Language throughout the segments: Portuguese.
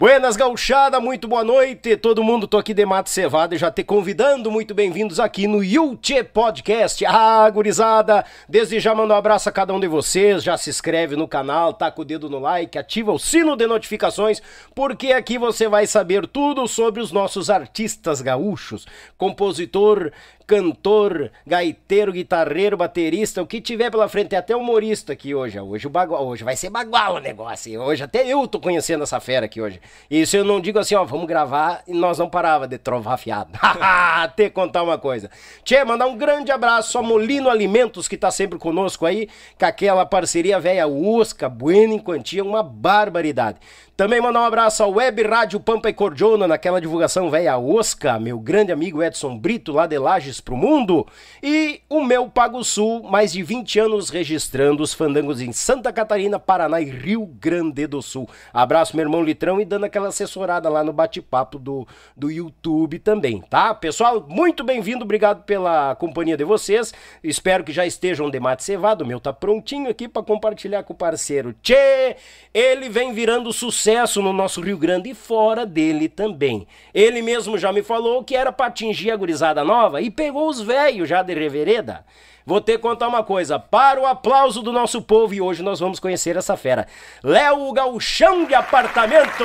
Buenas gauchada, muito boa noite, todo mundo, tô aqui de Mato Cevada e já te convidando, muito bem-vindos aqui no Yuchê Podcast, ah, gurizada, desde já mando um abraço a cada um de vocês, já se inscreve no canal, com o dedo no like, ativa o sino de notificações, porque aqui você vai saber tudo sobre os nossos artistas gaúchos, compositor, cantor, gaiteiro, guitarreiro, baterista, o que tiver pela frente, tem até humorista aqui hoje. Hoje, o bagual, hoje vai ser bagual o negócio. Hoje até eu tô conhecendo essa fera aqui hoje. Isso eu não digo assim, ó, vamos gravar e nós não parava de trovar fiado. Até contar uma coisa. Tchê, mandar um grande abraço a Molino Alimentos, que tá sempre conosco aí, com aquela parceria velha Usca, Buena em Quantia, uma barbaridade. Também mandar um abraço ao Web Rádio Pampa e Cordiona, naquela divulgação velha Osca, meu grande amigo Edson Brito, lá de Lages pro mundo. E o meu Pago Sul, mais de 20 anos registrando os fandangos em Santa Catarina, Paraná e Rio Grande do Sul. Abraço, meu irmão Litrão, e dando aquela assessorada lá no bate-papo do, do YouTube também, tá? Pessoal, muito bem-vindo, obrigado pela companhia de vocês. Espero que já estejam de mate cevado. O meu tá prontinho aqui para compartilhar com o parceiro. Tchê! Ele vem virando sucesso sucesso no nosso Rio Grande e fora dele também. Ele mesmo já me falou que era para atingir a gurizada nova e pegou os velhos já de revereda. Vou ter que contar uma coisa, para o aplauso do nosso povo e hoje nós vamos conhecer essa fera. Léo Galchão de Apartamento!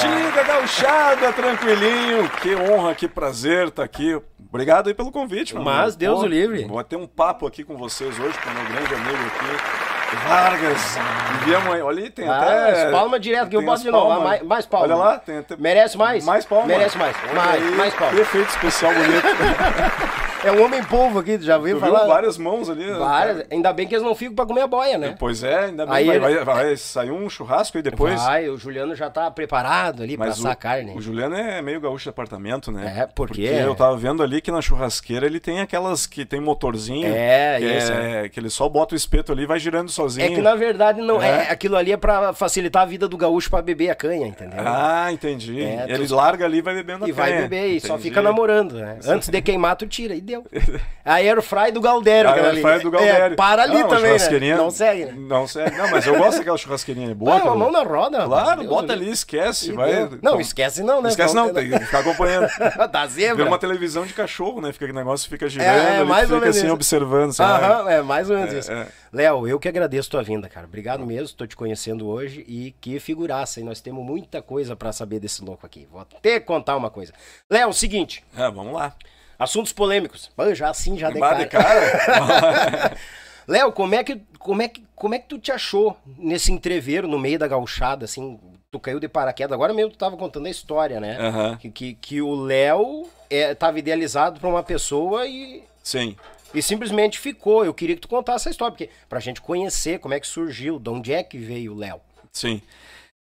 Diga, Gauchada, tranquilinho, que honra, que prazer estar tá aqui. Obrigado aí pelo convite, mano. Mas Deus Pô, o livre. Vou ter um papo aqui com vocês hoje, com meu grande amigo aqui. Vargas. Viemos aí. Olha aí, tem ah, até. Palma direto que eu boto de novo. Mais, mais palma. Olha lá, tem até. Merece mais? Mais palma. Merece mais. Olha mais, aí, mais palma. Efeito especial bonito. é um homem polvo aqui, tu já viu tu falar? Viu várias mãos ali. Né? Várias. Ainda bem que eles não ficam pra comer a boia, né? Pois é, ainda bem. Aí vai, ele... vai, vai, sair um churrasco aí depois. Vai, o Juliano já tá preparado ali Mas pra assar o, carne. O Juliano é meio gaúcho de apartamento, né? É, por porque eu tava vendo ali que na churrasqueira ele tem aquelas que tem motorzinho. É, que isso. É, que ele só bota o espeto ali e vai girando sozinho. É que na verdade não é, é aquilo ali é pra facilitar a vida do gaúcho pra beber a canha, entendeu? Ah, entendi. É, ele tu... larga ali e vai bebendo a e canha. E vai beber e só fica namorando, né? Antes de queimar, tu tira e deu. A Airfry do Galdério, a Airfry do Galdério. É, para ali não, também, né? Não segue, né? Não segue. Não, mas eu gosto daquela churrasqueirinha boa. Não, a mão na roda. Claro, Deus bota ali, esquece. Vai... Não, esquece não, né? Esquece não, tem que ficar acompanhando. da zebra. Vê uma televisão de cachorro, né? Fica aquele negócio, fica girando, é, é, mais fica assim observando. Aham, é mais ou menos isso. Léo, eu que agradeço tua vinda, cara. Obrigado mesmo, estou te conhecendo hoje e que figuraça. E nós temos muita coisa para saber desse louco aqui. Vou até contar uma coisa. Léo, seguinte. É, vamos lá. Assuntos polêmicos. já assim, já de cara. cara. Léo, como é que como é que como é que tu te achou nesse entreveiro no meio da gauchada assim? Tu caiu de paraquedas. Agora mesmo tu tava contando a história, né? Uhum. Que, que, que o Léo é, tava idealizado para uma pessoa e Sim. E simplesmente ficou. Eu queria que tu contasse essa história, porque pra gente conhecer como é que surgiu, de onde é que veio o Léo. Sim.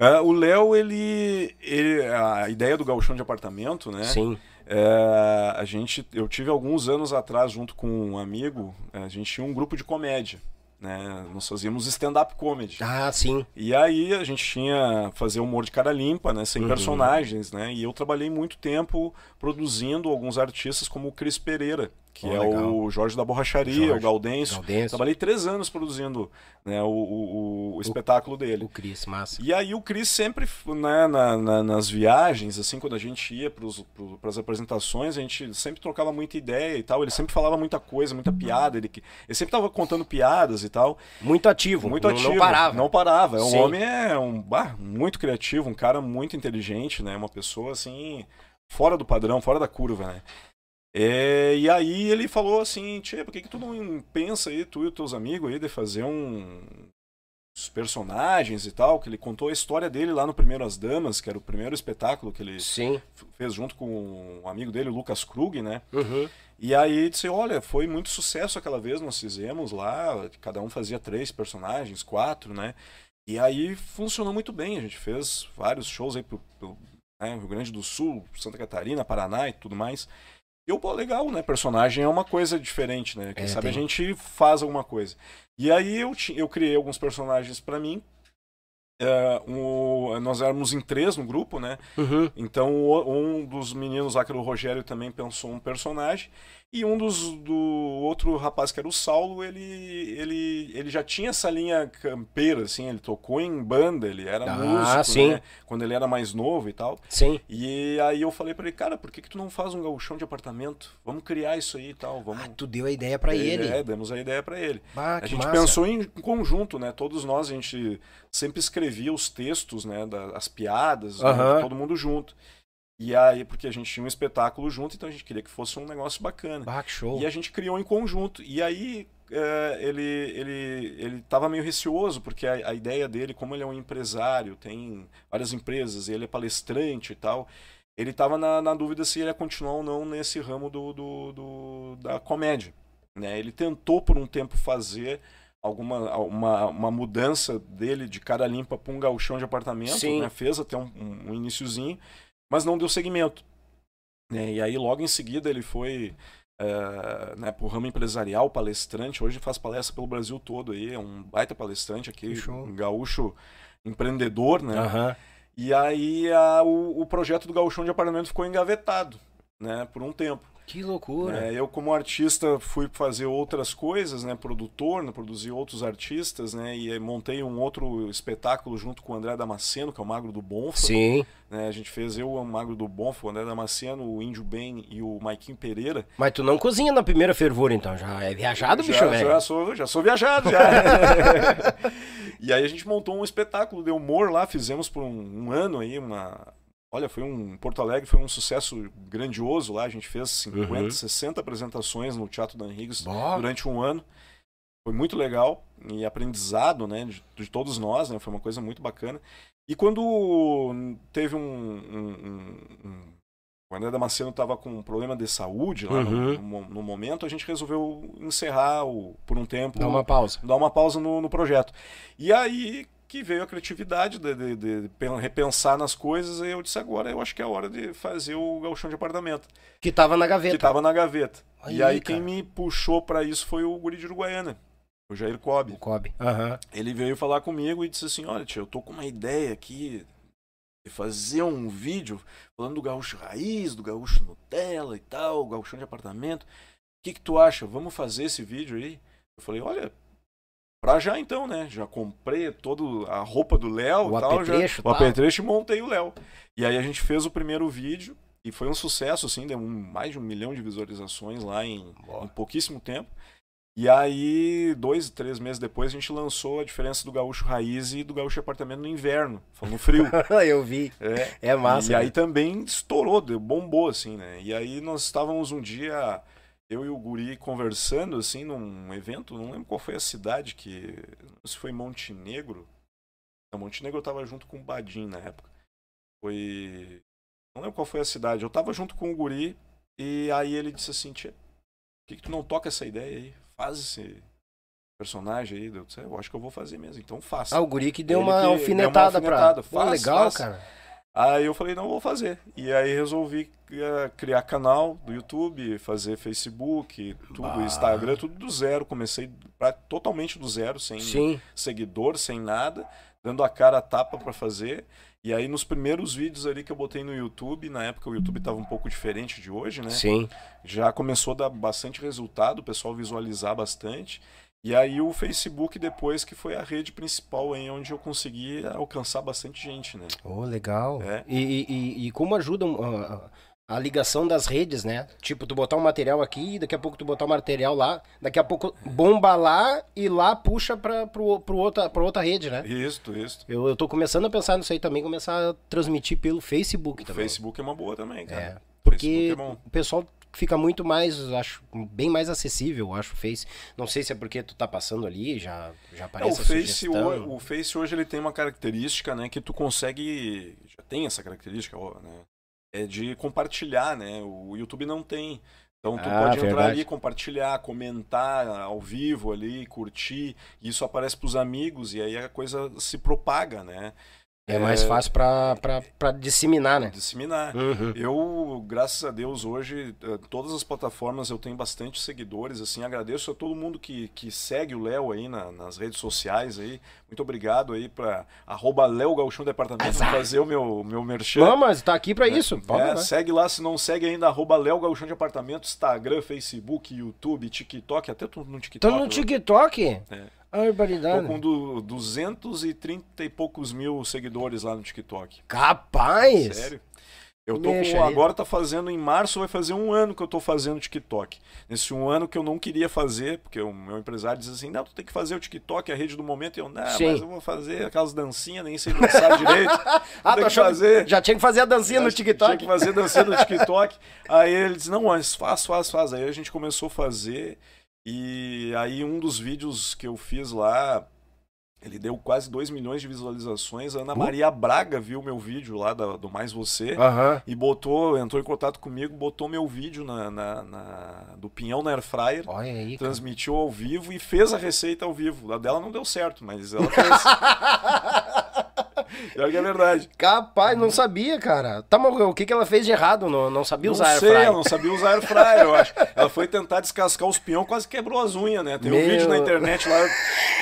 Uh, o Léo, ele, ele. A ideia do galchão de apartamento, né? Sim. É, a gente, eu tive alguns anos atrás, junto com um amigo, a gente tinha um grupo de comédia. Né? Nós fazíamos stand-up comedy. Ah, sim. E aí a gente tinha fazer humor de cara limpa, né? Sem uhum. personagens, né? E eu trabalhei muito tempo produzindo alguns artistas como o Cris Pereira, que oh, é legal. o Jorge da Borracharia, Jorge, o Gaudêncio. Gaudêncio. Trabalhei três anos produzindo né, o, o, o espetáculo dele. O Cris, massa. E aí o Cris sempre, né, na, na, nas viagens, assim, quando a gente ia para as apresentações, a gente sempre trocava muita ideia e tal. Ele sempre falava muita coisa, muita piada. Ele, ele sempre estava contando piadas e tal. Muito ativo. Muito ativo. Não parava. Não parava. O homem é um bah, muito criativo, um cara muito inteligente, né? Uma pessoa, assim, fora do padrão, fora da curva, né? É, e aí ele falou assim, Tchê, por que, que tu não pensa aí, tu e os teus amigos aí, de fazer um os personagens e tal, que ele contou a história dele lá no Primeiro As Damas, que era o primeiro espetáculo que ele Sim. fez junto com um amigo dele, Lucas Krug, né? Uhum. E aí disse, olha, foi muito sucesso aquela vez, nós fizemos lá, cada um fazia três personagens, quatro, né? E aí funcionou muito bem, a gente fez vários shows aí pro, pro né, Rio Grande do Sul, Santa Catarina, Paraná e tudo mais. E eu, pô, legal, né? Personagem é uma coisa diferente, né? Quem é, sabe tem... a gente faz alguma coisa. E aí eu, eu criei alguns personagens para mim. Uh, um, nós éramos em três no grupo, né? Uhum. Então um dos meninos lá, que era o Rogério, também pensou um personagem. E um dos do outro rapaz que era o Saulo, ele, ele, ele já tinha essa linha campeira, assim, ele tocou em banda, ele era Ah, músico, sim. né? Quando ele era mais novo e tal. Sim. E aí eu falei pra ele, cara, por que, que tu não faz um gauchão de apartamento? Vamos criar isso aí e tal, vamos. Ah, tu deu a ideia pra ele. É, demos a ideia pra ele. Ah, A gente massa. pensou em conjunto, né? Todos nós, a gente sempre escrevia os textos, né? da- as piadas, né, Aham. todo mundo junto. E aí, porque a gente tinha um espetáculo junto, então a gente queria que fosse um negócio bacana. Ah, que show. E a gente criou em conjunto. E aí é, ele ele ele estava meio receoso porque a, a ideia dele, como ele é um empresário, tem várias empresas, ele é palestrante e tal, ele estava na, na dúvida se ele ia continuar ou não nesse ramo do, do, do- da comédia. Né? Ele tentou por um tempo fazer alguma uma, uma mudança dele de cara limpa para um gauchão de apartamento, né? fez até um, um, iniciozinho, mas não deu segmento. né? E aí logo em seguida ele foi é, né, pro ramo empresarial, palestrante. Hoje faz palestra pelo Brasil todo aí, é um baita palestrante aqui, show. um gaúcho empreendedor, né? Aham. E aí a- o, o projeto do gauchão de apartamento ficou engavetado, né, por um tempo. Que loucura. É, eu como artista fui fazer outras coisas, né, produtor, né, produzi outros artistas, né, e aí montei um outro espetáculo junto com o André Damasceno, que é o Magro do Bonfa. Sim. Né, a gente fez eu, o Magro do Bonfa, o André Damasceno, o Índio Ben e o Maiquinho Pereira. Mas tu não cozinha na primeira fervura, então. Já é viajado, bicho, já, velho. já sou, já sou viajado, já. e aí a gente montou um espetáculo de humor lá, fizemos por um, um ano aí, uma... Olha, foi um... Porto Alegre foi um sucesso grandioso lá, a gente fez 50, Uhum. 60 apresentações no Teatro Dan Higgs durante um ano. Foi muito legal e aprendizado, né, de, de todos nós, né, foi uma coisa muito bacana. E quando teve um... um- um- o André Damasceno estava com um problema de saúde lá no- Uhum. no, mo- no momento, a gente resolveu encerrar o, por um tempo, Dá uma pausa. dar uma pausa no, no projeto. E aí que veio a criatividade de, de- de pen- repensar nas coisas, e eu disse agora eu acho que é a hora de fazer o galchão de apartamento, Que tava na que gaveta. estava na gaveta. Aí, e aí cara. quem me puxou para isso foi o guri de Uruguaiana, o Jair Cobb. O Kobe. Aham. Ele veio falar comigo e disse assim: Olha, tia, eu tô com uma ideia aqui de fazer um vídeo falando do gaúcho raiz, do gaúcho Nutella e tal, o gaúchão de apartamento. O que, que tu acha? Vamos fazer esse vídeo aí? Eu falei: Olha, pra já então, né? Já comprei toda a roupa do Léo O e tal. Já, apetrecho, o tal. apetrecho e montei o Léo. E aí a gente fez o primeiro vídeo. E foi um sucesso, assim, deu um- mais de um milhão de visualizações lá em, em pouquíssimo tempo. E aí, dois, três meses depois, a gente lançou a diferença do gaúcho raiz e do gaúcho apartamento no inverno, no frio. Eu vi. é. É massa. E aí né? também estourou, deu- bombou, assim, né? E aí nós estávamos um dia, eu e o Guri, conversando, assim, num evento, não lembro qual foi a cidade, que. Não sei se foi Montenegro. Não, Montenegro eu tava junto com o Badim na época. Foi. Não lembro qual foi a cidade. Eu tava junto com o Guri e aí ele disse assim, tia, por que, que tu não toca essa ideia aí? Faz esse personagem aí. Eu, disse, "É, eu acho que eu vou fazer mesmo, então faça. Ah, o guri que deu Ele uma que deu uma alfinetada, alfinetada. pra. Pô, Faz, legal, faz. cara. Aí eu falei, não, vou fazer. E aí resolvi eh, criar canal do YouTube, fazer Facebook, tudo. Instagram, tudo do zero. Comecei pra- totalmente do zero, sem Sim. seguidor, sem nada, dando a cara a tapa pra fazer. E aí nos primeiros vídeos ali que eu botei no YouTube, na época o YouTube tava um pouco diferente de hoje, né? Sim. Já começou a dar bastante resultado, o pessoal visualizar bastante. E aí o Facebook depois que foi a rede principal aí onde eu consegui alcançar bastante gente, né? Oh, legal. É. E, e- e- como ajuda uh, a ligação das redes, né? Tipo, tu botar um material aqui, daqui a pouco tu botar um material lá, daqui a pouco bomba lá e lá puxa pra, pro, pro outra, pra outra rede, né? Isso, isso. Eu, eu tô começando a pensar nisso aí também, começar a transmitir pelo Facebook O também. Facebook é uma boa também, cara. É, O porque é o pessoal fica muito mais, acho, bem mais acessível, acho, o Face. Não sei se é porque tu tá passando ali, já, já o, aparece a Face hoje, o Face hoje ele tem uma característica, né, que tu consegue, já tem essa característica, ó, né, é de compartilhar, né? O YouTube não tem. Então tu Ah, pode entrar verdade. ali, compartilhar, comentar ao vivo ali, curtir, e isso aparece pros amigos e aí a coisa se propaga, né? É mais fácil pra, pra, pra disseminar, né? disseminar. Uhum. Eu, graças a Deus, hoje, eh, todas as plataformas eu tenho bastante seguidores, assim, agradeço a todo mundo que, que segue o Léo aí na- nas redes sociais aí. Muito obrigado aí pra arroba Léo Galchão Departamento fazer o meu, meu merchan. Não, mas tá aqui pra isso. Pode É, segue lá, se não segue ainda, arroba Léo Galchão de Apartamento, Instagram, Facebook, YouTube, TikTok, até tô no TikTok. Tô no eu- TikTok? É. Barbaridade. Tô com du, 230 e poucos mil seguidores lá no TikTok. Capaz! Sério? Eu tô com, agora tá fazendo em março, vai fazer um ano que eu tô fazendo TikTok. Nesse um ano que eu não queria fazer, porque o meu empresário diz assim: não, tu tem que fazer o TikTok, a rede do momento. E eu, não, Sim. mas eu vou fazer aquelas dancinhas, nem sei dançar direito. Ah, tu que achou fazer. já tinha que fazer a dancinha no Já Tinha TikTok? que fazer dancinha no TikTok. aí ele disse, não, mas faz, faz, faz. Aí a gente começou a fazer. E aí um dos vídeos que eu fiz lá, ele deu quase 2 milhões de visualizações. A Ana. Maria Braga viu meu vídeo lá da- do Mais Você. E botou, entrou em contato comigo, botou meu vídeo na, na- na- do Pinhão na Airfryer. Aí. Transmitiu ao vivo e fez a receita ao vivo. A dela não deu certo, mas ela fez. Pior que é verdade. Capaz, não sabia, cara. Tá, mas o que, que ela fez de errado? Não, não sabia Não usar sei, fry. ela não sabia usar air fryer, eu acho. Ela foi tentar descascar os pinhão, quase quebrou as unhas, né? Tem um Meu. vídeo na internet lá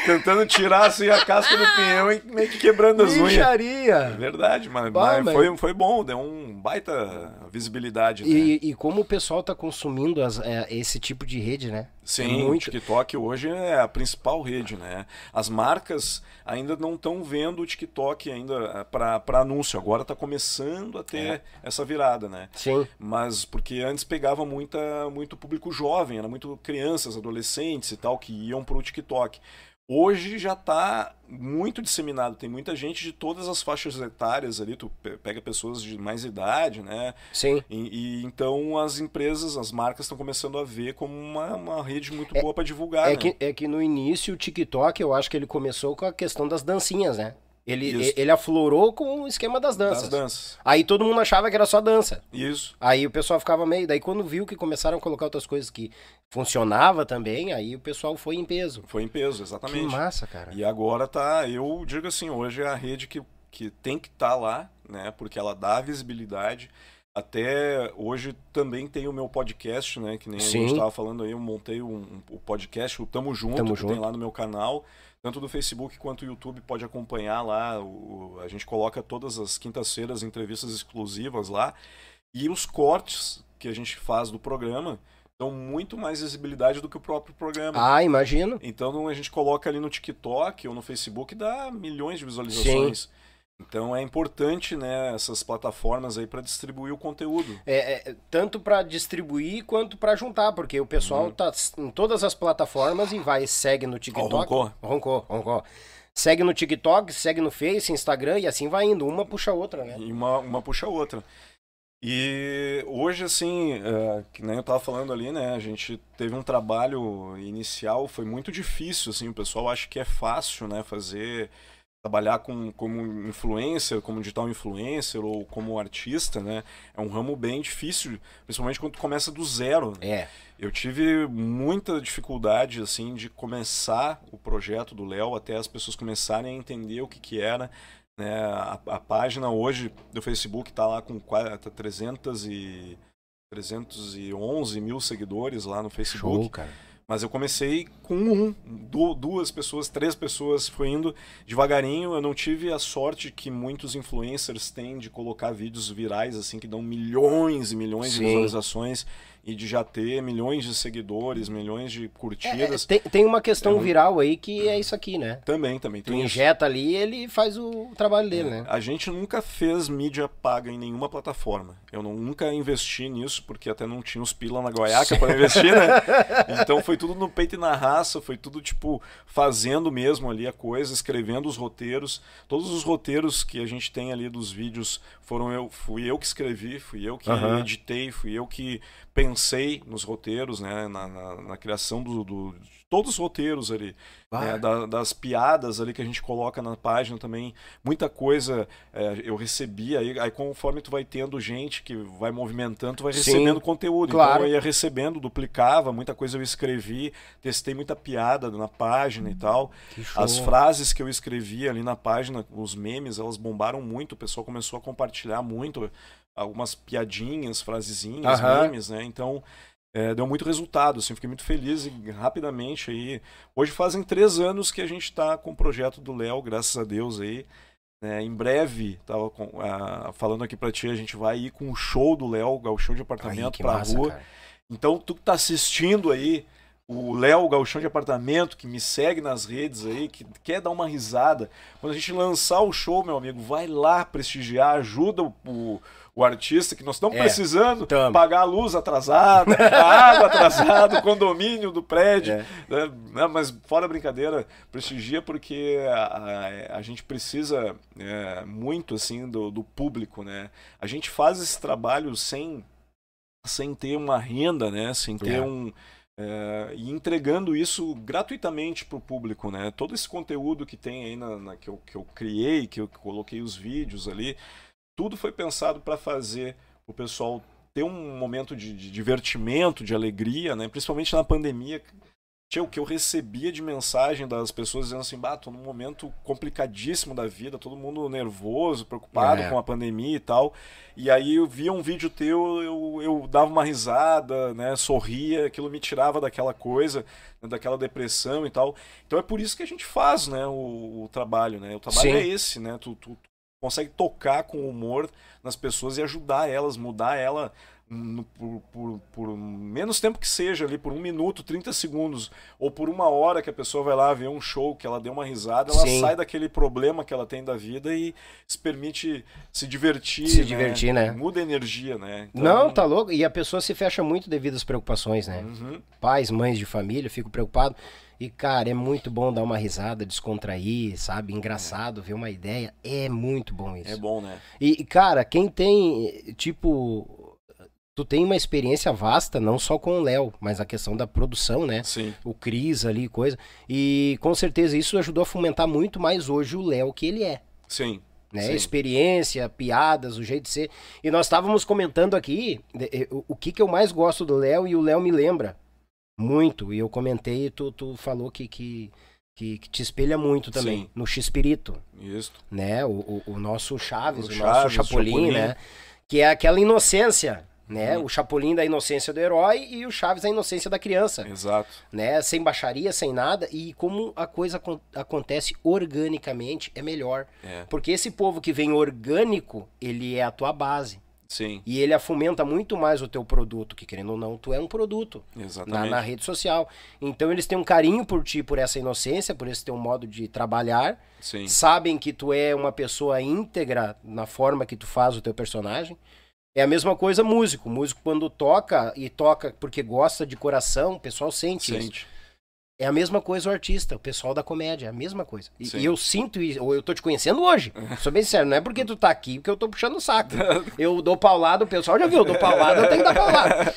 tentando tirar assim, a casca do pinhão e meio que quebrando as unhas. É verdade, mas, Bah, mas mas- foi, foi bom, deu um baita visibilidade, né? E, e como o pessoal tá consumindo as- é, esse tipo de rede, né? Sim, muito. o TikTok hoje é a principal rede, né? As marcas ainda não estão vendo o TikTok ainda para anúncio. Agora está começando a ter É. essa virada, né? Sim. Mas porque antes pegava muita, muito público jovem, era muito crianças, adolescentes e tal, que iam pro TikTok. Hoje já está muito disseminado, tem muita gente de todas as faixas etárias ali, tu pe- pega pessoas de mais idade, né? Sim. E, e então as empresas, as marcas estão começando a ver como uma, uma rede muito boa para divulgar, É né? que, é que no início o TikTok, eu acho que ele começou com a questão das dancinhas, né? Ele, Isso. ele aflorou com o esquema das danças. das danças. Aí todo mundo achava que era só dança. Isso. Aí o pessoal ficava meio. Daí quando viu que começaram a colocar outras coisas que funcionava também, aí o pessoal foi em peso. Foi em peso, Que exatamente. massa, cara. E agora tá, eu digo assim, hoje é a rede que, que tem que estar lá, né? Porque ela dá visibilidade. Até hoje também tem o meu podcast, né? Que nem a Sim. gente estava falando aí, eu montei um, um- o podcast, o Tamo Junto, Tamo que Junto. tem lá no meu canal. Tanto do Facebook quanto do YouTube pode acompanhar lá. o- a gente coloca todas as quintas-feiras entrevistas exclusivas lá. E os cortes que a gente faz do programa dão muito mais visibilidade do que o próprio programa. Ah, imagino. Então a gente coloca ali no TikTok ou no Facebook dá milhões de visualizações. Então é importante, né, essas plataformas aí para distribuir o conteúdo. É, é, tanto pra distribuir quanto pra juntar, porque o pessoal Uhum. tá em todas as plataformas e vai, segue no TikTok. roncou. Roncou, roncou. Segue no TikTok, segue no Face, Instagram e assim vai indo. Uma puxa a outra, né? E uma, uma puxa a outra. E hoje, assim, é, que nem eu tava falando ali, né? A gente teve um trabalho inicial, foi muito difícil, assim, o pessoal acha que é fácil, né? Fazer, trabalhar com, como influencer, como digital influencer ou como artista, né? É um ramo bem difícil, principalmente quando tu começa do zero. né? É. Eu tive muita dificuldade, assim, de começar o projeto do Léo até as pessoas começarem a entender o que que era. Né? A, a página hoje do Facebook está lá com qua- tá 300 e, 311 mil seguidores lá no Facebook. Show, cara. Mas eu comecei com um, du- duas pessoas, três pessoas, foi indo devagarinho. Eu não tive a sorte que muitos influencers têm de colocar vídeos virais, assim, que dão milhões e milhões Sim. de visualizações e de já ter milhões de seguidores, milhões de É, curtidas. tem, tem uma questão É um- viral aí que é isso aqui, né? Também, também. Tu Tem isso. injeta ali ele faz o trabalho dele, né? A gente nunca fez mídia paga em nenhuma plataforma. Eu não- nunca investi nisso, porque até não tinha os pila na goiaca para investir, né? Então foi tudo no peito e na raça, foi tudo tipo fazendo mesmo ali a coisa, escrevendo os roteiros. Todos os roteiros que a gente tem ali dos vídeos foram eu, fui eu que escrevi, fui eu que Aham. editei, fui eu que pensei nos roteiros, né? Na, na, na criação do, do, todos os roteiros ali, né, da, das piadas ali que a gente coloca na página também, muita coisa é, eu recebi, aí, aí conforme tu vai tendo gente que vai movimentando, tu vai recebendo Sim, conteúdo, claro. então eu ia recebendo, duplicava, muita coisa eu escrevi, testei muita piada na página e tal, as frases que eu escrevi ali na página, os memes, elas bombaram muito, o pessoal começou a compartilhar muito, algumas piadinhas, frasezinhas, memes, né, então é, deu muito resultado, assim, fiquei muito feliz e rapidamente aí. Hoje fazem três anos que a gente está com o projeto do Léo, graças a Deus aí. É, em breve, tava com, falando aqui para ti, a gente vai ir com o show do Léo, o show de apartamento para rua. Cara. Então, tu que tá assistindo aí, o Léo Galchão de Apartamento, que me segue nas redes aí, que quer dar uma risada. Quando a gente lançar o show, meu amigo, vai lá prestigiar, ajuda o, o, o artista, que nós estamos é, precisando tamo. pagar a luz atrasada, a água atrasada, o condomínio do prédio. É. Né? Mas fora brincadeira, prestigia porque a, a, a gente precisa é, muito assim do, do público, né? A gente faz esse trabalho sem, sem ter uma renda, né? Sem ter é. um é, e entregando isso gratuitamente para o público, né? Todo esse conteúdo que tem aí na, na que, eu, que eu criei, que eu coloquei os vídeos ali, tudo foi pensado para fazer o pessoal ter um momento de, de, divertimento, de alegria, né? Principalmente na pandemia, o que eu recebia de mensagem das pessoas dizendo assim, bah, tô num momento complicadíssimo da vida, todo mundo nervoso, preocupado é. com a pandemia e tal. E aí eu via um vídeo teu, eu, eu dava uma risada, né, sorria, aquilo me tirava daquela coisa, né, daquela depressão e tal. Então é por isso que a gente faz, né, o, o trabalho, né? O trabalho Sim. é esse, né? Tu, tu consegue tocar com humor nas pessoas e ajudar elas, mudar ela no, por, por, por, menos tempo que seja ali, por um minuto, 30 segundos, ou por uma hora que a pessoa vai lá ver um show, que ela deu uma risada, ela Sim. sai daquele problema que ela tem da vida e se permite se divertir. Se né? divertir, né? Muda a energia, né? Então... Não, tá louco. E a pessoa se fecha muito devido às preocupações, né? Uhum. Pais, mães de família, fico preocupado. E, cara, é muito bom dar uma risada, descontrair, sabe? Engraçado, ver uma ideia. É muito bom isso. É bom, né? E, cara, quem tem, tipo, tu tem uma experiência vasta, não só com o Léo, mas a questão da produção, né? Sim. O Cris ali, coisa. E com certeza isso ajudou a fomentar muito mais hoje o Léo que ele é. Sim. Né? Sim. Experiência, piadas, o jeito de ser. E nós estávamos comentando aqui o que, que eu mais gosto do Léo e o Léo me lembra muito. E eu comentei e tu, tu falou que, que, que, que te espelha muito também. Sim. No X-Espírito. Isso. Né? O, o, o nosso Chaves, o, o Chaves, nosso Chapolin, Chapolin, né? Que é aquela inocência né? Uhum. O Chapolin da inocência do herói e o Chaves da inocência da criança. Exato. Né? Sem baixaria, sem nada. E como a coisa ac acontece organicamente, é melhor. É. Porque esse povo que vem orgânico, ele é a tua base. Sim. E ele afomenta muito mais o teu produto, que querendo ou não, tu é um produto. Na, na rede social. Então eles têm um carinho por ti, por essa inocência, por esse teu modo de trabalhar. Sim. Sabem que tu é uma pessoa íntegra na forma que tu faz o teu personagem. É a mesma coisa músico. Músico quando toca e toca porque gosta de coração, o pessoal sente, sente. isso. É a mesma coisa o artista, o pessoal da comédia, é a mesma coisa. E, eu sinto isso, ou eu tô te conhecendo hoje. Sou bem sério, não é porque tu tá aqui porque eu tô puxando o saco. Eu dou paulada, o pessoal já viu, eu dou paulada, eu tenho que dar paulada.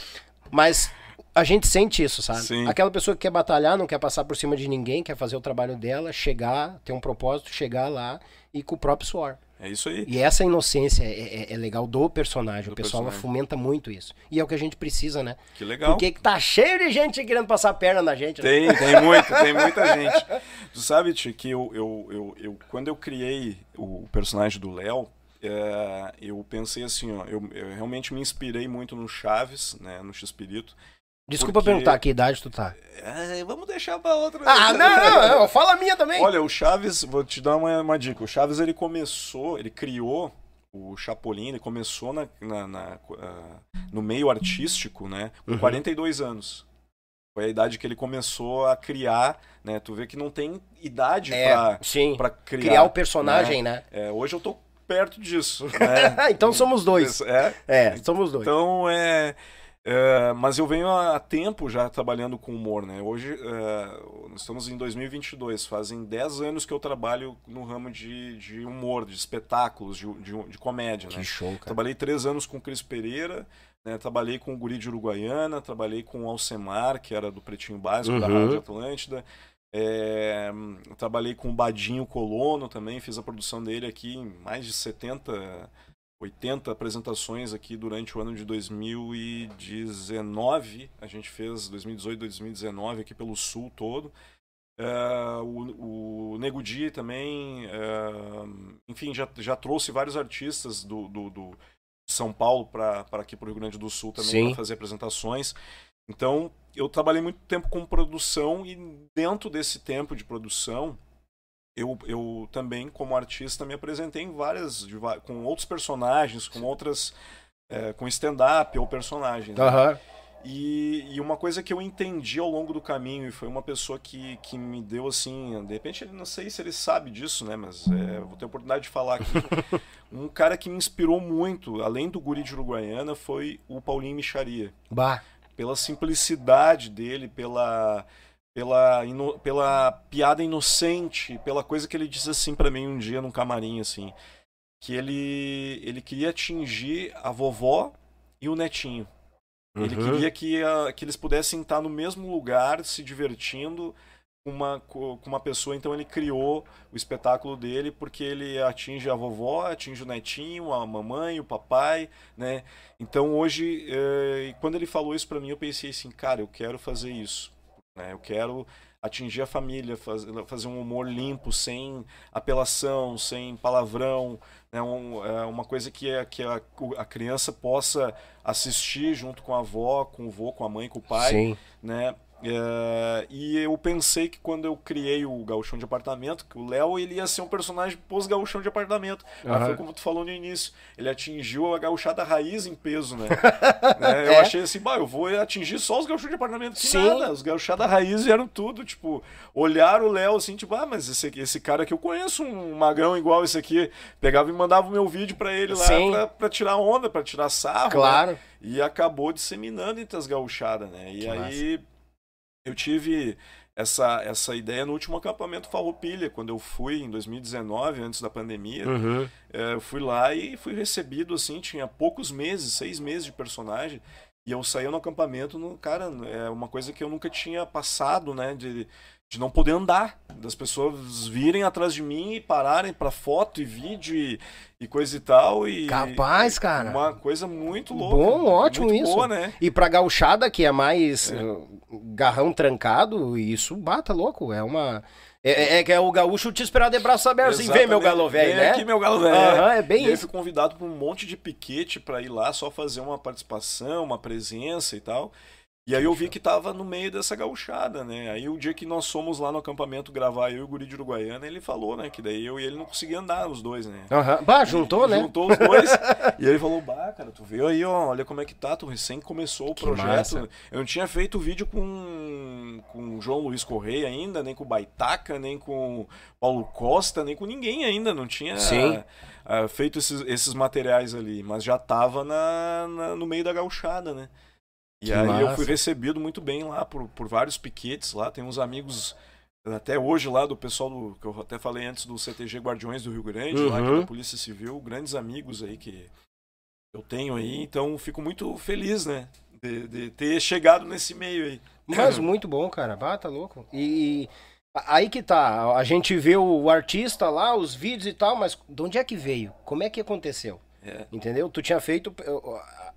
Mas a gente sente isso, sabe? Sim. Aquela pessoa que quer batalhar, não quer passar por cima de ninguém, quer fazer o trabalho dela, chegar, ter um propósito, chegar lá e com o próprio suor. É isso aí. E essa inocência é, é, é legal do personagem. Do o pessoal personagem. fomenta muito isso. E é o que a gente precisa, né? Que legal. Porque tá cheio de gente querendo passar a perna na gente. Né? Tem, tem muito, tem muita gente. Tu sabe, Tio, que eu, eu, eu, eu, quando eu criei o personagem do Léo, é, eu pensei assim, ó, eu, eu, realmente me inspirei muito no Chaves, né, no X-Espírito. Desculpa porque... perguntar, que idade tu tá? É, vamos deixar pra outra. Ah, não, não, não, fala a minha também. Olha, o Chaves, vou te dar uma, uma dica. O Chaves, ele começou, ele criou o Chapolin, ele começou na, na, na uh, no meio artístico, né, com uhum. 42 anos. Foi a idade que ele começou a criar, né? Tu vê que não tem idade é, pra, sim. pra criar. Criar o personagem, né? né? É, hoje eu tô perto disso. Né? então somos dois. É? É, somos dois. Então, é É, mas eu venho há tempo já trabalhando com humor, né? Hoje, é, nós estamos em 2022, fazem 10 anos que eu trabalho no ramo de, de humor, de espetáculos, de, de, de comédia, Que né? show, cara. Trabalhei três anos com o Cris Pereira, né? trabalhei com o Guri de Uruguaiana, trabalhei com o Alcemar, que era do Pretinho Básico, da Uhum. Rádio Atlântida. É, trabalhei com o Badinho Colono também, fiz a produção dele aqui em mais de 70, 80 apresentações aqui durante o ano de 2019. A gente fez 2018, 2019 aqui pelo Sul todo. É, o, o Nego Di também, é, enfim, já, já trouxe vários artistas do, do, do São Paulo para aqui para o Rio Grande do Sul também para fazer apresentações. Então, eu trabalhei muito tempo com produção e dentro desse tempo de produção, eu, eu também, como artista, me apresentei em várias, com outros personagens, com outras, é, com stand-up ou personagens. né? E, e uma coisa que eu entendi ao longo do caminho, e foi uma pessoa que, que me deu assim, de repente, não sei se ele sabe disso, né, mas é, vou ter a oportunidade de falar aqui. um cara que me inspirou muito, além do Guri de Uruguaiana, foi o Paulinho Micharia Bah. pela simplicidade dele, pela pela, ino- pela piada inocente, pela coisa que ele disse assim pra mim um dia num camarim assim, que ele ele queria atingir a vovó e o netinho. Ele Uhum. queria que, a- que eles pudessem estar no mesmo lugar, se divertindo com uma, co- com uma pessoa. Então ele criou o espetáculo dele porque ele atinge a vovó, atinge o netinho, a mamãe, o papai, né? Então hoje, eh, quando ele falou isso pra mim, eu pensei assim, cara, eu quero fazer isso. Né? Eu quero atingir a família, faz- fazer um humor limpo, sem apelação, sem palavrão, né? Um- é uma coisa que, é, que a, a criança possa assistir junto com a avó, com o vô, com a mãe, com o pai, Sim. né? É, e eu pensei que quando eu criei o Gauchão de Apartamento, que o Léo ele ia ser um personagem pós-gauchão de apartamento. Mas Aham. foi como tu falou no início. Ele atingiu a gauchada raiz em peso, né? Né? Eu É. achei assim, bah, eu vou atingir só os gauchões de apartamento. Que Sim. nada, os gauchada raiz vieram tudo, tipo, olharam o Léo assim, tipo, ah, mas esse, esse cara aqui eu conheço um magrão igual esse aqui. Pegava e mandava o meu vídeo pra ele lá pra, pra tirar onda, pra tirar sarro. né? Claro. E acabou disseminando entre as gauchadas, né? E Que aí eu tive essa, essa ideia no último acampamento Farroupilha, quando eu fui em 2019, antes da pandemia. Uhum. É, eu fui lá e fui recebido assim, tinha poucos meses, seis meses de personagem. E eu saía no acampamento, no, cara, é uma coisa que eu nunca tinha passado, né? De, de não poder andar, das pessoas virem atrás de mim e pararem pra foto e vídeo e, e coisa e tal. E, Capaz, cara. Uma coisa muito louca. Bom, ótimo muito isso. Boa, né? E pra gauchada, que é mais uh, garrão trancado, isso bata louco. É uma. É, é que é o gaúcho te esperar de braços abertos. Assim, vem, meu galo velho, né? aqui, meu galo velho. Aham, é bem e isso. fui convidado por um monte de piquete pra ir lá só fazer uma participação, uma presença e tal. E aí eu vi que tava no meio dessa gauchada, né? Aí o dia que nós fomos lá no acampamento gravar eu e o guri de Uruguaiana, ele falou, né? Que daí eu e ele não conseguia andar os dois, né? Aham. Bah, juntou, né? Juntou os dois. e ele falou, bah, cara, tu veio aí, ó, olha como é que tá, tu recém começou o Que projeto. massa. Eu não tinha feito vídeo com, com o João Luiz Correia ainda, nem com o Baitaca, nem com o Paulo Costa, nem com ninguém ainda. Não tinha Sim. ah, feito esses, esses materiais ali, mas já tava na, na- no meio da gauchada, né? E Que aí eu massa. fui recebido muito bem lá por, por vários piquetes lá. Tem uns amigos até hoje lá do pessoal do que eu até falei antes do CTG Guardiões do Rio Grande, lá que é Uhum. da Polícia Civil, grandes amigos aí que eu tenho aí, então fico muito feliz, né, de, de ter chegado nesse meio aí. Mas muito bom, cara. Bah, tá louco. E aí que tá. A gente vê o artista lá, os vídeos e tal, mas de onde é que veio? Como é que aconteceu? É. Entendeu? Tu tinha feito.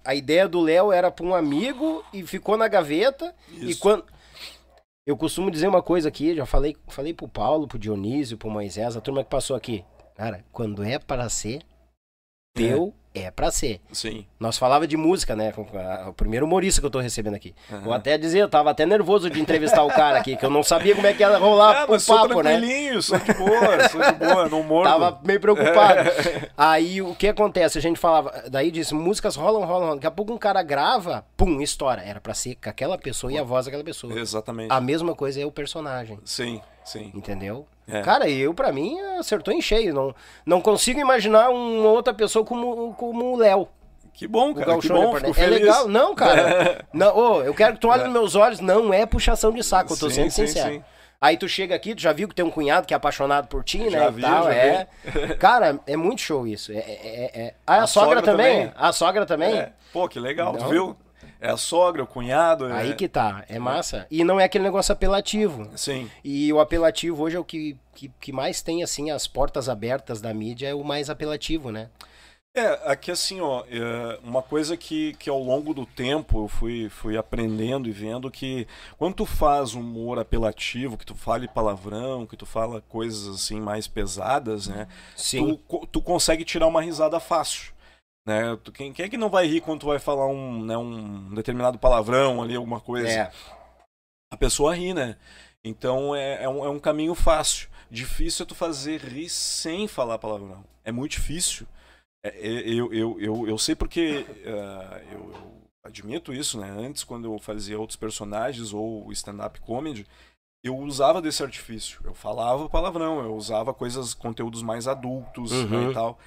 A ideia do Léo era pra um amigo e ficou na gaveta. E Isso. quando. Eu costumo dizer uma coisa aqui, já falei, falei pro Paulo, pro Dionísio, pro Moisés, a turma que passou aqui. Cara, quando é para ser, teu é, pra ser. Sim. Nós falava de música, né? O primeiro humorista que eu tô recebendo aqui. Aham. Vou até dizer, eu tava até nervoso de entrevistar o cara aqui, que eu não sabia como é que ia rolar Ah, o papo, né? sou de boa, sou de boa, não mordo. Tava meio preocupado. É. Aí o que acontece? A gente falava, daí disse, músicas rolam, rolam, rolam. Daqui a pouco um cara grava, pum, estoura. Era pra ser com aquela pessoa e a voz daquela pessoa. Exatamente. A mesma coisa é o personagem, Sim, sim. entendeu? É. Cara, eu, pra mim, acertou em cheio. Não, não consigo imaginar uma outra pessoa como, como o Léo. Que bom, cara. Que bom, É feliz. legal. Não, cara. Não, ô, eu quero que tu olhe nos meus olhos. Não é puxação de saco, eu tô Sim, sendo sim, sincero. sim. Aí tu chega aqui, tu já viu que tem um cunhado que é apaixonado por ti, né? Já e vi, tal, é. Cara, é muito show isso. É, é- é- é- Ah, a, A sogra, sogra também? também. A sogra também? É. Pô, que legal, Não. tu viu? É a sogra, o cunhado. é- Aí que tá, é massa. E não é aquele negócio apelativo. Sim. E o apelativo hoje é o que, que, que mais tem, assim, as portas abertas da mídia, é o mais apelativo, né? É, aqui assim, ó, é, uma coisa que, que ao longo do tempo eu fui, fui aprendendo e vendo que quando tu faz humor apelativo, que tu fale palavrão, que tu fala coisas assim mais pesadas, né? Sim. Tu, tu consegue tirar uma risada fácil. Né? Tu- quem, quem é que não vai rir quando tu vai falar um, né, um determinado palavrão ali, alguma coisa? É. a pessoa ri, né? Então é, é, um, é um caminho fácil. Difícil é tu fazer rir sem falar palavrão. É muito difícil. É, é, eu, eu, eu, eu sei porque eh, eu, eu admito isso, né? Antes, quando eu fazia outros personagens ou stand-up comedy, eu usava desse artifício. Eu falava palavrão, eu usava coisas, conteúdos mais adultos né, Uhum. e tal.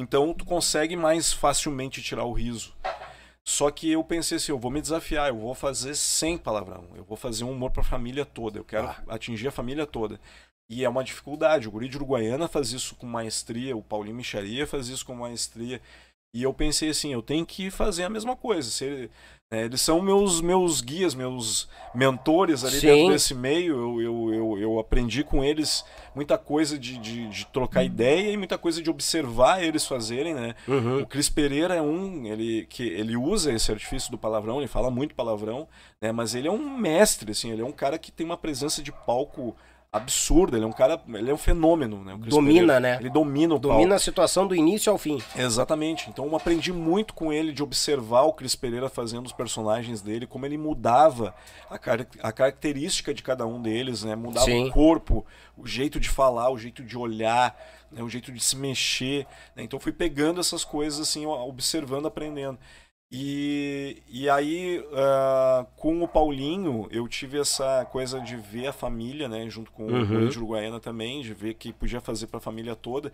Então tu consegue mais facilmente tirar o riso. Só que eu pensei assim, eu vou me desafiar, eu vou fazer sem palavrão. Eu vou fazer um humor pra família toda. Eu quero Ah. atingir a família toda. E é uma dificuldade. O Guri de Uruguaiana faz isso com maestria, o Paulinho Micharia faz isso com maestria. E eu pensei assim, eu tenho que fazer a mesma coisa. Se né, eles são meus meus guias, meus mentores ali Sim. dentro desse meio. Eu, eu, eu, eu aprendi com eles muita coisa de, de, de trocar ideia e muita coisa de observar eles fazerem, né? Uhum. O Cris Pereira é um, ele que ele usa esse artifício do palavrão, ele fala muito palavrão, né? Mas ele é um mestre, assim, ele é um cara que tem uma presença de palco absurda, ele é um cara, ele é um fenômeno, né? Domina, Pereira. né? Ele domina o Domina palco. a situação do início ao fim. Exatamente. Então eu aprendi muito com ele de observar o Cris Pereira fazendo os personagens dele, como ele mudava a, car a característica de cada um deles, né? Mudava Sim. o corpo, o jeito de falar, o jeito de olhar, né? o jeito de se mexer. né? Então eu fui pegando essas coisas assim, observando, aprendendo. E, e aí, ah, com o Paulinho, eu tive essa coisa de ver a família, né? Junto com Uhum. o de Uruguaiana também, de ver que podia fazer para a família toda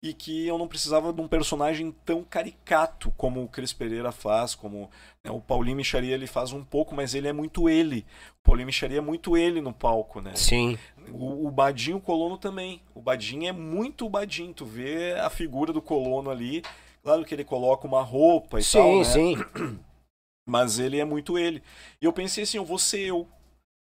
e que eu não precisava de um personagem tão caricato como o Cris Pereira faz, como né, o Paulinho Micharia ele faz um pouco, mas ele é muito ele. O Paulinho Micharia é muito ele no palco, né? Sim. O, o Badinho Colono também. O Badinho é muito o Badinho. Tu vê a figura do Colono ali. Claro que ele coloca uma roupa e Sim, tal, né? sim. Mas ele é muito ele. E eu pensei assim, eu vou ser eu.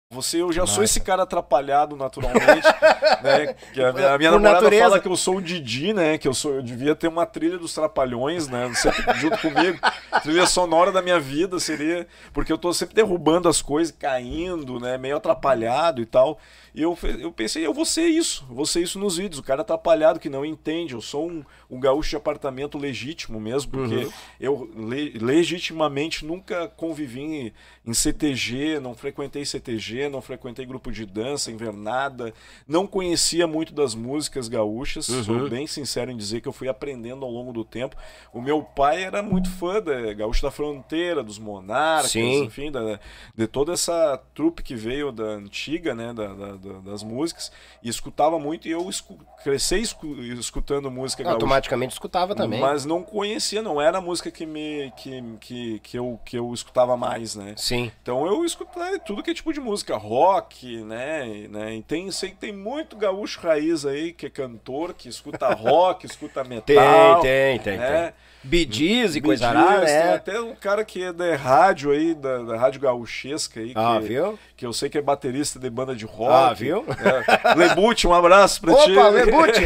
Você, eu já sou Massa. esse cara atrapalhado naturalmente, né? Que a minha, a minha namorada natureza. fala que eu sou o Didi, né? Que eu sou, eu devia ter uma trilha dos Trapalhões, né? Sempre junto comigo. Trilha sonora da minha vida seria, porque eu tô sempre derrubando as coisas, caindo, né? Meio atrapalhado e tal. E eu, eu pensei, eu vou ser isso, vou ser isso nos vídeos. O cara atrapalhado que não entende. Eu sou um, um gaúcho de apartamento legítimo mesmo, porque Uhum. eu le- legitimamente nunca convivi em, em CTG, não frequentei CTG, não frequentei grupo de dança, invernada, não conhecia muito das músicas gaúchas, Uhum. sou bem sincero em dizer que eu fui aprendendo ao longo do tempo. O meu pai era muito fã da Gaúcho da Fronteira, dos Monarcas, Sim. enfim, da- de toda essa trupe que veio da antiga, né, da- da- da- das músicas, e escutava muito, e eu escu cresci escu- escutando música gaúcha. Automaticamente escutava também. Mas não conhecia, não era a música que me que, que, que, eu, que eu escutava mais, né? Sim. Então eu escutei tudo que é tipo de música, rock, né? E, né? E tem, sei que tem muito gaúcho raiz aí que é cantor, que escuta rock, escuta Tem, metal. tem, tem, né? tem. Bidiz e coisa Gees, arada, Tem é. até um cara que é da rádio aí, da, da rádio gaúchesca aí, Ah, que, viu? que eu sei que é baterista de banda de rock. Ah, viu? É. Lebute, um abraço pra ti. Opa, Lebute!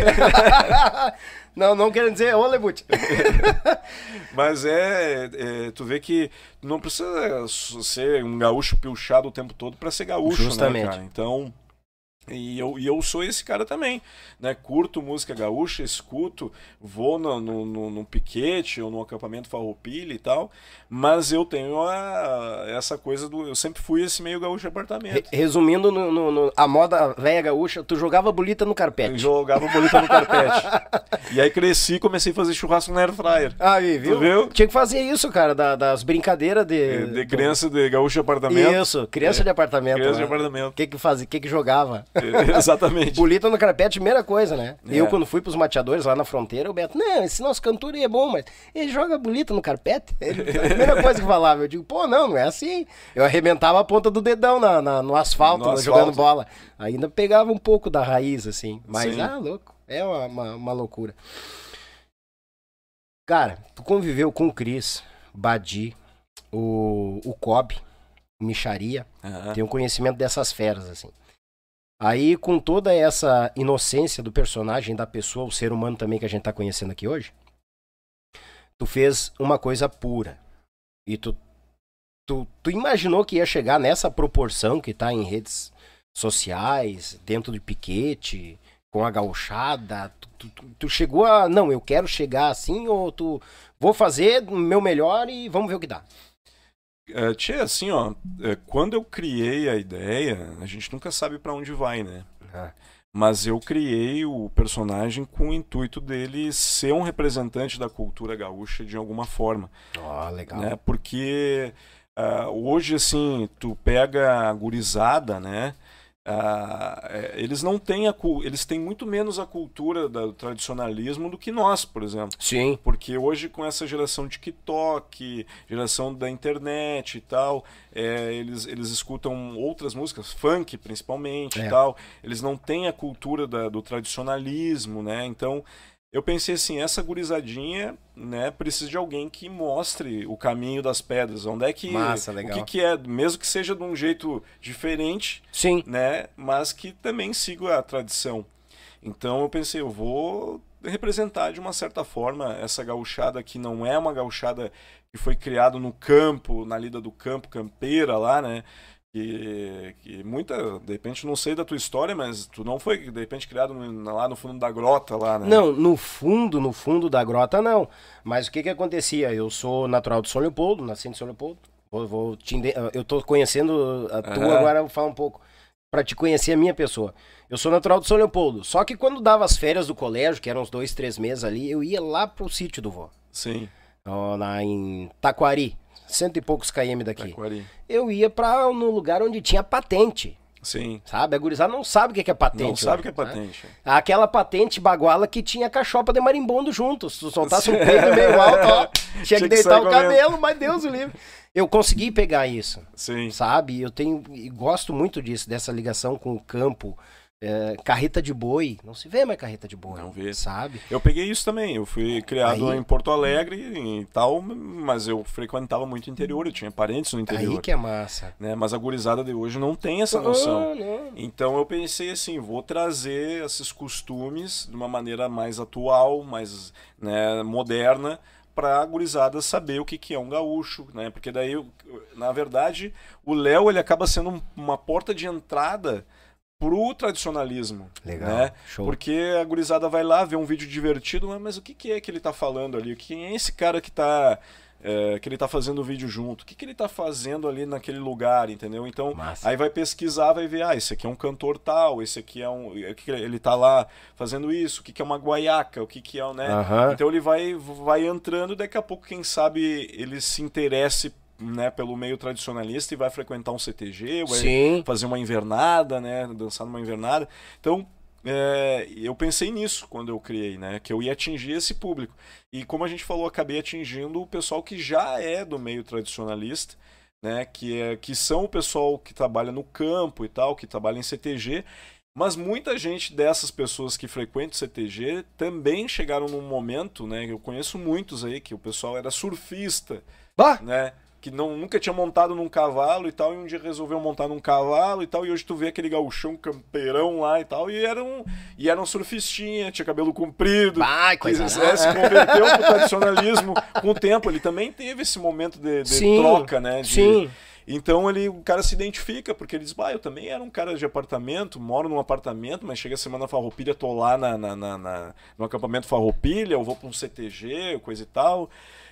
não, não querendo dizer, ô Lebute. Mas é, é, Tu vê que não precisa ser um gaúcho pilchado o tempo todo pra ser gaúcho, Justamente. né, cara? Então. E eu, e eu sou esse cara também, né? Curto música gaúcha, escuto, vou no, no, no, no piquete ou no acampamento farroupilha e tal, mas eu tenho a, essa coisa do... Eu sempre fui esse meio gaúcho de apartamento. Re- Resumindo, no, no- no- a moda velha gaúcha, tu jogava bolita no Eu carpete. jogava bolita no carpete. e aí cresci e comecei a fazer churrasco na air fryer. Aí, viu? Tu viu? Tinha que fazer isso, cara, da- das brincadeiras de... De criança de gaúcho de apartamento. Isso, criança É. de apartamento. Criança de né? apartamento. O que que fazia? O que que jogava? Exatamente. Bolita no carpete, primeira coisa, né? É. Eu, quando fui pros mateadores lá na fronteira, o Beto, não, esse nosso cantor aí é bom, mas ele joga bolita no carpete? Ele, a primeira coisa que falava, eu digo, pô, não, não é assim. Eu arrebentava a ponta do dedão na, na- no asfalto, No né, jogando asfalto. bola. Ainda pegava um pouco da raiz, assim. Mas, Sim. ah, louco, é uma, uma, uma loucura. Cara, tu conviveu com o Cris, Badi, o, o Cobb, o Micharia, Aham. tem um conhecimento dessas feras, assim. Aí, com toda essa inocência do personagem, da pessoa, o ser humano também que a gente tá conhecendo aqui hoje, tu fez uma coisa pura. E tu, tu, tu imaginou que ia chegar nessa proporção que tá em redes sociais, dentro de piquete, com a gauchada? Tu, tu- tu- chegou a. Não, eu quero chegar assim, ou tu. Vou fazer o meu melhor e vamos ver o que dá. É, Tchê, assim, ó, é, quando eu criei a ideia, a gente nunca sabe pra onde vai, né? Ah. Mas eu criei o personagem com o intuito dele ser um representante da cultura gaúcha de alguma forma, Ó, legal. né? Porque ah, hoje, assim, tu pega a gurizada, né? Ah, é, eles não têm a eles têm muito menos a cultura do tradicionalismo do que nós, por exemplo. Sim. Porque hoje, com essa geração de TikTok, geração da internet e tal, é, eles, eles escutam outras músicas, funk principalmente É. e tal. Eles não têm a cultura da- do tradicionalismo, né? Então, eu pensei assim, essa gurizadinha, né, precisa de alguém que mostre o caminho das pedras. Onde é que... Massa, O legal. que, que é, mesmo que seja de um jeito diferente, Sim. né? Mas que também siga a tradição. Então eu pensei, eu vou representar de uma certa forma essa gauchada que não é uma gauchada que foi criada no campo, na lida do campo, campeira lá, né? Que, que muita, de repente, não sei da tua história, mas tu não foi, de repente, criado no- lá no fundo da grota lá, né? Não, no fundo, no fundo da grota, não. Mas o que que acontecia? Eu sou natural de São Leopoldo, nasci em São Leopoldo. Vou, vou te inde- Eu tô conhecendo a tua, Aham. agora eu vou falar um pouco. Pra te conhecer a minha pessoa. Eu sou natural de São Leopoldo. Só que quando dava as férias do colégio, que eram uns dois, três meses ali, eu ia lá pro sítio do vô. Sim, Lá em Taquari. Cento e poucos km daqui. Taquari. Eu ia pra no lugar onde tinha patente. Sim. Sabe? A gurizada não sabe o que é patente. Não sabe o que é né? patente. Aquela patente baguala que tinha cachopa de marimbondo junto. Se tu soltasse um peido meio alto, ó, tinha, Tinha que que deitar o cabelo, mas Deus o livre. Eu consegui pegar isso, Sim. sabe? Eu tenho e gosto muito disso, dessa ligação com o campo. É, carreta de boi, não se vê mais carreta de boi, Não vê. sabe? Eu peguei isso também. Eu fui criado Aí- em Porto Alegre e tal, mas eu frequentava muito o interior, eu tinha parentes no interior. Aí que é massa. né? Mas a gurizada de hoje não tem essa noção. Então eu pensei assim, vou trazer esses costumes de uma maneira mais atual, mais né, moderna, para a gurizada saber o que, que é um gaúcho, né? Porque daí, na verdade, o Léo ele acaba sendo um- uma porta de entrada pro tradicionalismo, Legal, né? show. Porque a gurizada vai lá ver um vídeo divertido, mas, mas o que, que é que ele tá falando ali? Quem é esse cara que tá é, que ele tá fazendo o vídeo junto? O que, que ele tá fazendo ali naquele lugar, entendeu? Então, Massa. aí vai pesquisar, vai ver, ah, esse aqui é um cantor tal, esse aqui é um. é Ele tá lá fazendo isso, o que, que é uma guaiaca, o que, que é, né? Aham. Então ele vai, vai entrando, daqui a pouco, quem sabe, ele se interesse né, pelo meio tradicionalista e vai frequentar um CTG, vai Sim. fazer uma invernada, né? Dançar numa invernada. Então, é, eu pensei nisso quando eu criei, né? Que eu ia atingir esse público. E como a gente falou, acabei atingindo o pessoal que já é do meio tradicionalista, né? Que, é, que são o pessoal que trabalha no campo e tal, que trabalha em CTG. Mas muita gente dessas pessoas que frequentam o CTG também chegaram num momento, né? Eu conheço muitos aí que o pessoal era surfista, Bah! né? Que não, nunca tinha montado num cavalo e tal, e um dia resolveu montar num cavalo e tal, e hoje tu vê aquele gauchão campeirão lá e tal, e era um, e era um surfistinha, tinha cabelo comprido, que coisa é, se converteu pro tradicionalismo com o tempo. Ele também teve esse momento de, de Sim, troca, né? de- Sim. então ele, o cara se identifica, porque ele diz, bah, eu também era um cara de apartamento, moro num apartamento, mas chega a semana farroupilha, tô lá na, na, na, na- no acampamento farroupilha, eu vou pra um CTG, coisa e tal.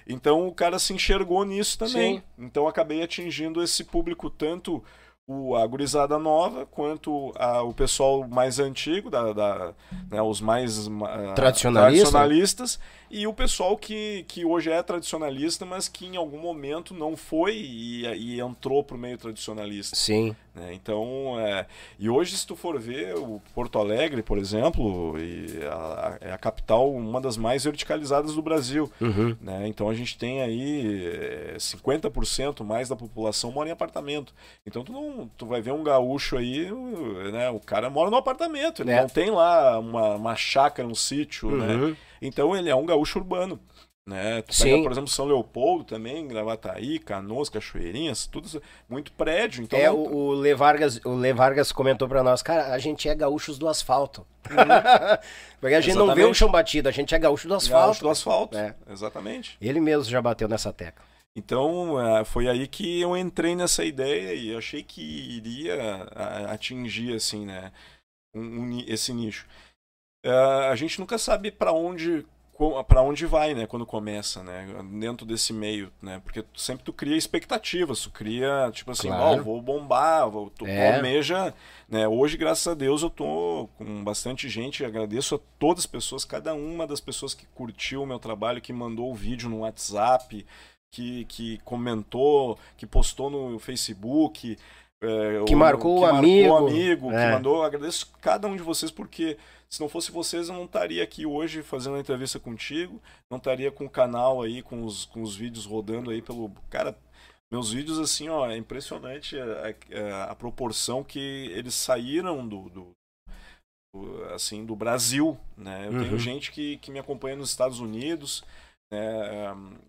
Então o cara se enxergou nisso também. Sim. Então eu acabei atingindo esse público, tanto o, a gurizada nova, quanto a, o pessoal mais antigo, da, da né, os mais uh, Tradicionalista. tradicionalistas, e o pessoal que, que hoje é tradicionalista, mas que em algum momento não foi e, e entrou pro meio tradicionalista. Sim. né? Então, é, e hoje se tu for ver o Porto Alegre, por exemplo, e a- a- é a capital, uma das mais verticalizadas do Brasil. Uhum. né? Então a gente tem aí é, 50% mais da população mora em apartamento. Então tu não, tu vai ver um gaúcho aí, o- né? O cara mora no apartamento, ele É. não tem lá uma, uma chácara, um sítio, né? Uhum. Então ele é um gaúcho urbano. Né? Tu Sim. pega, por exemplo, São Leopoldo também, Gravataí, Canoas, Cachoeirinhas, tudo muito prédio. Então É, não- o, o Le Vargas, o Le Vargas comentou pra nós, cara, a gente é gaúchos do asfalto. Porque a gente não vê o Exatamente. chão batido, a gente é gaúcho do gaúcho asfalto. do asfalto. É. Exatamente. Ele mesmo já bateu nessa tecla. Então, eh, foi aí que eu entrei nessa ideia e achei que iria atingir, assim, né, um- um esse nicho. Eh, a gente nunca sabe para onde para onde vai, né, quando começa, né, dentro desse meio, né, porque sempre tu cria expectativas, tu cria, tipo assim, Claro. ó, vou bombar, vou, tu É. almeja, né, hoje, graças a Deus, eu tô com bastante gente, agradeço a todas as pessoas, cada uma das pessoas que curtiu o meu trabalho, que mandou o vídeo no WhatsApp, que, que comentou, que postou no Facebook, é, Que ou- marcou o que amigo. amigo, É. que mandou. Agradeço cada um de vocês, porque se não fosse vocês, eu não estaria aqui hoje fazendo a entrevista contigo, não estaria com o canal aí, com os, com os vídeos rodando aí pelo. Cara, meus vídeos, assim, ó, é impressionante a, a- a proporção que eles saíram do. do- assim, do Brasil, né? Eu Uhum. tenho gente que, que me acompanha nos Estados Unidos, né?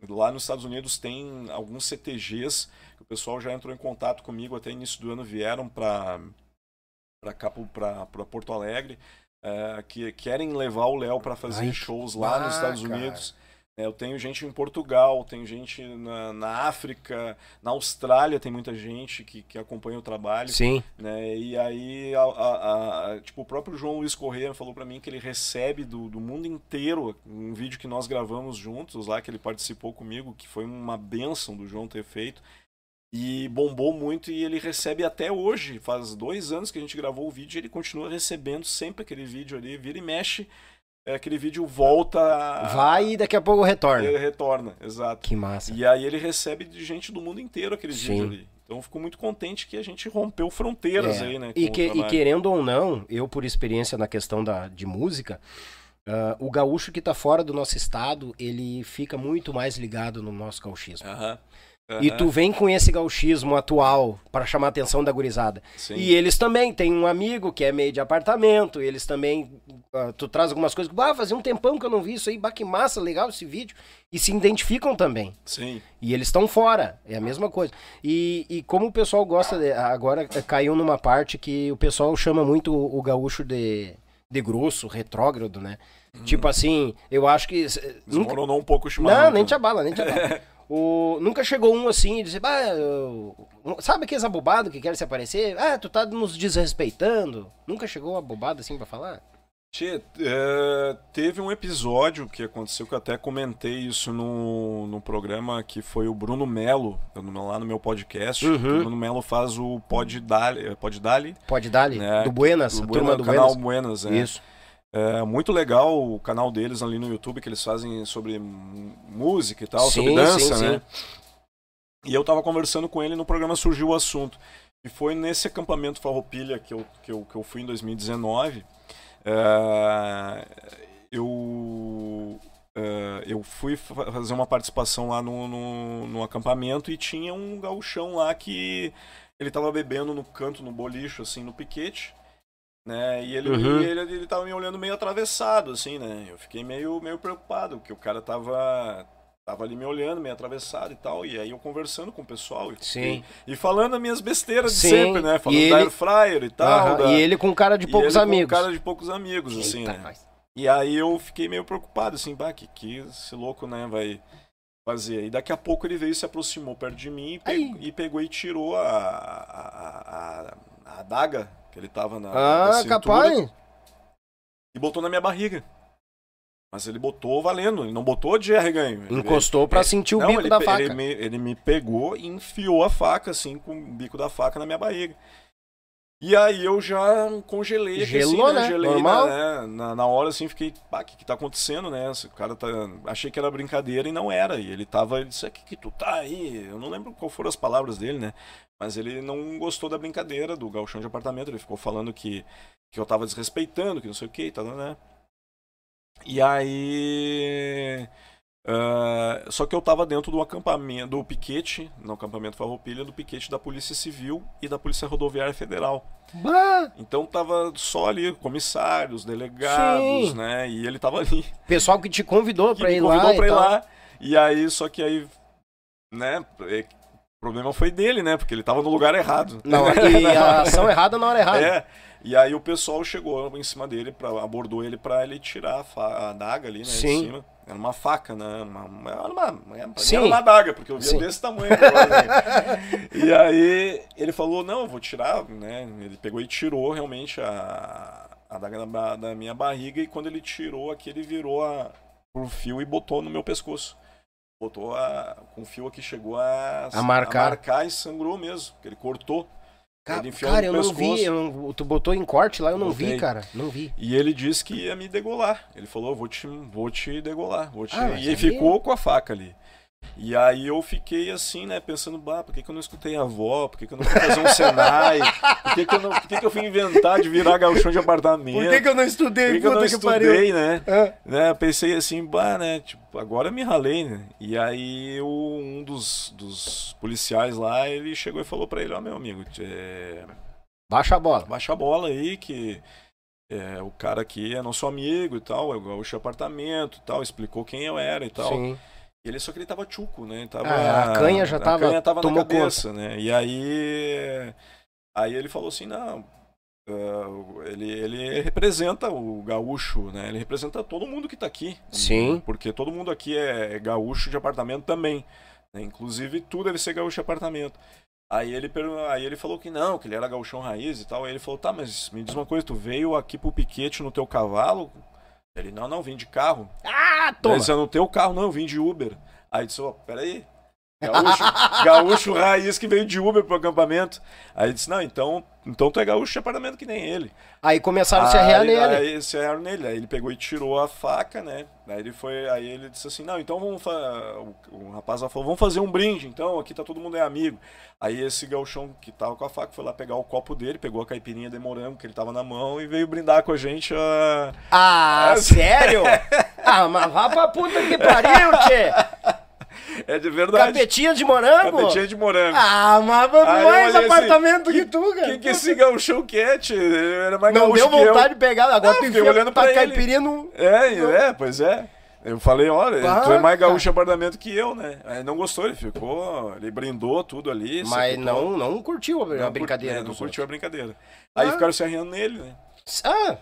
Lá nos Estados Unidos tem alguns CTGs que o pessoal já entrou em contato comigo até início do ano vieram para para cá para Porto Alegre é, que querem levar o Léo para fazer Ai, shows lá nos Estados cara. Unidos É, eu tenho gente em Portugal tenho gente na, na África na Austrália tem muita gente que, que acompanha o trabalho Sim. né? E aí, a- a- a- tipo, o próprio João Luiz Corrêa falou pra mim que ele recebe do, do mundo inteiro um vídeo que nós gravamos juntos lá, que ele participou comigo, que foi uma benção do João ter feito. E bombou muito e ele recebe até hoje. Faz dois anos que a gente gravou o vídeo e ele continua recebendo sempre aquele vídeo ali, vira e mexe. é, aquele vídeo volta. Vai e daqui a pouco retorna. Ele retorna, exato. Que massa. E aí ele recebe de gente do mundo inteiro aquele Sim. vídeo ali. Então eu fico muito contente que a gente rompeu fronteiras É. aí, né? E, que- e querendo ou não, eu por experiência na questão da, de música, ah, o gaúcho que tá fora do nosso estado, ele fica muito mais ligado no nosso gauchismo. Aham. E Aham. tu vem com esse gauchismo atual pra chamar a atenção da gurizada. Sim. E eles também, tem um amigo que é meio de apartamento, eles também, ah, tu traz algumas coisas, ah, fazia um tempão que eu não vi isso aí, bah, que massa, legal esse vídeo. E se identificam também. Sim. E eles estão fora, é a mesma coisa. E, e como o pessoal gosta, de- agora eh, caiu numa parte que o pessoal chama muito o, o gaúcho de, de grosso, retrógrado, né? Tipo assim, eu acho que. eh, Nunca, Desmoronou um pouco o chimarrão. não, nem te então. abala, nem te abala. O, nunca chegou um assim e disse, bah, eu- sabe aqueles abobados que querem se aparecer? Ah, tu tá nos desrespeitando. Nunca chegou uma bobada assim pra falar? Tchê, é, teve um episódio que aconteceu que eu até comentei isso no, no programa que foi o Bruno Melo, lá no meu podcast. Uhum. O Bruno Melo faz o Pod Dali, Pod Dali Pode dar ali? né, do Buenas, do a Buena- turma do canal Buenas. Buenas. é. Isso. É muito legal o canal deles ali no YouTube que eles fazem sobre música e tal, Sim, sobre dança, sim, né? E eu tava conversando com ele no programa surgiu o assunto. E foi nesse acampamento Farroupilha que eu, que eu, que eu fui em 2019. é, eu, é, eu fui fa- fazer uma participação lá no, no, no acampamento e tinha um gauchão lá que ele tava bebendo no canto, no bolicho, assim, no piquete. Né? E ele, Uhum. e ele, ele tava me olhando meio atravessado, assim, né? Eu fiquei meio, meio preocupado, porque o cara tava, tava ali me olhando, meio atravessado e tal. E aí eu conversando com o pessoal. E, Sim. e falando as minhas besteiras de Sim, sempre, né? Falando e da ele- Air Fryer e tal. Aham, da- E ele com cara de e poucos ele com amigos. cara de poucos amigos, assim, Eita, né? nós. E aí eu fiquei meio preocupado, assim, bah, que, que esse louco, né, vai fazer. E daqui a pouco ele veio e se aproximou perto de mim e, pe- Aí. e pegou e tirou a, a, a, a- a adaga que ele tava na, na Ah, cintura capaz. e botou na minha barriga. Mas ele botou valendo, ele não botou de arreganho. Ele- Encostou pra ele- sentir o não, bico ele, da faca. Ele me, ele me pegou e enfiou a faca, assim, com o bico da faca na minha barriga. E aí eu já congelei aqui, Gelou, assim, né? né? Gelei Normal. na, né? na, na hora, assim, fiquei, pá, o que que tá acontecendo, né? Esse cara tá... Achei que era brincadeira e não era. E ele tava, ele disse, que que tu tá aí? Eu não lembro qual foram as palavras dele, né? Mas ele não gostou da brincadeira do galchão de apartamento. Ele ficou falando que, que eu tava desrespeitando, que não sei o que e tal, né? E aí... ah, só que eu tava dentro do acampamento, do piquete, no acampamento Farroupilha, do piquete da Polícia Civil e da Polícia Rodoviária Federal. Bah, Então tava só ali comissários, delegados, Sim. né? E ele tava ali. pessoal que te convidou me ir convidou lá. pra e ir lá. E aí, só que aí, né? é, O problema foi dele, né? Porque ele tava no lugar errado. Não, e a ação errada na hora errada. É. E aí o pessoal chegou em cima dele, pra, abordou ele pra ele tirar a, a adaga ali, né? Sim. De cima. Era uma faca, né? Uma, uma- era uma, Sim. era uma adaga, porque eu via Sim. desse tamanho. e aí ele falou, não, eu vou tirar, né? Ele pegou e tirou realmente a, a adaga da, da minha barriga e quando ele tirou aqui, ele virou a, pro fio e botou no meu pescoço. Botou a, com o fio aqui, chegou a, A marcar. a marcar e sangrou mesmo, porque ele cortou. Cara, eu não vi. pescoço. eu não- tu botou em corte lá, eu não vi, cara. Não vi. E ele disse que ia me degolar. Ele falou, vou te, vou te degolar. Vou te... Ah, e ele aí- ficou com a faca ali. E aí eu fiquei assim, né, pensando, bah, por que, que eu não escutei a avó? Por que, que eu não fui fazer um Senai? Por que, que, eu não, por que, que eu fui inventar de virar gauchão de apartamento? eu não estudei? Por que, que eu não estudei, né? É. né? eu Pensei assim, bah, né? Tipo, agora eu me ralei, né? E aí o- um dos, dos policiais lá, ele chegou e falou pra ele, ó, meu amigo, é, Baixa a bola. baixa a bola aí que é, o cara aqui é nosso amigo e tal, é o gaúcho de apartamento e tal, explicou quem eu era e tal. Sim. E ele só que ele tava tchuco, né? Tava, Ah, a canha já tava- A canha tava tomou na cabeça, né? E aí. Aí ele falou assim: não. ah, ele, ele representa o gaúcho, né? Ele representa todo mundo que tá aqui. Sim. Porque todo mundo aqui é gaúcho de apartamento também. né? Inclusive, tu deve ser gaúcho de apartamento. Aí ele, aí ele falou que não, que ele era gaúchão raiz e tal. Aí ele falou, tá, mas me diz uma coisa, tu veio aqui pro piquete no teu cavalo? Ele, não, não, vim de carro. Ah, toma. disse, no teu carro, não, eu vim de Uber. Aí disse, ó, peraí. Gaúcho, gaúcho raiz que veio de Uber pro acampamento. Aí disse, não, então, então tu é gaúcho de apartamento que nem ele. Aí começaram a se arrear aí, nele. Aí se arrearam nele. Aí ele pegou e tirou a faca, né? Aí ele foi, aí ele disse assim, não, então vamos o, o rapaz lá falou, vamos fazer um brinde, então, aqui tá todo mundo é amigo. Aí esse gauchão que tava com a faca foi lá pegar o copo dele, pegou a caipirinha de morango que ele tava na mão e veio brindar com a gente a... Ah, sério? ah, mas vá pra puta que pariu, tchê. É de verdade. Capetinha de morango? Capetinha de morango. Ah, mas Aí mais assim, apartamento que, tu, cara. que, que esse gauchão tio? Ele Era mais Não deu que eu. vontade de pegar. Agora Não, tu fiquei enfia olhando pra pra caipirinha no... É, é, pois é. Eu falei, olha, Ah, tu é mais cara. gaúcho apartamento que eu, né? Aí não gostou, ele ficou, ele brindou tudo ali. Mas não, não curtiu a Não cur- brincadeira é, não curtiu a brincadeira. Aí Ah. ficaram se arriando nele, né? outros. Ah,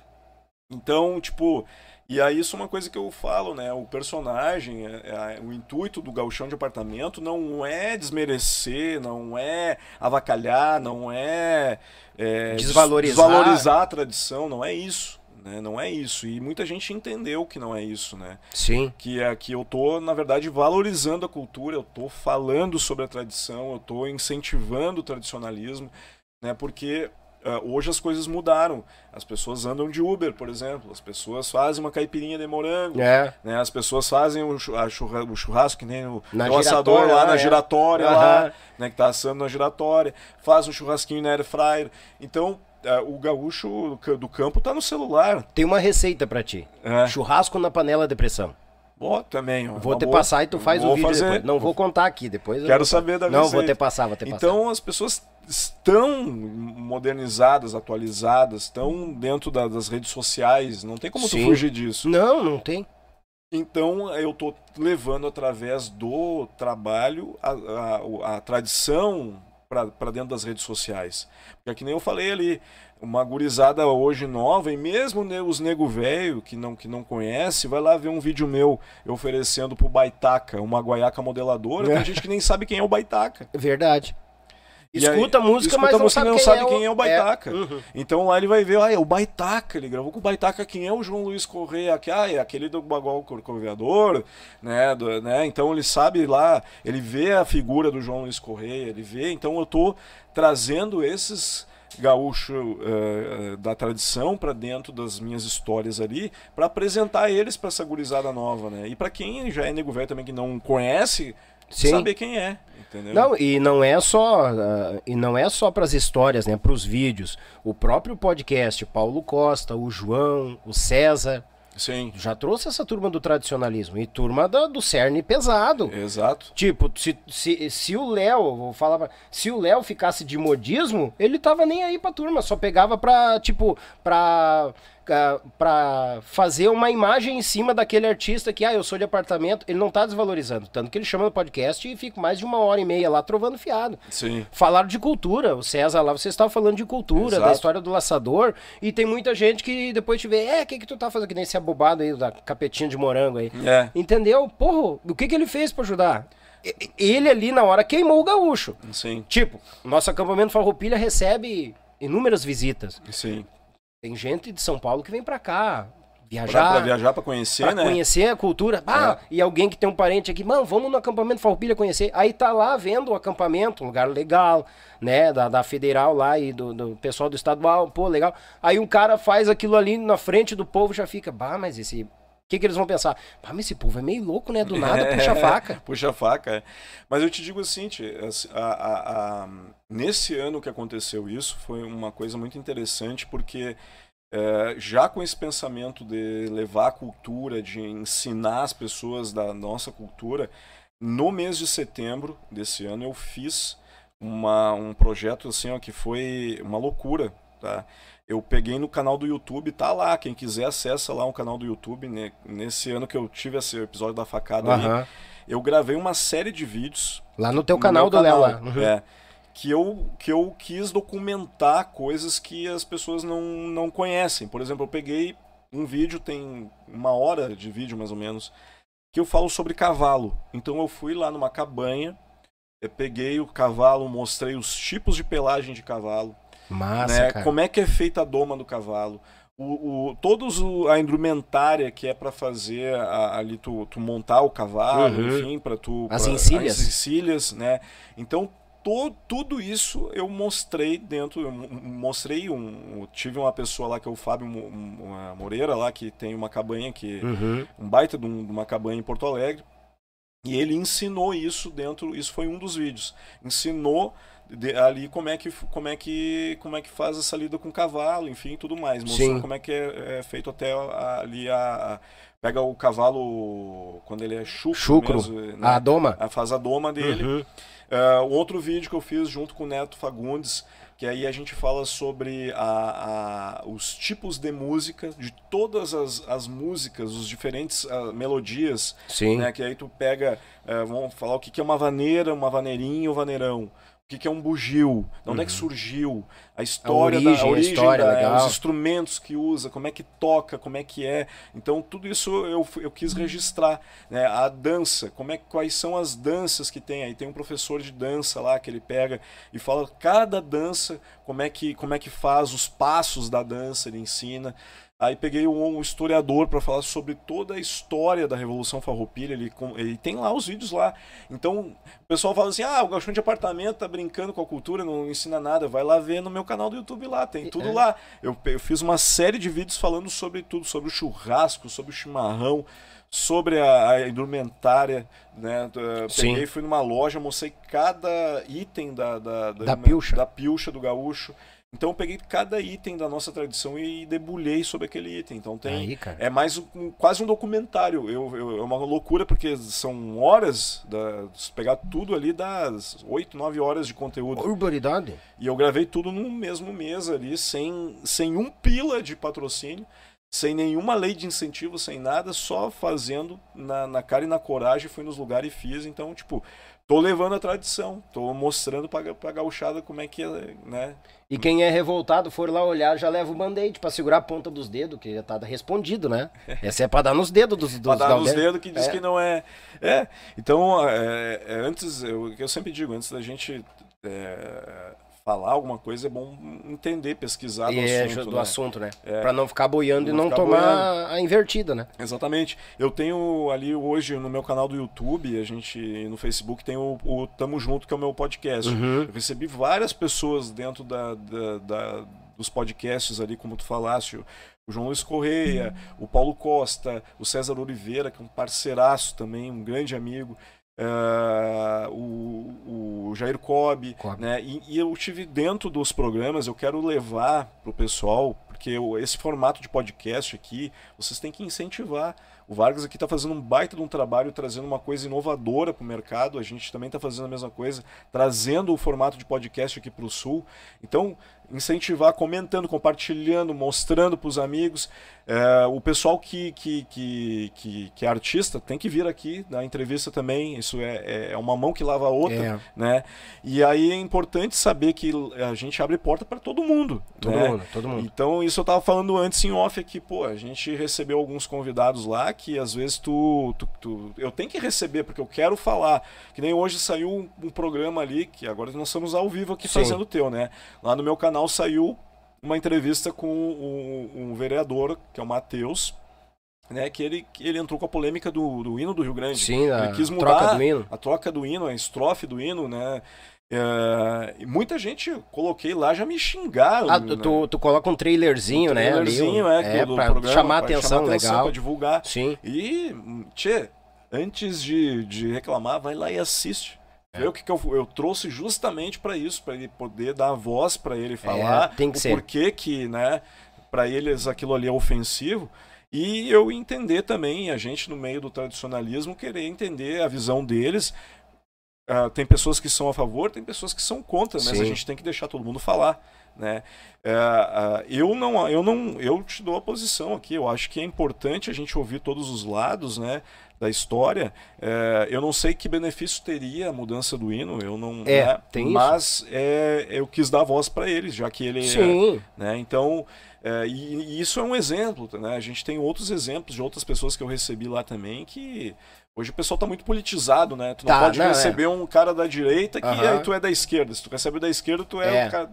Então, tipo, e aí isso é uma coisa que eu falo, né? O personagem, é- é- o intuito do gauchão de apartamento não é desmerecer, não é avacalhar, não é, é, des- Desvalorizar. desvalorizar a tradição, não é isso. Né? Não é isso. E muita gente entendeu que não é isso, né? sim. que é que eu tô, na verdade, valorizando a cultura, eu tô falando sobre a tradição, eu tô incentivando o tradicionalismo, né? Porque ah, hoje as coisas mudaram. As pessoas andam de Uber, por exemplo, as pessoas fazem uma caipirinha de morango, É. né? As pessoas fazem o, churra- o churrasco que nem o, o assador lá lá, na é. giratória Aham. lá, né, que tá assando na giratória, faz um churrasquinho na air fryer. Então, ah, o gaúcho do ca- do campo tá no celular. Tem uma receita pra ti. É. Churrasco na panela de pressão. Ó, também, Vou uma te boa. passar e tu faz Vou o vídeo fazer. depois. Não vou contar aqui, depois eu Quero vou- saber da Não, vou receita. te passar, vou te passar. Então as pessoas estão modernizadas, atualizadas, estão dentro da- das redes sociais, não tem como Sim. tu fugir disso. Não, não tem. Então eu tô levando através do trabalho a, a- a tradição para dentro das redes sociais. Porque é que nem eu falei ali, uma gurizada hoje nova, e mesmo os nego velho que não, que não conhece, vai lá ver um vídeo meu eu oferecendo pro Baitaca uma guaiaca modeladora, É. tem gente que nem sabe quem é o Baitaca. Verdade. Escuta aí, a música, escuta mas a não música, sabe, não quem, sabe é quem é o Baitaca. Uhum. Então lá ele vai ver, ah, é o Baitaca, ele gravou com o Baitaca, quem é o João Luiz Correia? Que, ah, é aquele do Bagual Corcoveador, né, do, né? Então ele sabe lá, ele vê a figura do João Luiz Correia, ele vê, então eu tô trazendo esses gaúcho uh, da tradição para dentro das minhas histórias ali, para apresentar eles para essa gurizada nova, né? E para quem já é nego velho também que não conhece, Sim. saber quem é, entendeu? Não, e não é só uh, e não é só para as histórias, né, para os vídeos. O próprio podcast, Paulo Costa, o João, o César, Sim. Já trouxe essa turma do tradicionalismo e turma do, do cerne pesado. Exato. Tipo, se, se, se o Léo, vou falar, pra, se o Léo ficasse de modismo, ele tava nem aí pra turma, só pegava pra, tipo, pra para fazer uma imagem em cima daquele artista que, ah, eu sou de apartamento, ele não tá desvalorizando. Tanto que ele chama no podcast e fica mais de uma hora e meia lá trovando fiado. Sim. Falaram de cultura. O César lá, você estava falando de cultura, Exato. da história do laçador. E tem muita gente que depois te vê, é, o que, que tu tá fazendo? Que nem esse abobado aí da capetinha de morango aí. É. Entendeu? Porra, o que, que ele fez para ajudar? Ele ali na hora queimou o gaúcho. Sim. Tipo, nosso acampamento Farroupilha recebe inúmeras visitas. Sim. Tem gente de São Paulo que vem para cá viajar. Pra, pra viajar, pra conhecer, pra né? conhecer a cultura. Ah, é. e alguém que tem um parente aqui, mano, vamos no acampamento Farroupilha conhecer. Aí tá lá vendo o acampamento, um lugar legal, né? Da, da federal lá e do, do pessoal do estadual, pô, legal. Aí um cara faz aquilo ali na frente do povo, já fica, bah, mas esse o que, que, eles vão pensar? Ah, mas esse povo é meio louco, né? Do nada puxa faca. puxa faca, é. Mas eu te digo assim, a, a, a, nesse ano que aconteceu isso, foi uma coisa muito interessante, porque é, já com esse pensamento de levar a cultura, de ensinar as pessoas da nossa cultura, no mês de setembro desse ano eu fiz uma, um projeto assim ó, que foi uma loucura. Tá? Eu peguei no canal do YouTube, tá lá. Quem quiser acessa lá o canal do YouTube. Né? Nesse ano que eu tive esse episódio da facada uhum. aí, eu gravei uma série de vídeos. Lá no teu no canal do Léo lá. Uhum. É, que eu, que eu quis documentar coisas que as pessoas não, não conhecem. Por exemplo, eu peguei um vídeo, tem uma hora de vídeo mais ou menos, que eu falo sobre cavalo. Então eu fui lá numa cabanha, eu peguei o cavalo, mostrei os tipos de pelagem de cavalo Massa, né? cara. Como é que é feita a doma do cavalo. O, o, todos o, a indumentária que é para fazer a, ali tu, tu, montar o cavalo, uhum. enfim, para tu as pra, encilhas, as encilhas, né? Então to, tudo isso eu mostrei dentro, eu mostrei um, tive uma pessoa lá que é o Fábio Moreira lá que tem uma cabanha que uhum. um baita de, um, de uma cabanha em Porto Alegre e ele ensinou isso dentro, isso foi um dos vídeos, ensinou de, ali como é que como é que como é que faz essa lida com o cavalo, enfim, tudo mais, mostrando Sim. como é que é, é feito até ali a, a, pega o cavalo quando ele é chucro, chucro. Mesmo, né? a doma, a, faz a doma dele. Uhum. Uh, outro vídeo que eu fiz junto com o Neto Fagundes, que aí a gente fala sobre a, a, os tipos de música, de todas as, as músicas, os diferentes uh, melodias. Sim. Né, que aí tu pega, uh, vamos falar o que, que é uma vaneira, uma vaneirinha ou vaneirão o que, é um bugio, de onde uhum. é que uhum. surgiu, a história, a origem, da, a origem a história, da, os instrumentos que usa, como é que toca, como é que é. Então tudo isso eu, eu quis registrar. Né? A dança, como é, quais são as danças que tem aí. Tem um professor de dança lá que ele pega e fala cada dança, como é que, como é que faz, os passos da dança, ele ensina. Aí peguei um, historiador para falar sobre toda a história da Revolução Farroupilha, ele, ele tem lá os vídeos lá. Então, o pessoal fala assim: "Ah, o gauchão de apartamento tá brincando com a cultura, não ensina nada". Vai lá ver no meu canal do YouTube lá, tem tudo é. lá. Eu, eu fiz uma série de vídeos falando sobre tudo, sobre o churrasco, sobre o chimarrão, sobre a, a indumentária, né? Peguei, fui numa loja, mostrei cada item da da, da, da pilcha. da pilcha do gaúcho. Então eu peguei cada item da nossa tradição e debulhei sobre aquele item. Então tem Aí, é mais um, quase um documentário. Eu, eu, é uma loucura porque são horas da, pegar tudo ali das 8, 9 horas de conteúdo. Urbanidade. E eu gravei tudo no mesmo mês ali sem sem um pila de patrocínio sem nenhuma lei de incentivo, sem nada, só fazendo na, na cara e na coragem, fui nos lugares e fiz. Então, tipo, tô levando a tradição, tô mostrando pra, pra gauchada como é que é, né? E quem é revoltado for lá olhar, já leva o band-aid pra segurar a ponta dos dedos, que já tá respondido, né? Essa é pra dar nos dedos dos, dos Pra dar nos dedos que diz é. que não é. É, então, é, é, antes, eu, eu sempre digo, antes da gente é, falar alguma coisa, é bom entender, pesquisar E é assunto. do né? assunto, né? É. Pra não ficar boiando e Não não ficar tomar boiando. a invertida, né? Exatamente. Eu tenho ali hoje no meu canal do YouTube, a gente no Facebook tem o, o Tamo Junto, que é o meu podcast. Uhum. Eu recebi várias pessoas dentro da, da- da- dos podcasts ali, como tu falaste. O o João Luiz Correia, o Paulo Costa, o César Oliveira, que é um parceiraço também, um grande amigo. Eh, o, o Jair Cobb, Cobb. né? E, e eu tive dentro dos programas, eu quero levar pro pessoal, porque eu- esse formato de podcast aqui, vocês têm que incentivar. O Vargas aqui está fazendo um baita de um trabalho, trazendo uma coisa inovadora para o mercado. A gente também está fazendo a mesma coisa, trazendo o formato de podcast aqui para o Sul. Então, incentivar, comentando, compartilhando, mostrando para os amigos. É, o pessoal que, que, que, que, que é artista tem que vir aqui na entrevista também. Isso é, é uma mão que lava a outra. É. Né? E aí é importante saber que a gente abre porta para todo mundo. Todo né? mundo, todo mundo. Então, isso eu tava falando antes em off aqui, pô, a gente recebeu alguns convidados lá que às vezes tu, tu, tu- eu tenho que receber porque eu quero falar. Que nem hoje saiu um, um programa ali, que agora nós estamos ao vivo aqui Sim. fazendo o teu, né? Lá no meu canal saiu uma entrevista com um, um vereador, que é o Matheus, né? Que ele, ele entrou com a polêmica do, do hino do Rio Grande. Sim, a ele quis mudar troca do hino. a troca do hino, a estrofe do hino, né? É, e muita gente coloquei lá já me xingaram. Ah, né? tu, tu, coloca um trailerzinho, Um né? ali, trailerzinho, é, é, do pra programa, chamar pra atenção, legal. pra divulgar. Sim. E, tchê, antes de, de reclamar, vai lá e assiste. É. Vê o que, que eu, eu trouxe justamente para isso, para ele poder dar voz para ele falar É, tem que o ser. porquê que, né, para eles aquilo ali é ofensivo. E eu entender também, a gente no meio do tradicionalismo, querer entender a visão deles. Ah, tem pessoas que são a favor, tem pessoas que são contra, mas Sim. a gente tem que deixar todo mundo falar, né? É, ah, eu não, eu não, eu te dou a posição aqui. Eu acho que é importante a gente ouvir todos os lados, né, da história. É, eu não sei que benefício teria a mudança do hino. Eu não, É, né, tem mas é, eu quis dar voz para eles, já que ele, é, Sim. né? Então, é, e, e isso é um exemplo, né? A gente tem outros exemplos de outras pessoas que eu recebi lá também que hoje o pessoal tá muito politizado, né? Tu não Tá, pode não, é. receber um cara da direita que Aham. aí tu é da esquerda. Se tu recebe da esquerda, tu é, É. um cara,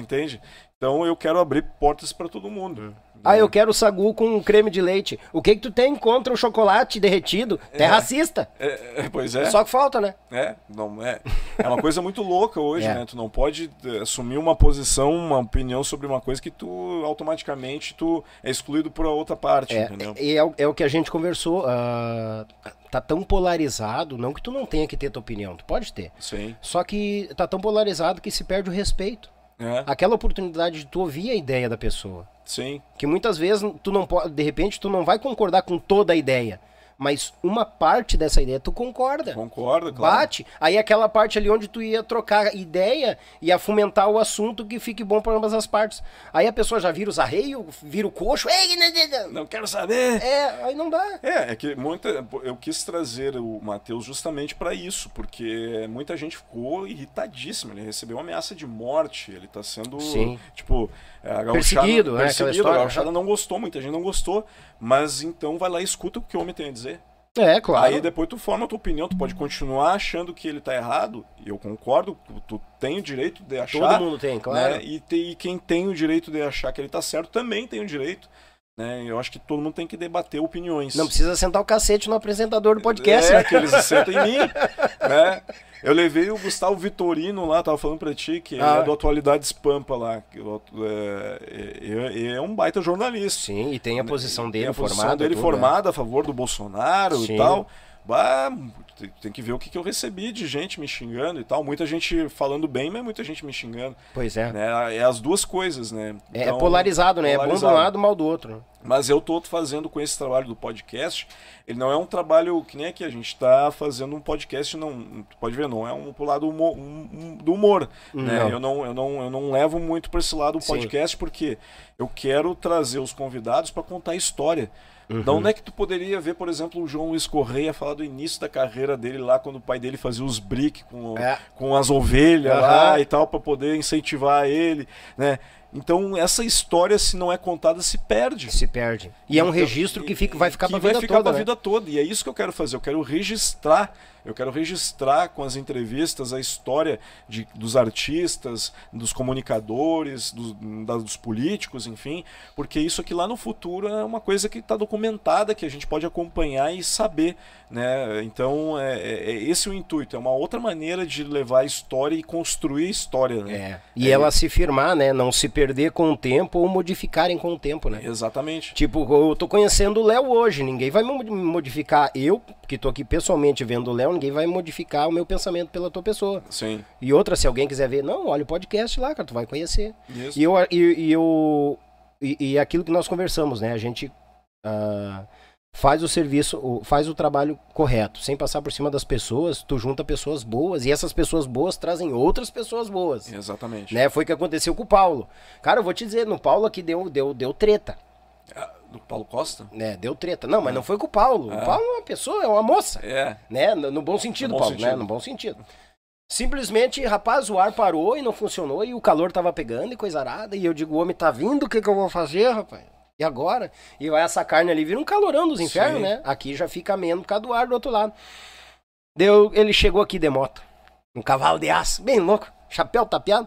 entende? Então eu quero abrir portas para todo mundo. Ah, eu quero sagu com creme de leite. O que que tu tem contra o chocolate derretido? Tu é, racista. É, é, pois é. Só que falta, né? É, não é. É uma coisa muito louca hoje, É. né? Tu não pode eh, assumir uma posição, uma opinião sobre uma coisa que tu automaticamente tu é excluído por outra parte, É, entendeu? e é, o- é que a gente conversou. ah, tá tão polarizado, não que tu não tenha que ter tua opinião, tu pode ter. Sim. Só que tá tão polarizado que se perde o respeito. É, Aquela oportunidade de tu ouvir a ideia da pessoa. sim. Que muitas vezes tu não pode, de repente tu não vai concordar com toda a ideia, mas uma parte dessa ideia tu concorda. Concordo, claro. Bate. Aí aquela parte ali onde tu ia trocar ideia, ia fomentar o assunto que fique bom para ambas as partes. Aí a pessoa já vira os arreios, vira o coxo. Ei, né, né, né. Não quero saber. É, aí não dá. É, é que muita, eu quis trazer o Matheus justamente para isso, porque muita gente ficou irritadíssima. Ele recebeu uma ameaça de morte, ele tá sendo, Sim. tipo, é, a gauchada, Perseguido, né, aquela perseguido, história. a gauchada não gostou, muita gente não gostou, mas então vai lá e escuta o que o homem tem a dizer. É, claro. Aí depois tu forma a tua opinião, tu pode continuar achando que ele tá errado, e eu concordo, tu, tem o direito de achar. Todo mundo tem, claro. né? E, te- e quem tem o direito de achar que ele tá certo também tem o direito. Né? Eu acho que todo mundo tem que debater opiniões. Não precisa sentar o cacete no apresentador do podcast, É, né? que eles sentam em mim, né? Eu levei o Gustavo Vitorino lá, tava falando pra ti, que ele Ah. é do Atualidades Pampa lá. é, é, é, é um baita jornalista. Sim, e tem a posição dele Tem a posição formada. dele tudo, formada a favor do Bolsonaro Sim. e tal. Bah, tem- tem que ver o que, que eu recebi de gente me xingando e tal. Muita gente falando bem, mas muita gente me xingando. né? Pois é. Né? É as duas coisas, né? É Então, polarizado, né? É bom de um polarizado. lado, mal do outro. né? Mas eu tô fazendo com esse trabalho do podcast. Ele não é um trabalho que nem aqui. A gente tá fazendo um podcast, não. Pode ver, não é um pro lado humo- um- do humor. Né? Não. Eu, não, eu, não, eu não levo muito para esse lado o Sim. podcast, porque eu quero trazer os convidados para contar a história. Uhum. Da onde é que tu poderia ver, por exemplo, o João Luiz Correia falar do início da carreira dele lá, quando o pai dele fazia os brick com, É. com as ovelhas Aham. lá e tal, para poder incentivar ele, né? Então essa história, se não é contada, se perde. Se perde. E é um Então, registro que fica, vai ficar pra vai vida ficar toda, pra né? vida toda. E é isso que eu quero fazer. Eu quero registrar. Eu quero registrar com as entrevistas a história de, dos artistas, dos comunicadores, dos, da- dos políticos, enfim, porque isso aqui lá no futuro é uma coisa que está documentada, que a gente pode acompanhar e saber, né? Então é, é- é esse o intuito. É uma outra maneira de levar a história e construir a história, né? É. E ela se firmar, né? Não se perder com o tempo ou modificarem com o tempo, né? Exatamente. Tipo, eu tô conhecendo o Léo hoje, ninguém vai mo- modificar. Eu, que tô aqui pessoalmente vendo o Léo, ninguém vai modificar o meu pensamento pela tua pessoa. Sim. E outra, se alguém quiser ver, não, olha o podcast lá, cara, tu vai conhecer. Isso. E eu, e, e eu e, e aquilo que nós conversamos, né? A gente ah, faz o serviço, faz o trabalho correto, sem passar por cima das pessoas, tu junta pessoas boas e essas pessoas boas trazem outras pessoas boas. Exatamente. Né? Foi o que aconteceu com o Paulo. Cara, eu vou te dizer, no Paulo aqui deu, deu, deu treta. Ah, Do Paulo Costa? Né? Deu treta. Não, mas não foi com o Paulo. Ah. O Paulo é uma pessoa, é uma moça. É. Né? No, no bom sentido, No Paulo, né? sentido. No bom sentido. Simplesmente, rapaz, o ar parou e não funcionou e o calor tava pegando e coisa arada. E eu digo, o homem tá vindo, o que que eu vou fazer, rapaz? E agora? E vai essa carne ali vira um calorão dos infernos, Sim. né? Aqui já fica menos por causa do ar do outro lado. Deu, ele chegou aqui de moto. Um cavalo de aço, bem louco, chapéu tapeado.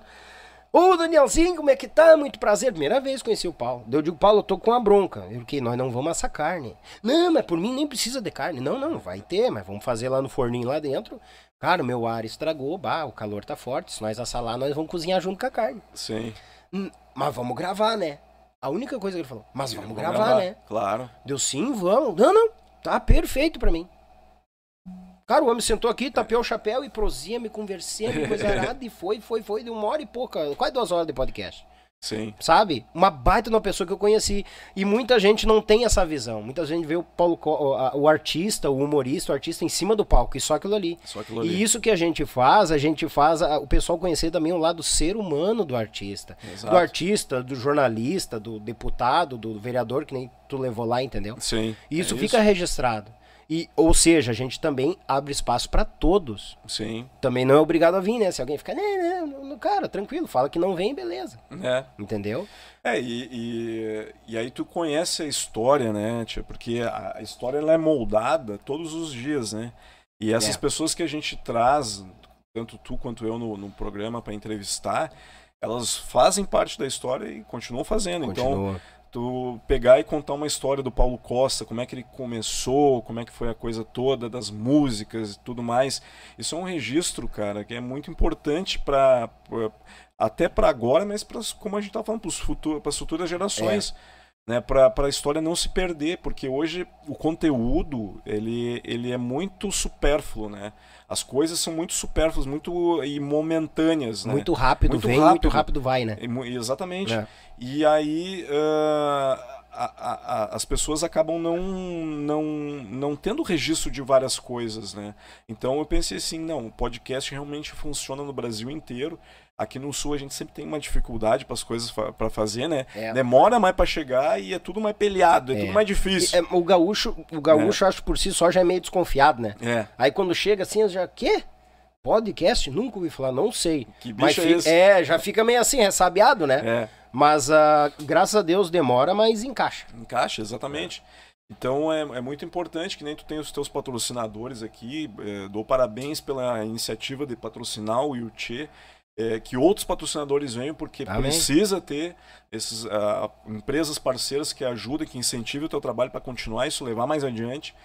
Ô, Danielzinho, como é que tá? Muito prazer. Primeira vez que conheci o Paulo. Eu digo, Paulo, eu tô com a bronca. Eu que nós não vamos assar carne. Não, mas por mim nem precisa de carne. Não, não, vai ter, mas vamos fazer lá no forninho lá dentro. Cara, o meu ar estragou, bah, o calor tá forte. Se nós assar lá, nós vamos cozinhar junto com a carne. Sim. Hum, mas vamos gravar, né? A única coisa que ele falou, mas vamos gravar, né? Claro. Deu sim, vamos. Não, não, tá perfeito pra mim. Cara, o homem sentou aqui, tapeou o chapéu e prosíamos, conversemos, e coisa arada, e foi, foi, foi, de uma hora e pouca, quase duas horas de podcast. Sim. Sabe? Uma baita de uma pessoa que eu conheci. E muita gente não tem essa visão. Muita gente vê o, Paulo, o, artista, o humorista, o artista em cima do palco, e só aquilo ali. Só aquilo ali. E isso que a gente faz, a gente faz a- o pessoal conhecer também o lado ser humano do artista. Exato. Do artista, do jornalista, do deputado, do vereador, que nem tu levou lá, entendeu? Sim. E isso é fica registrado. E, ou seja, a gente também abre espaço para todos. Sim. Também não é obrigado a vir, né? Se alguém ficar, não, não, não, cara, tranquilo, fala que não vem, beleza. É. Entendeu? É, e, e, e aí tu conhece a história, né, tia? Porque a, história ela é moldada todos os dias, né? E essas É. pessoas que a gente traz, tanto tu quanto eu no, no programa para entrevistar, elas fazem parte da história e continuam fazendo. Então, Continua. Tu pegar e contar uma história do Paulo Costa, como é que ele começou, como é que foi a coisa toda das músicas e tudo mais. Isso é um registro, cara, que é muito importante para até para agora, mas pra, como a gente tá falando para as futuras gerações. Né, para a história não se perder, porque hoje o conteúdo ele, ele é muito supérfluo, né? As coisas são muito supérfluas, muito e momentâneas, né? Muito rápido Muito vem, muito rápido. rápido vai, né? Exatamente. É. E aí a- a- a- as pessoas acabam não, não, não tendo registro de várias coisas, né? Então eu pensei assim, não, o podcast realmente funciona no Brasil inteiro. Aqui no Sul a gente sempre tem uma dificuldade para as coisas para fazer, né? É. Demora mais para chegar e é tudo mais peleado, é, É. tudo mais difícil. É, o gaúcho, o gaúcho acho por si só já é meio desconfiado, né? É. Aí quando chega assim, já, quê? Podcast? Nunca ouvi falar, não sei. Que Mas bicho é fi- esse? é, já fica meio assim, ressabiado, né? É. Mas ah, graças a Deus demora, mas encaixa. Encaixa, exatamente. Então é, é muito importante que nem tu tem os teus patrocinadores aqui. é, dou parabéns pela iniciativa de patrocinar o Yuchê. É, que outros patrocinadores venham, porque Amém. precisa ter essas empresas parceiras que ajudem, que incentivem o teu trabalho para continuar isso, levar mais adiante.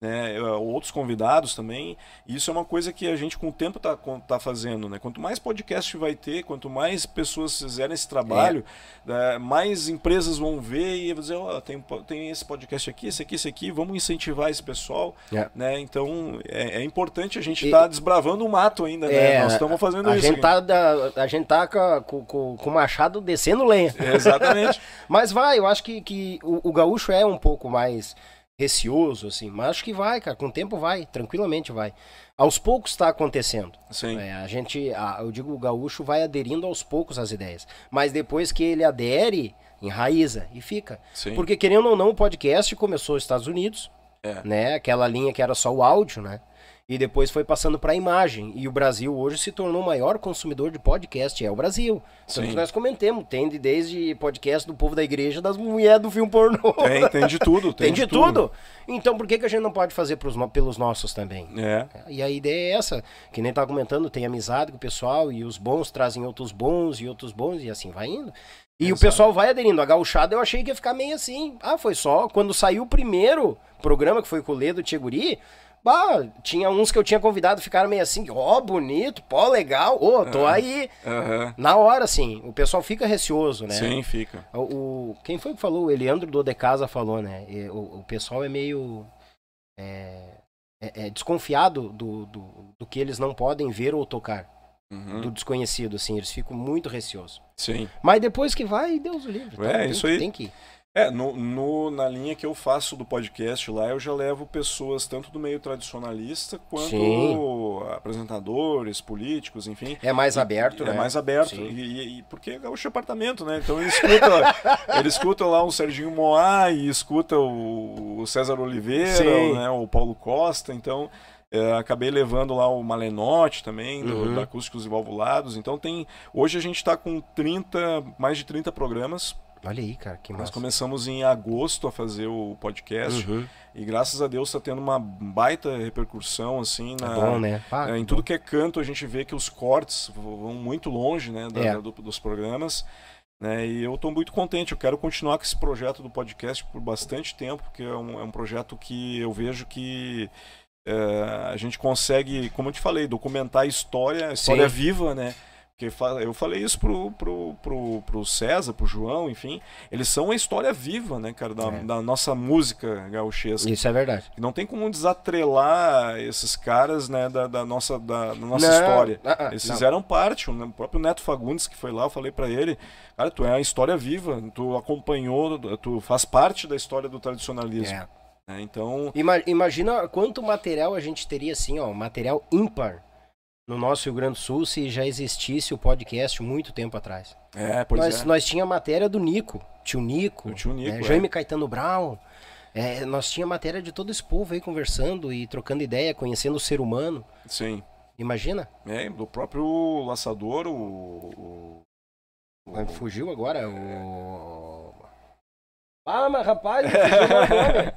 Né, é, outros convidados também. Isso é uma coisa que a gente com o tempo tá, tá fazendo. Né? Quanto mais podcast vai ter, quanto mais pessoas fizerem esse trabalho, é, mais empresas vão ver e vão dizer, ó, tem, um po- tem esse podcast aqui, esse aqui, esse aqui, vamos incentivar esse pessoal. É. Né? Então é, é importante a gente estar desbravando o mato ainda. né? É, Nós estamos fazendo a isso. Gente tá da- a gente tá com, com- com- com o machado descendo lenha. Exatamente. Mas vai, eu acho que, que o, o gaúcho é um pouco mais receoso, assim. Mas acho que vai, cara. Com o tempo vai, tranquilamente vai. Aos poucos tá acontecendo. Sim. É, a gente, a- eu digo, o gaúcho vai aderindo aos poucos às ideias. Mas depois que ele adere, enraiza e fica. Sim. Porque querendo ou não, o podcast começou nos Estados Unidos, É. né? Aquela linha que era só o áudio, né? E depois foi passando para a imagem. E o Brasil hoje se tornou o maior consumidor de podcast, é o Brasil. Tanto nós comentemos, tem de- desde podcast do povo da igreja, das mulheres do filme pornô. Tem, tem de tudo. Tem de tudo. Então por que, que a gente não pode fazer pros, pelos nossos também? É. E a ideia é essa, que nem tá comentando, tem amizade com o pessoal, e os bons trazem outros bons, e outros bons, e assim vai indo. E o Exato. pessoal vai aderindo. A gauchada eu achei que ia ficar meio assim. Ah, foi só. Quando saiu o primeiro programa, que foi com o Ledo Tcheguri, bah, tinha uns que eu tinha convidado, ficaram meio assim, ó, bonito, pô, legal, ô, tô É. aí. Aham. Na hora, assim, o pessoal fica receoso, né? Sim, fica. O, o- quem foi que falou? O Eliandro do De Casa falou, né? O, o pessoal é meio é, é- é desconfiado do, do, do que eles não podem ver ou tocar, Uhum. do desconhecido, assim, eles ficam muito receosos. Sim. Mas depois que vai, Deus o livre. É, tem isso aí. Tem que ir. É, no, no- na linha que eu faço do podcast lá, eu já levo pessoas tanto do meio tradicionalista quanto Sim. apresentadores, políticos, enfim. É mais aberto, é né? mais aberto. E, e- e- porque é gaúcho é apartamento, né? Então ele escuta, ele escuta lá o Serginho Moá e escuta o, o César Oliveira, né? o Paulo Costa. Então é, acabei levando lá o Malenote também, do, Uhum. do Acústicos e Valvulados. Então tem. Hoje a gente está com 30, mais de 30 programas. Olha aí, cara, que Nós massa. começamos em agosto a fazer o podcast Uhum. e graças a Deus está tendo uma baita repercussão assim É na, bom, né? Ah, é, em tudo bom. que é canto a gente vê que os cortes vão muito longe né, da- É. do- dos programas. Né, e eu estou muito contente. Eu quero continuar com esse projeto do podcast por bastante tempo, porque é um, é um projeto que eu vejo que é, a gente consegue, como eu te falei, documentar a história, a história Sim. viva, né? Eu falei isso pro, pro, pro, pro César, pro João, enfim. Eles são a história viva, né, cara, da, É. da nossa música gauchesca. Isso é verdade. E não tem como desatrelar esses caras, né, da, da nossa, da, da nossa Não, história. ah, ah, Eles não. fizeram parte, o próprio Neto Fagundes que foi lá, eu falei pra ele, cara, tu é a história viva, tu acompanhou, tu faz parte da história do tradicionalismo. É. né? Então, Ima- imagina quanto material a gente teria assim, ó, material ímpar no nosso Rio Grande do Sul se já existisse o podcast muito tempo atrás. é, pois nós, é. nós tinha matéria do Nico, tio Nico, O tio Nico, né, é. Jaime Caetano Brown. É, nós tinha matéria de todo esse povo aí conversando e trocando ideia, conhecendo o ser humano. Sim. Imagina? É, do próprio laçador, o. o- o- Fugiu agora o. Ah, mas rapaz, fugiu nome.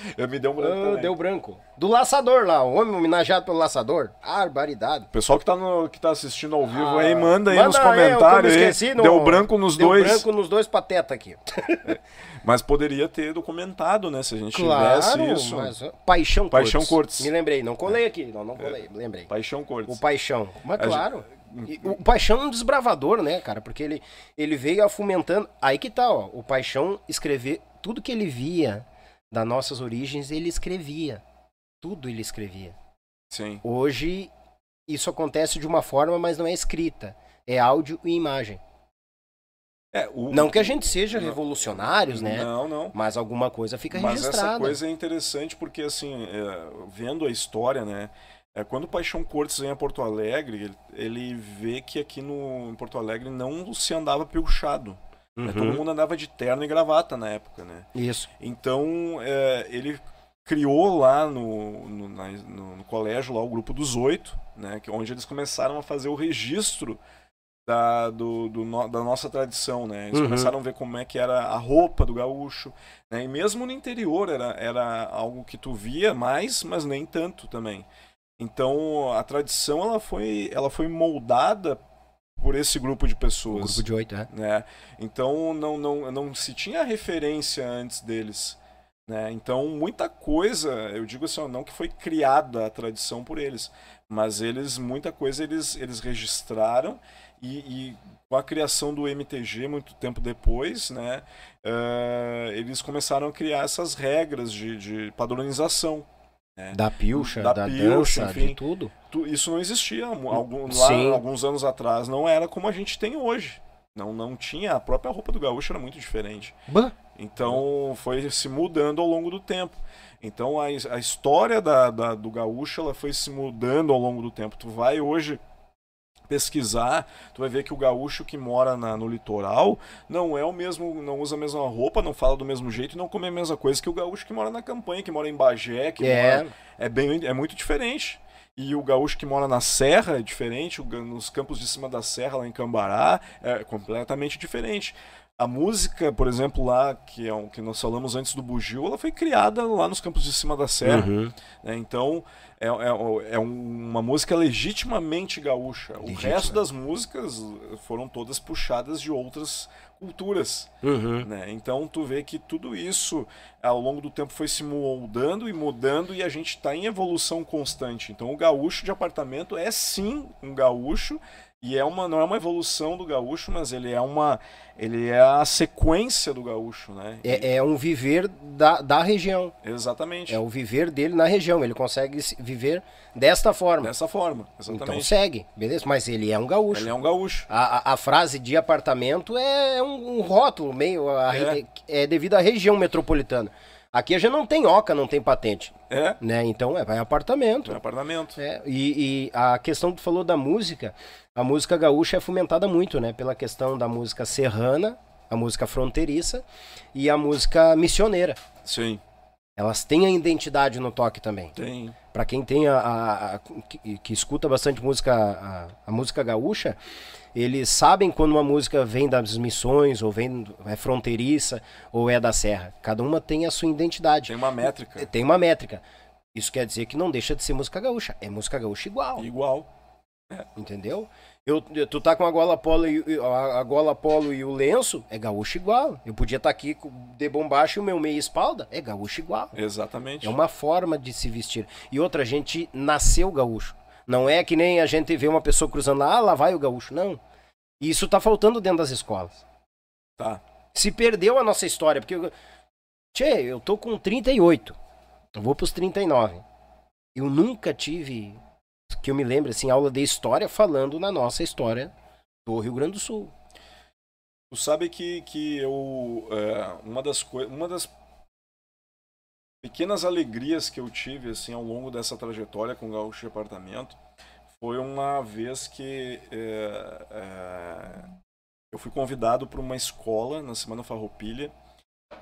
Eu me dei um branco Ah, deu branco. Do laçador lá, o homem homenageado pelo laçador. Barbaridade. O pessoal que tá, no, que tá assistindo ao vivo Ah, aí, manda aí manda nos aí, eu comentários. aí. esqueci no- Deu branco nos Deu dois. branco nos dois pateta aqui. Mas poderia ter documentado, né? Se a gente Claro, tivesse isso. mas... Paixão Paixão Cortes. Cortes. Me lembrei, não colei aqui, não, não colei, lembrei. Paixão Cortes. O Paixão. Mas A gente- claro. E o Paixão é um desbravador, né, cara? Porque ele, ele veio afomentando. Aí que tá, ó. O Paixão escrever tudo que ele via das nossas origens, ele escrevia. Tudo ele escrevia. Sim. Hoje, isso acontece de uma forma, mas não é escrita. É áudio e imagem. É, o- Não que a gente seja Não. revolucionários, né? Não, não. Mas alguma coisa fica Mas registrada. essa coisa é interessante porque, assim, é, vendo a história, né? É, quando o Paixão Cortes vem a Porto Alegre, ele, ele vê que aqui no, em Porto Alegre não se andava piochado. né? Todo Uhum. mundo andava de terno e gravata na época, né? Isso. Então, é, ele criou lá no, no, na- no- no colégio lá o grupo dos oito, né, que, onde eles começaram a fazer o registro da, do, do no- da nossa tradição. Né? Eles Uhum. começaram a ver como é que era a roupa do gaúcho. Né? E mesmo no interior era, era algo que tu via mais, mas nem tanto também. Então, a tradição ela foi, ela foi moldada por esse grupo de pessoas grupo de oito, é. né? Então não, não, não se tinha referência antes deles. Né? Então muita coisa, eu digo assim, não que foi criada a tradição por eles, mas eles, muita coisa eles, eles registraram e, e com a criação do MTG muito tempo depois, né, eh, eles começaram a criar essas regras de, de padronização. Né? Da pilcha, Da da, pilcha, dança, enfim. de tudo. Tu- isso não existia algum, lá, alguns anos atrás, não era como a gente tem hoje. Não, não tinha, a própria roupa do gaúcho era muito diferente. Bah. Então foi se mudando ao longo do tempo. Então a, a história da, da- do gaúcho ela foi se mudando ao longo do tempo. Tu vai hoje pesquisar, tu vai ver que o gaúcho que mora na, no litoral não é o mesmo, não usa a mesma roupa, não fala do mesmo jeito e não come a mesma coisa que o gaúcho que mora na campanha, que mora em Bagé, que É. mora, é bem é muito diferente. E o gaúcho que mora na serra é diferente, nos campos de cima da serra lá em Cambará é completamente diferente. A música, por exemplo, lá que é um, que nós falamos antes do bugio, ela foi criada lá nos campos de cima da serra. Uhum. né? Então, é, é, é uma música legitimamente gaúcha. O resto das músicas foram todas puxadas de outras culturas. Uhum. Né? Então, tu vê que tudo isso, ao longo do tempo, foi se moldando e mudando e a gente está em evolução constante. Então, o gaúcho de apartamento é sim um gaúcho e é uma, não é uma evolução do gaúcho, mas ele é uma ele é a sequência do gaúcho, né? É, é um viver da, da região. Exatamente. É o viver dele na região. Ele consegue se- viver desta forma. Dessa forma, Então exatamente. segue, beleza? Mas ele é um gaúcho. ele é um gaúcho. A, a- a frase de apartamento é um, um rótulo meio. a- É. é. devido à região metropolitana. Aqui a gente não tem OCA, não tem patente. É, Né? Então é, vai apartamento. é apartamento. É, e, e a questão que tu falou da música, a música gaúcha é fomentada muito, né? Pela questão da música serrana, a música fronteiriça e a música missioneira. Sim, Elas têm a identidade no toque também. tem. Pra quem tem a, a- a- que, que escuta bastante música, a, a música gaúcha, eles sabem quando uma música vem das missões, ou vem é fronteiriça, ou é da serra. Cada uma tem a sua identidade. Tem uma métrica. Tem uma métrica. Isso quer dizer que não deixa de ser música gaúcha. É música gaúcha igual. Igual. Entendeu? Eu, tu tá com a gola polo e a, a gola polo e o lenço, é gaúcho igual. Eu podia estar aqui com de bombacha e o meu meia espalda, é gaúcho igual. Exatamente. É uma forma de se vestir. E outra, a gente nasceu gaúcho. Não é que nem a gente vê uma pessoa cruzando lá, ah, lá vai o gaúcho. Não. E isso tá faltando dentro das escolas. Tá. Se perdeu a nossa história, porque. eu- Tchê, eu tô com 38. Eu vou pros 39. Eu nunca tive, que eu me lembro, assim, aula de história falando na nossa história do Rio Grande do Sul. Tu sabe que, que eu. é, uma das coisas. Uma das pequenas alegrias que eu tive assim ao longo dessa trajetória com o Gaúcho de Apartamento foi uma vez que é, é, eu fui convidado para uma escola na Semana Farroupilha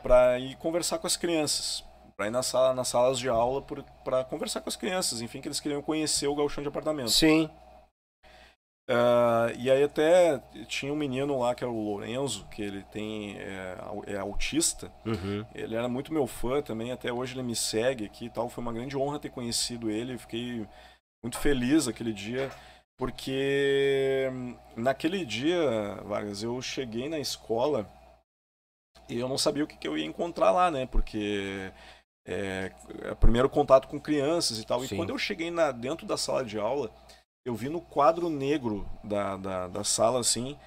para ir conversar com as crianças. Para ir na sala, nas salas de aula para conversar com as crianças, enfim, que eles queriam conhecer o gauchão de apartamento. Sim. Ah, e aí até tinha um menino lá que era o Lorenzo, que ele tem é, é autista. Uhum. Ele era muito meu fã também, até hoje ele me segue aqui e tal. Foi uma grande honra ter conhecido ele. Fiquei muito feliz aquele dia, porque hum, naquele dia, Vargas, eu cheguei na escola e eu não sabia o que, que eu ia encontrar lá, né? Porque é, é primeiro contato com crianças e tal. Sim. E quando eu cheguei na, dentro da sala de aula, eu vi no quadro negro da, da, da sala, assim,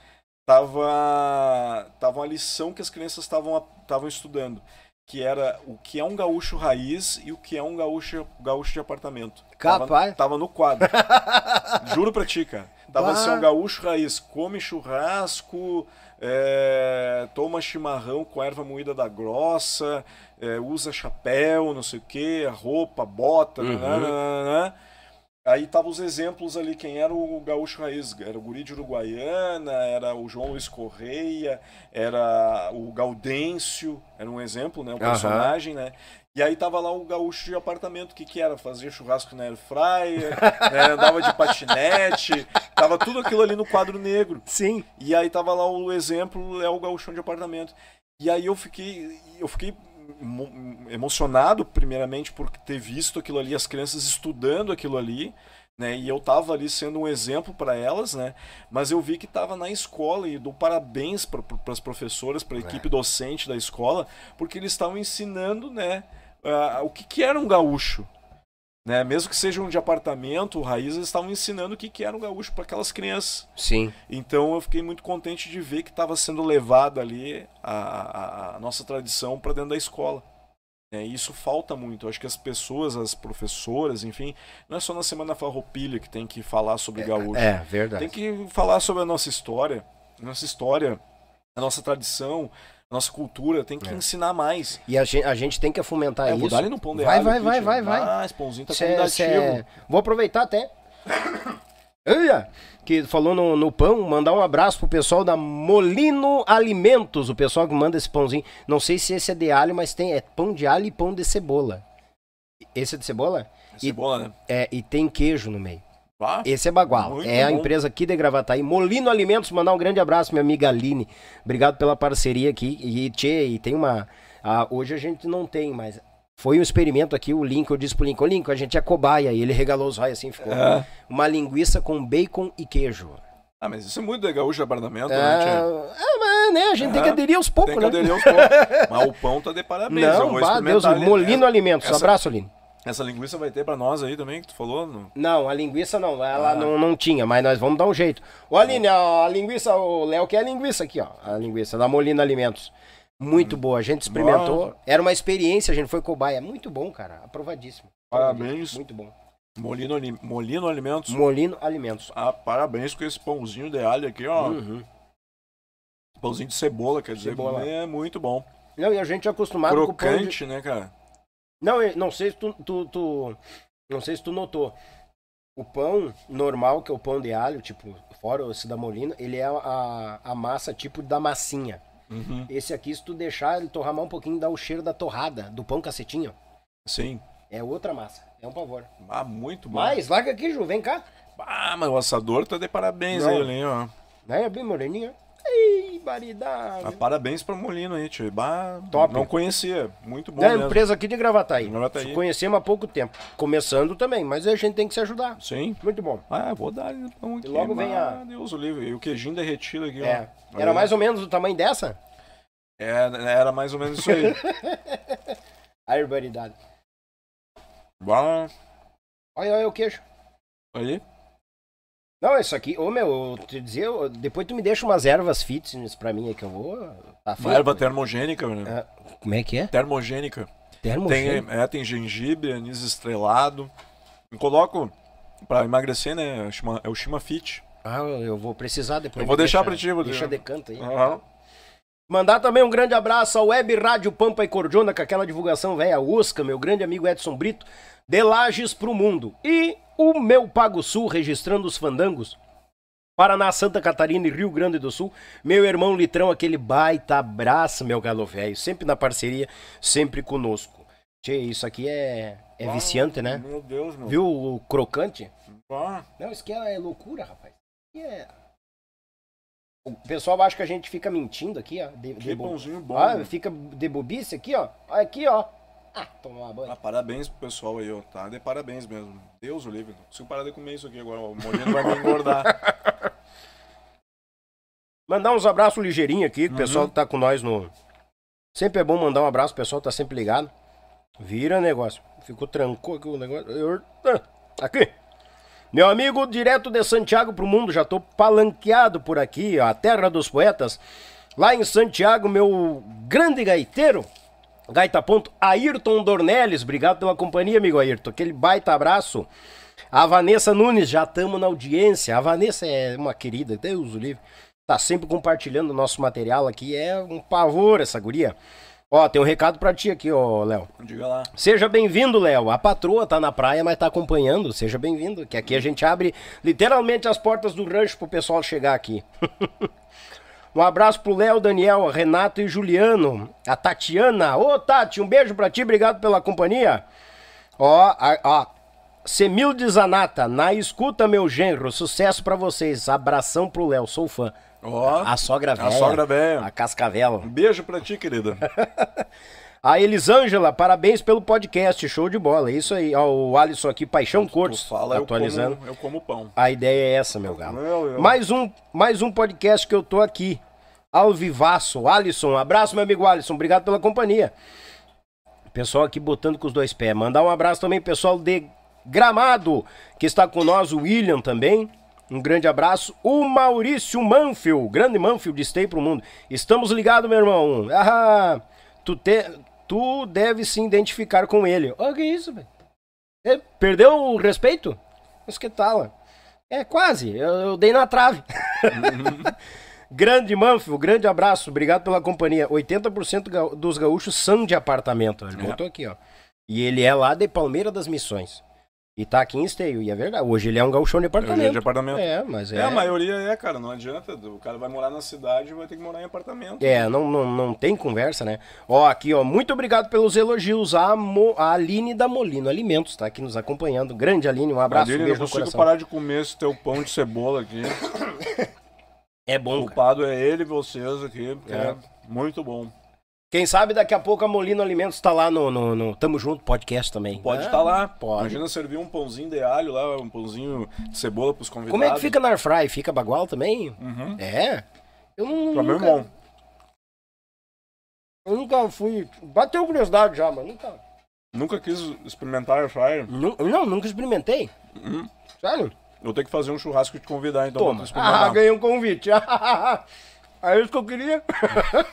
tava, tava uma lição que as crianças estavam estavam estudando, que era o que é um gaúcho raiz e o que é um gaúcho, gaúcho de apartamento. Capaz. Tava, tava no quadro. Juro pra ti, cara. Tava Bah. assim, um gaúcho raiz, come churrasco, é, toma chimarrão com erva moída da grossa, é, usa chapéu, não sei o que, roupa, bota, Uhum. nananana. Aí tava os exemplos ali, quem era o gaúcho raiz, era o guri de Uruguaiana, era o João Luiz Correia, era o Gaudêncio, era um exemplo, né, o Aham. personagem, né? E aí tava lá o gaúcho de apartamento, o que que era? Fazia churrasco na air fryer, né, andava de patinete, tava tudo aquilo ali no quadro negro. Sim. E aí tava lá o exemplo, é o gauchão de apartamento. E aí eu fiquei, eu fiquei emocionado, primeiramente, por ter visto aquilo ali, as crianças estudando aquilo ali, né? E eu tava ali sendo um exemplo para elas, né? Mas eu vi que tava na escola e dou parabéns para as professoras, para a equipe docente da escola, porque eles estavam ensinando, né? ah, o que, que era um gaúcho. Né? Mesmo que sejam de apartamento, raiz, eles estavam ensinando o que, que era um gaúcho para aquelas crianças. Sim. Então eu fiquei muito contente de ver que estava sendo levada ali a, a- a nossa tradição para dentro da escola. É, e isso falta muito. Eu acho que as pessoas, as professoras, enfim, não é só na Semana Farroupilha que tem que falar sobre gaúcho. É, verdade. Tem que falar sobre a nossa história, nossa história, a nossa tradição, a nossa cultura. Tem que É. ensinar mais. E a gente, a gente tem que fomentar É, isso. vou dar ali no pão de vai, vai, vai, vai, vai. Ah, esse pãozinho tá Cê- convidativo. cê- Vou aproveitar até. Que falou no, no pão, mandar um abraço pro pessoal da Molino Alimentos, o pessoal que manda esse pãozinho. Não sei se esse é de alho, mas tem é pão de alho e pão de cebola. Esse é de cebola? E- Cebola, né? É, e tem queijo no meio. Ah, Esse é Bagual. É a bom. empresa aqui de Gravataí. Molino Alimentos, mandar um grande abraço, minha amiga Aline. Obrigado pela parceria aqui. E, tchê, e tem uma. ah, hoje a gente não tem, mas foi um experimento aqui. O Lincoln, eu disse pro Lincoln, Lincoln, a gente é cobaia. E ele regalou os raios assim, ficou. É. Uma linguiça com bacon e queijo. Ah, mas isso é muito legal, de apartamento, É, né, tia? é, mas né, a gente tem que aderir aos poucos, Tem que né? aderir aos poucos. Mas o pão tá de parabéns. eu Não, vou vá, Deus, ali. Molino Alimentos. essa- Abraço, Aline. Essa linguiça vai ter pra nós aí também, que tu falou? No... Não, a linguiça não, ela Ah. não, não tinha, mas nós vamos dar um jeito. Ô Aline, a, a linguiça, o Léo quer a linguiça aqui, ó. A linguiça da Molina Alimentos. Muito boa, a gente experimentou. Era uma experiência, a gente foi cobaia. Muito bom, cara. Aprovadíssimo. Parabéns. Muito bom. Molino, Molino Alimentos. Molino Alimentos. Ah, parabéns com esse pãozinho de alho aqui, ó. Uhum. Pãozinho de cebola, quer dizer, Cebola. é muito bom. Não, e a gente é acostumado com o pão de... Crocante, né, cara? Não, não sei se tu, tu, tu- Não sei se tu notou. O pão normal, que é o pão de alho, tipo, fora esse da Molina, ele é a, a massa tipo da massinha. Uhum. Esse aqui, se tu deixar ele torrar mais um pouquinho, dá o cheiro da torrada, do pão cacetinho. Sim. É outra massa. É um pavor. Ah, muito bom. Mas, larga aqui, Ju, vem cá. Ah, mas o assador tá de parabéns Não. aí, ó. Né, bem moreninha. Ei, baridade. Ah, parabéns pra Molino aí, tio. Bah, Top. Não conhecia. Muito bom É mesmo. empresa aqui de Gravataí. Gravataí. Conhecemos há pouco tempo. Começando também, mas a gente tem que se ajudar. Sim. Muito bom. Ah, vou dar ali então aqui. E logo vem a- Ah, Deus o livre. E o queijinho derretido aqui, É. ó. Era mais ou menos do tamanho dessa? É, era mais ou menos isso aí. A barbaridade. Bah, Olha, olha o queijo. aí. Não, isso aqui, ô meu, eu te dizer, depois tu me deixa umas ervas fitness pra mim aí que eu vou. Tá Uma erva termogênica, né? É, Como é que é? Termogênica. Tem, Termogênico. é, tem gengibre, anis estrelado. Eu coloco pra emagrecer, né? É o Shima Fit. Ah, eu vou precisar depois. Eu vou deixar deixa- pra ti, vou Deixa deixar. de canto aí. Aham. Mandar também um grande abraço ao Web Rádio Pampa e Cordiona com aquela divulgação velha Usca, meu grande amigo Edson Brito, de Lages pro Mundo. E o meu Pago Sul registrando os fandangos. Paraná, Santa Catarina e Rio Grande do Sul. Meu irmão Litrão, aquele baita abraço, meu galo velho. Sempre na parceria, sempre conosco. Tchê, isso aqui é, é viciante, né? Meu Deus, meu. Viu o crocante? Ah, Não, isso aqui é loucura, rapaz. Isso aqui é... O pessoal acha que a gente fica mentindo aqui, ó. De, de que bo- pãozinho bom. Ah, meu. fica de bobice aqui, ó. Aqui, ó. Ah, toma banho. Ah, parabéns pro pessoal aí, ó. Tá de parabéns mesmo. Deus o livre. Não consigo parar de comer isso aqui agora. O Molino vai me engordar. Mandar uns abraços ligeirinho aqui, que o Uhum. pessoal que tá com nós no. Sempre é bom mandar um abraço, o pessoal tá sempre ligado. Vira negócio. Ficou trancou aqui o negócio. Eu- ah, Aqui. Meu amigo, direto de Santiago pro mundo, já tô palanqueado por aqui, a terra dos poetas. Lá em Santiago, meu grande gaiteiro, gaita ponto, Ayrton Dornelles. Obrigado pela companhia, amigo Ayrton. Aquele baita abraço. A Vanessa Nunes, já estamos na audiência. A Vanessa é uma querida, Deus o livre. Tá sempre compartilhando o nosso material aqui. É um pavor essa guria. Ó, tem um recado pra ti aqui, ó, Léo. Diga lá. Seja bem-vindo, Léo. A patroa tá na praia, mas tá acompanhando. Seja bem-vindo. Que aqui a gente abre literalmente as portas do rancho pro pessoal chegar aqui. um abraço pro Léo, Daniel, Renato e Juliano. A Tatiana. Ô, Tati, um beijo pra ti. Obrigado pela companhia. Ó, ó. Semilde Zanata, na escuta, meu genro. Sucesso pra vocês. Abração pro Léo, sou fã. Ó, A sogra velha. a sogra velha. A cascavela. Um beijo pra ti, querida. A Elisângela, parabéns pelo podcast, show de bola. É isso aí. Ó, o Alisson aqui, Paixão Cortes, fala, eu atualizando. como, eu como pão. A ideia é essa, meu galo. Meu, eu- Mais um, mais um podcast que eu tô aqui. Ao vivaço. Alisson, um abraço, meu amigo Alisson. Obrigado pela companhia. Pessoal aqui botando com os dois pés. Mandar um abraço também, pessoal de Gramado, que está com nós, o William também. Um grande abraço. O Maurício Manfield, grande Manfield de Stay pro Mundo. Estamos ligados, meu irmão. Ah, tu, te, tu deve se identificar com ele. Olha que isso, velho. Perdeu o respeito? Mas que tal? É, quase. Eu, eu dei na trave. grande Manfio, grande abraço. Obrigado pela companhia. 80% ga- dos gaúchos são de apartamento. Ele É. botou aqui, ó. E ele é lá de Palmeira das Missões. E tá aqui em Esteio, e é verdade. Hoje ele é um gauchão de apartamento. É de apartamento. É, mas é. É, a maioria é, cara, não adianta. O cara vai morar na cidade e vai ter que morar em apartamento. É, não, não, não tem conversa, né? Ó, aqui, ó, muito obrigado pelos elogios. A, Mo, a Aline da Molino Alimentos tá aqui nos acompanhando. Grande Aline, um abraço, um Aline, beijo não no consigo parar de comer esse teu pão de cebola aqui. É O bom, cara. culpado é ele e vocês aqui, porque É. é. muito bom. Quem sabe daqui a pouco a Molino Alimentos tá lá no, no, no Tamo Junto podcast também. Pode Ah, estar lá. Pode. Imagina servir um pãozinho de alho lá, um pãozinho de cebola pros convidados. Como é que fica na air fry? Fica bagual também? Uhum. É? Eu não. Pra é nunca, bom. Eu nunca fui. Bateu curiosidade já, mas nunca. Nunca quis experimentar air fryer. Nu- Não, nunca experimentei. Uhum. Sério? Eu tenho que fazer um churrasco e te convidar, então, Toma. Ah, ganhei um convite. é isso que eu queria.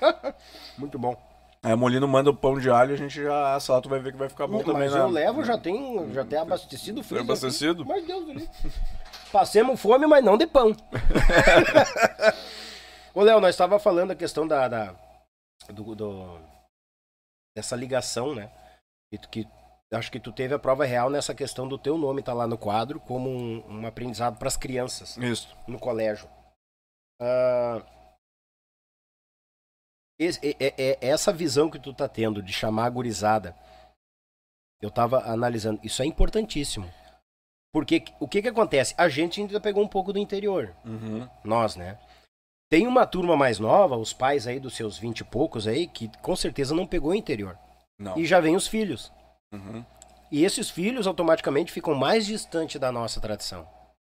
Muito bom. Aí a Molino manda o pão de alho e a gente já assa lá, tu vai ver que vai ficar bom também, Mas né? eu levo, já tem, já tem abastecido o Tem freezer. abastecido? aqui. Mas Deus do livro. Passemos fome, mas não de pão. Ô, Léo, nós estava falando a questão da, da- do, do- dessa ligação, né? Que, tu- que acho que tu teve a prova real nessa questão do teu nome estar lá no quadro como um, um aprendizado para as crianças Isso. no colégio. Ah, esse- é- é- é- essa visão que tu tá tendo de chamar a gurizada, eu tava analisando, isso é importantíssimo. Porque o que que acontece? A gente ainda pegou um pouco do interior, Uhum. nós, né? Tem uma turma mais nova, os pais aí dos seus vinte e poucos aí, que com certeza não pegou o interior. Não. E já vem os filhos. Uhum. E esses filhos automaticamente ficam mais distantes da nossa tradição.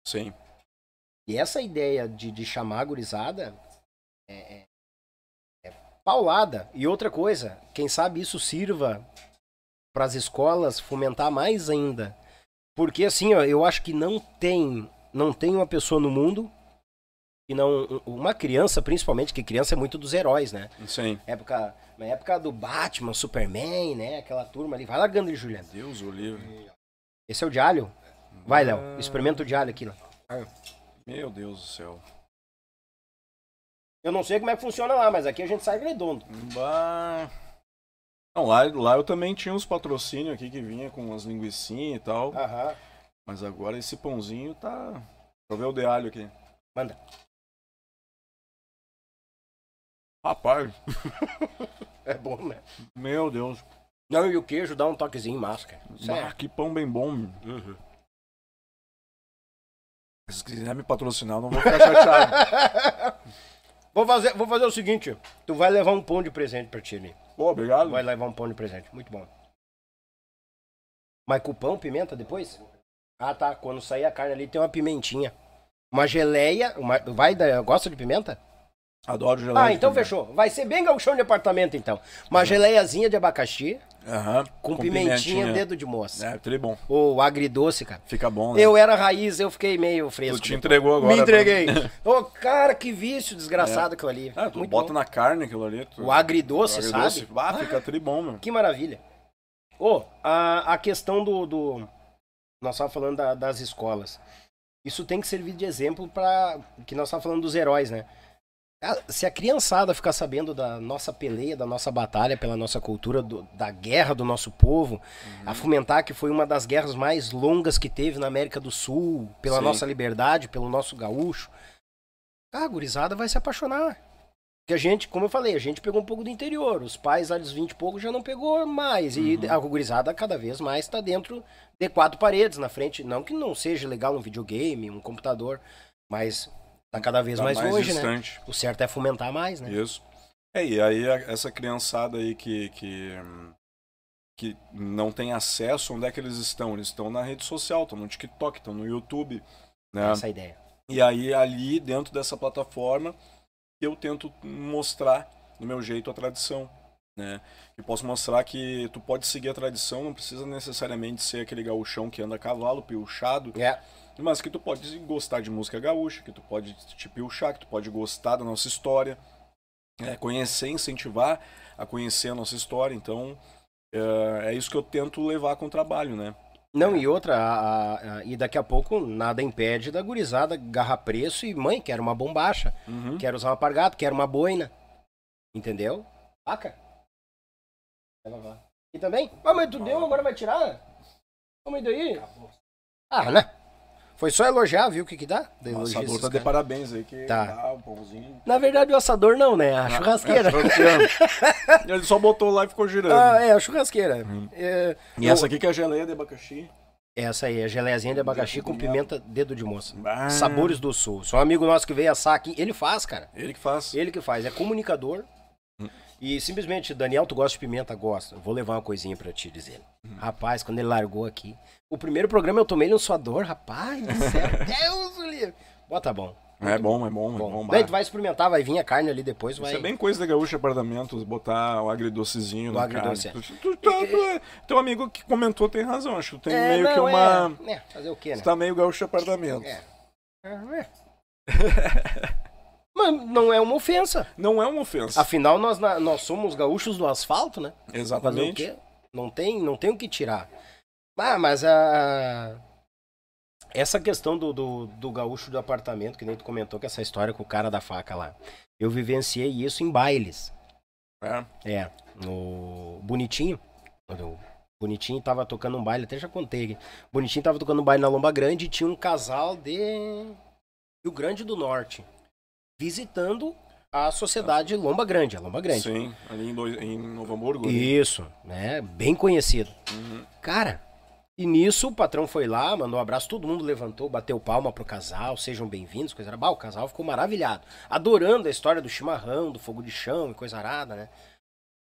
Sim. E essa ideia de, de chamar a gurizada é, é- é paulada. E outra coisa, quem sabe isso sirva para as escolas fomentar mais ainda. Porque assim, ó, eu acho que não tem, não tem uma pessoa no mundo que não uma criança, principalmente, que criança é muito dos heróis, né? Sim. Época, na época do Batman, Superman, né? Aquela turma ali. Vai largando ali, Juliano. Deus o livre. Esse é o de alho? Vai, Léo. Experimenta o de alho aqui, ó. Meu Deus do céu. Eu não sei como é que funciona lá, mas aqui a gente sai redondo. Bah. Não, lá, lá eu também tinha uns patrocínios aqui que vinha com umas linguiçinhas e tal. Aham. Mas agora esse pãozinho tá. Deixa eu ver o de alho aqui. Manda. Rapaz, É bom, né? meu Deus. Não, e o queijo dá um toquezinho massa, cara. Ah, Sério. que pão bem bom. Uhum. Se quiser me patrocinar, eu não vou ficar chateado. vou, fazer, vou fazer o seguinte: tu vai levar um pão de presente pra ti ali. Pô, obrigado. Vai levar um pão de presente. Muito bom. Mas com pão, pimenta depois? Ah, tá. Quando sair a carne ali tem uma pimentinha. Uma geleia. Uma... Vai, gosta de pimenta? Adoro geleia. Ah, então fechou. Vai ser bem gauchão de apartamento, então. Uma geleiazinha de abacaxi Aham. com, pimentinha, dedo de moça. É, tri bom. Ou agridoce, cara. Fica bom, né? Eu era raiz, eu fiquei meio fresco. Tu te entregou agora. Me entreguei. Ô, cara, que vício desgraçado aquilo ali. Ah, tu Muito bota bom. na carne aquilo ali. Tu... O agridoce, o agridoce, sabe? Ah, fica tri bom, meu. Que maravilha. Ô, a, a questão do, do- Nós estávamos falando da- das escolas. Isso tem que servir de exemplo para Que nós estávamos falando dos heróis, né? Ah, Se a criançada ficar sabendo da nossa peleia, da nossa batalha pela nossa cultura, do- da guerra do nosso povo, Uhum. a fomentar que foi uma das guerras mais longas que teve na América do Sul, pela Sim. nossa liberdade, pelo nosso gaúcho, a gurizada vai se apaixonar. Porque a gente, como eu falei, a gente pegou um pouco do interior. Os pais lá dos 20 e pouco já não pegou mais. E Uhum. a gurizada cada vez mais está dentro de quatro paredes na frente. Não que não seja legal um videogame, um computador, mas tá cada vez Tá mais, longe, né? distante. O certo é fomentar mais, né? Isso. É, e aí essa criançada aí que, que, que não tem acesso, onde é que eles estão? Eles estão na rede social, estão no TikTok, estão no YouTube, né? Essa é ideia. E aí ali dentro dessa plataforma eu tento mostrar do meu jeito a tradição, né? Eu posso mostrar que tu pode seguir a tradição, não precisa necessariamente ser aquele gaúchão que anda a cavalo, piochado, É. mas que tu pode gostar de música gaúcha, que tu pode te piochar, que tu pode gostar da nossa história, é, conhecer, incentivar a conhecer a nossa história. Então, é, é isso que eu tento levar com o trabalho, né? Não, e outra, a- a- e daqui a pouco nada impede da gurizada garra preço e mãe, quero uma bombacha, Uhum. quero usar uma pargata, quero uma boina. Entendeu? Vai lavar. E também? Ah, mas tu deu, agora vai tirar? Toma aí daí. Ah, né? Foi só elogiar, viu o que que dá? O assador tá de parabéns aí, que Tá. dá um pãozinho. Na verdade, o assador não, né? A churrasqueira. É, churrasqueira. Ele só botou lá e ficou girando. Ah, é, a churrasqueira. É, E eu- essa aqui que é a geleia de abacaxi. Essa aí, a geleiazinha de abacaxi com pimenta, dedo de moça. Ah. Sabores do Sul. Só um amigo nosso que veio assar aqui, ele faz, cara. Ele que faz. Ele que faz, é comunicador. E simplesmente, Daniel, tu gosta de pimenta? Gosta. Vou levar uma coisinha pra ti, diz ele. Rapaz, quando ele largou aqui. O primeiro programa eu tomei ele um suador, rapaz. Deus do livre. Bota bom. É bom, é bom, é Bom, bom. Daí tu vai experimentar, vai vir a carne ali depois, vai. Isso é bem coisa da gaúcha apartamentos, botar o agridocezinho O na agridoce, carne. Tu, tu, tu, tu- teu amigo que comentou tem razão, acho que tem É, meio não, que uma... É, é, fazer o quê, né? Tu tá meio gaúcha apartamento. É. É. Mas não é uma ofensa. Não é uma ofensa. Afinal, nós, nós somos gaúchos do asfalto, né? Fazer o Exatamente. quê? Não tem, não tem o que tirar. Ah, mas a. Essa questão do, do, do gaúcho do apartamento, que nem tu comentou que essa história com o cara da faca lá. Eu vivenciei isso em bailes. É. É, no Bonitinho. Bonitinho tava tocando um baile, até já contei aqui. Bonitinho tava tocando um baile na Lomba Grande e tinha um casal de Rio Grande do Norte visitando a sociedade Lomba Grande, a Lomba Grande. Sim, ali em, dois- em Novo Hamburgo. ali. Isso, né? Bem conhecido. Uhum. Cara, e nisso o patrão foi lá, mandou um abraço, todo mundo levantou, bateu palma pro casal, sejam bem-vindos, coisa arada. Bah, o casal ficou maravilhado, adorando a história do chimarrão, do fogo de chão e coisa arada, né?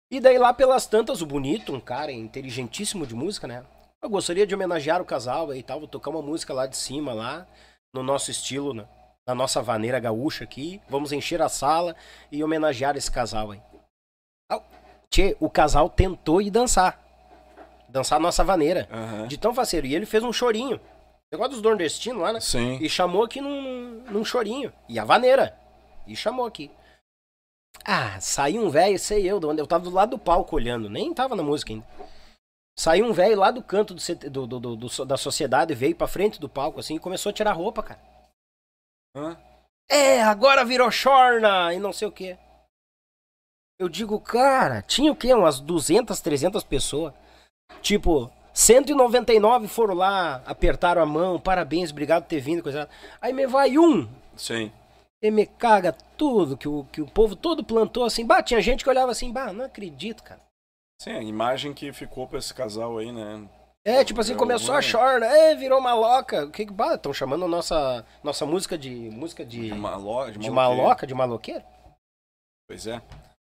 E daí lá pelas tantas, o Bonito, um cara inteligentíssimo de música, né? Eu gostaria de homenagear o casal aí e tal, vou tocar uma música lá de cima, lá, no nosso estilo, né? Na nossa vaneira gaúcha aqui. Vamos encher a sala e homenagear esse casal aí. Tchê, o casal tentou ir dançar. Dançar a nossa vaneira. Aham. De tão faceiro. E ele fez um chorinho. Negócio dos nordestinos lá, né? Sim. E chamou aqui num, num chorinho. E a vaneira. E chamou aqui. Ah, saiu um velho, sei eu, eu tava do lado do palco olhando, nem tava na música ainda. Saiu um velho lá do canto do- do- do- da sociedade, veio pra frente do palco assim e começou a tirar roupa, cara. Hã? É, agora virou chorna e não sei o que. Eu digo, cara, tinha o quê? Umas 200, 300 pessoas. Tipo, 199 foram lá, apertaram a mão, parabéns, obrigado por ter vindo, coisa. Aí me vai um Sim. e me caga tudo que o, que o povo todo plantou assim. Bah, tinha gente que olhava assim, bah, não acredito, cara. Sim, a imagem que ficou pra esse casal aí, né? É, tipo assim, É, começou a chorna, é, virou maloca. O que que, bah, estão chamando a nossa, nossa música de, música de, De maloca. de maloca, de maloqueiro? Pois é.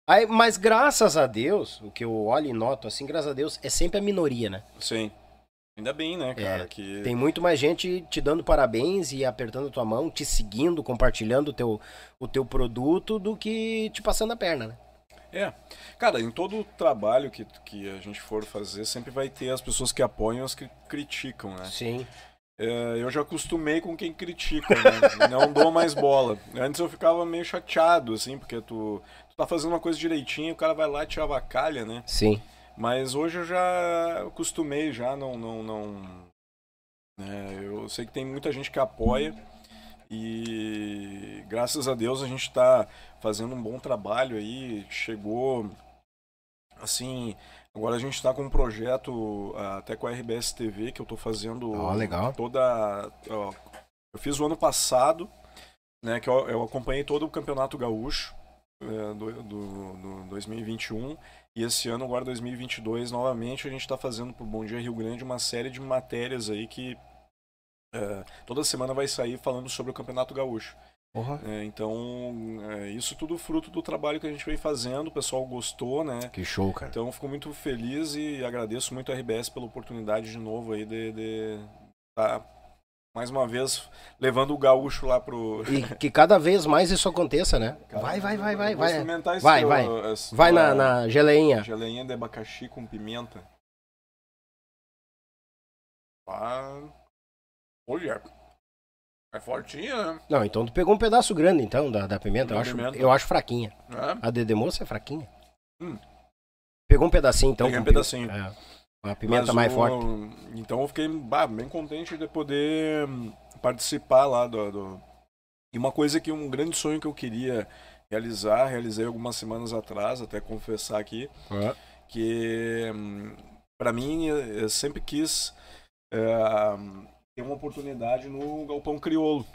Aí, mas graças a Deus, o que eu olho e noto, assim, graças a Deus, é sempre a minoria, né? Sim. Ainda bem, né, cara? que... É, Tem muito mais gente te dando parabéns e apertando a tua mão, te seguindo, compartilhando o teu, o teu produto, do que te passando a perna, né? É. Cara, em todo trabalho que, que a gente for fazer, sempre vai ter as pessoas que apoiam e as que criticam, né? Sim. É, eu já acostumei com quem critica, né? Não dou mais bola. Antes eu ficava meio chateado, assim, porque tu, tu tá fazendo uma coisa direitinho, o cara vai lá e te avacalha, né? Sim. Mas hoje eu já acostumei, já não. não, não né? Eu sei que tem muita gente que apoia e graças a Deus a gente está fazendo um bom trabalho aí. Chegou assim. Agora a gente está com um projeto ah, até com a RBS TV que eu estou fazendo Ó, legal. toda. ó, eu fiz o ano passado, né? Que eu, eu acompanhei todo o Campeonato Gaúcho é, do, do, do 2021 e esse ano, agora 2022, novamente a gente está fazendo pro Bom Dia Rio Grande uma série de matérias aí que é, toda semana vai sair falando sobre o Campeonato Gaúcho. Porra. É, então, é, isso tudo fruto do trabalho que a gente vem fazendo, o pessoal gostou, né? Que show, cara. Então, fico muito feliz e agradeço muito a RBS pela oportunidade de novo aí de, de tá, mais uma vez levando o gaúcho lá pro. E que cada vez mais isso aconteça, né? Vai, vai, vai, vai, vai. experimentar esse Vai, teu- vai. esse Vai na, na geleinha. geleinha de abacaxi com pimenta. Ah, olha, é fortinha, né? Não, então tu pegou um pedaço grande, então, da, da pimenta. Eu acho, pimenta. eu acho fraquinha. É. A de moça é fraquinha. Hum. Pegou um pedacinho, então. Peguei um pedacinho. É. Uma pimenta Mas mais o- forte. Então eu fiquei bah, bem contente de poder hum, participar lá do, do- E uma coisa que um grande sonho que eu queria realizar, realizei algumas semanas atrás, até confessar aqui, É. que hum, pra mim eu sempre quis é, ter uma oportunidade no Galpão Criolo.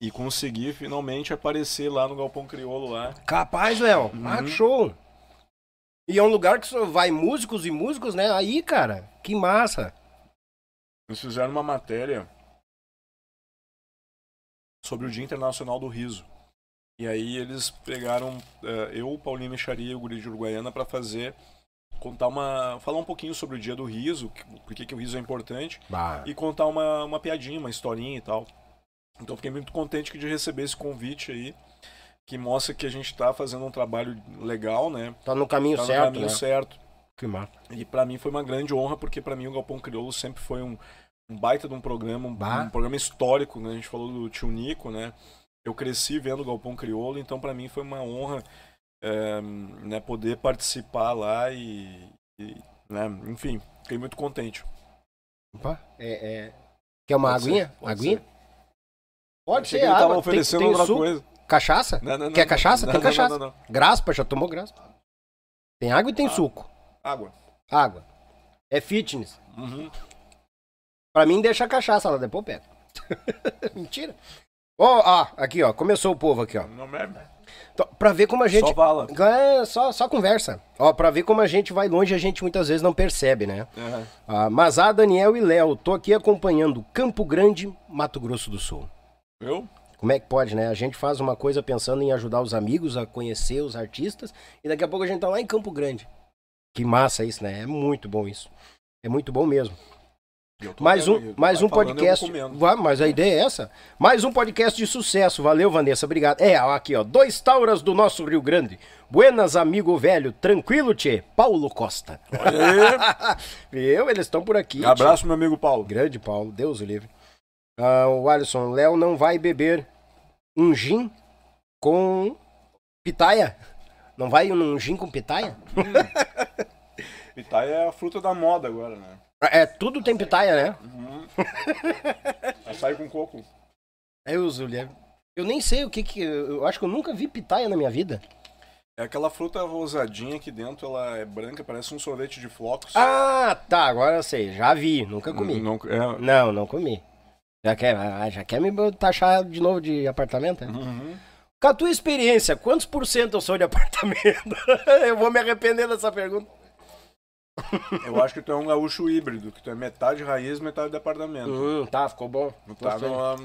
E conseguir finalmente aparecer lá no Galpão Criolo lá. Capaz, Léo. Uhum. Ah, show. E é um lugar que só vai músicos e músicos, né? Aí, cara, que massa. Eles fizeram uma matéria sobre o Dia Internacional do Riso. E aí eles pegaram eh, eu, Paulinho Micharia e o Guri de Uruguaiana para fazer contar uma falar um pouquinho sobre o Dia do Riso, por que o riso é importante Bah. e contar uma, uma piadinha, uma historinha e tal. Então fiquei muito contente de receber esse convite aí, que mostra que a gente tá fazendo um trabalho legal, né? Tá no caminho Tá no certo, caminho né? certo. Que massa. E pra mim foi uma grande honra, porque pra mim o Galpão Crioulo sempre foi um, um baita de um programa, um, Bah. um programa histórico, né? A gente falou do tio Nico, né? Eu cresci vendo o Galpão Crioulo, então pra mim foi uma honra é, né, poder participar lá e, e, né, enfim, fiquei muito contente. Opa, é, é... Quer uma Pode ser, aguinha? pode aguinha? ser. Pode ser ele tava água. oferecendo tem, tem outra coisa. Cachaça? Não, não, não, Quer cachaça? não, Tem não, cachaça. Não, não, não. Graspa, já tomou graspa. Tem água e tem Ah. suco. Água. Água. É fitness. Uhum. Pra mim, deixa a cachaça lá, depois eu pego. Mentira. Ó, ó, aqui, ó. Começou o povo aqui, ó. Não é? Então, Pra ver como a gente. Só. É, só, só conversa. Ó, pra ver como a gente vai longe, a gente muitas vezes não percebe, né? É. Ah, Mazá, Daniel e Léo, tô aqui acompanhando Campo Grande, Mato Grosso do Sul. Eu? Como é que pode, né? A gente faz uma coisa pensando em ajudar os amigos a conhecer os artistas e daqui a pouco a gente tá lá em Campo Grande. Que massa isso, né? É muito bom isso. É muito bom mesmo. Eu Mais um, aí. mais Vai um falando, eu podcast. mas a ideia é essa. Mais um podcast de sucesso. Valeu, Vanessa. Obrigado. É, aqui, ó. Dois tauras do nosso Rio Grande. Buenas, amigo velho. Tranquilo, tchê? Paulo Costa. Viu? Eles estão por aqui. aí. tchê. Abraço, meu amigo Paulo. Grande Paulo. Deus o livre. Ah, o Alisson. Léo não vai beber um gin com pitaia? Não vai um gin com pitaia? Pitaia é a fruta da moda agora, né? É, tudo tem pitaia, né? Uhum. Açaí com coco. Eu uso. Eu nem sei o que que. Eu acho que eu nunca vi pitaia na minha vida. É aquela fruta rosadinha que dentro ela é branca, parece um sorvete de flocos. Ah, tá, agora eu sei. Já vi, nunca comi. Não, é... Não, não comi. Já quer, ah, já quer me taxar de novo de apartamento? é? Uhum. Com a tua experiência, quantos por cento eu sou de apartamento? eu vou me arrepender dessa pergunta. Eu acho que tu é um gaúcho híbrido, que tu é metade raiz, metade departamento. Hum, tá, ficou bom. Tu tá, no,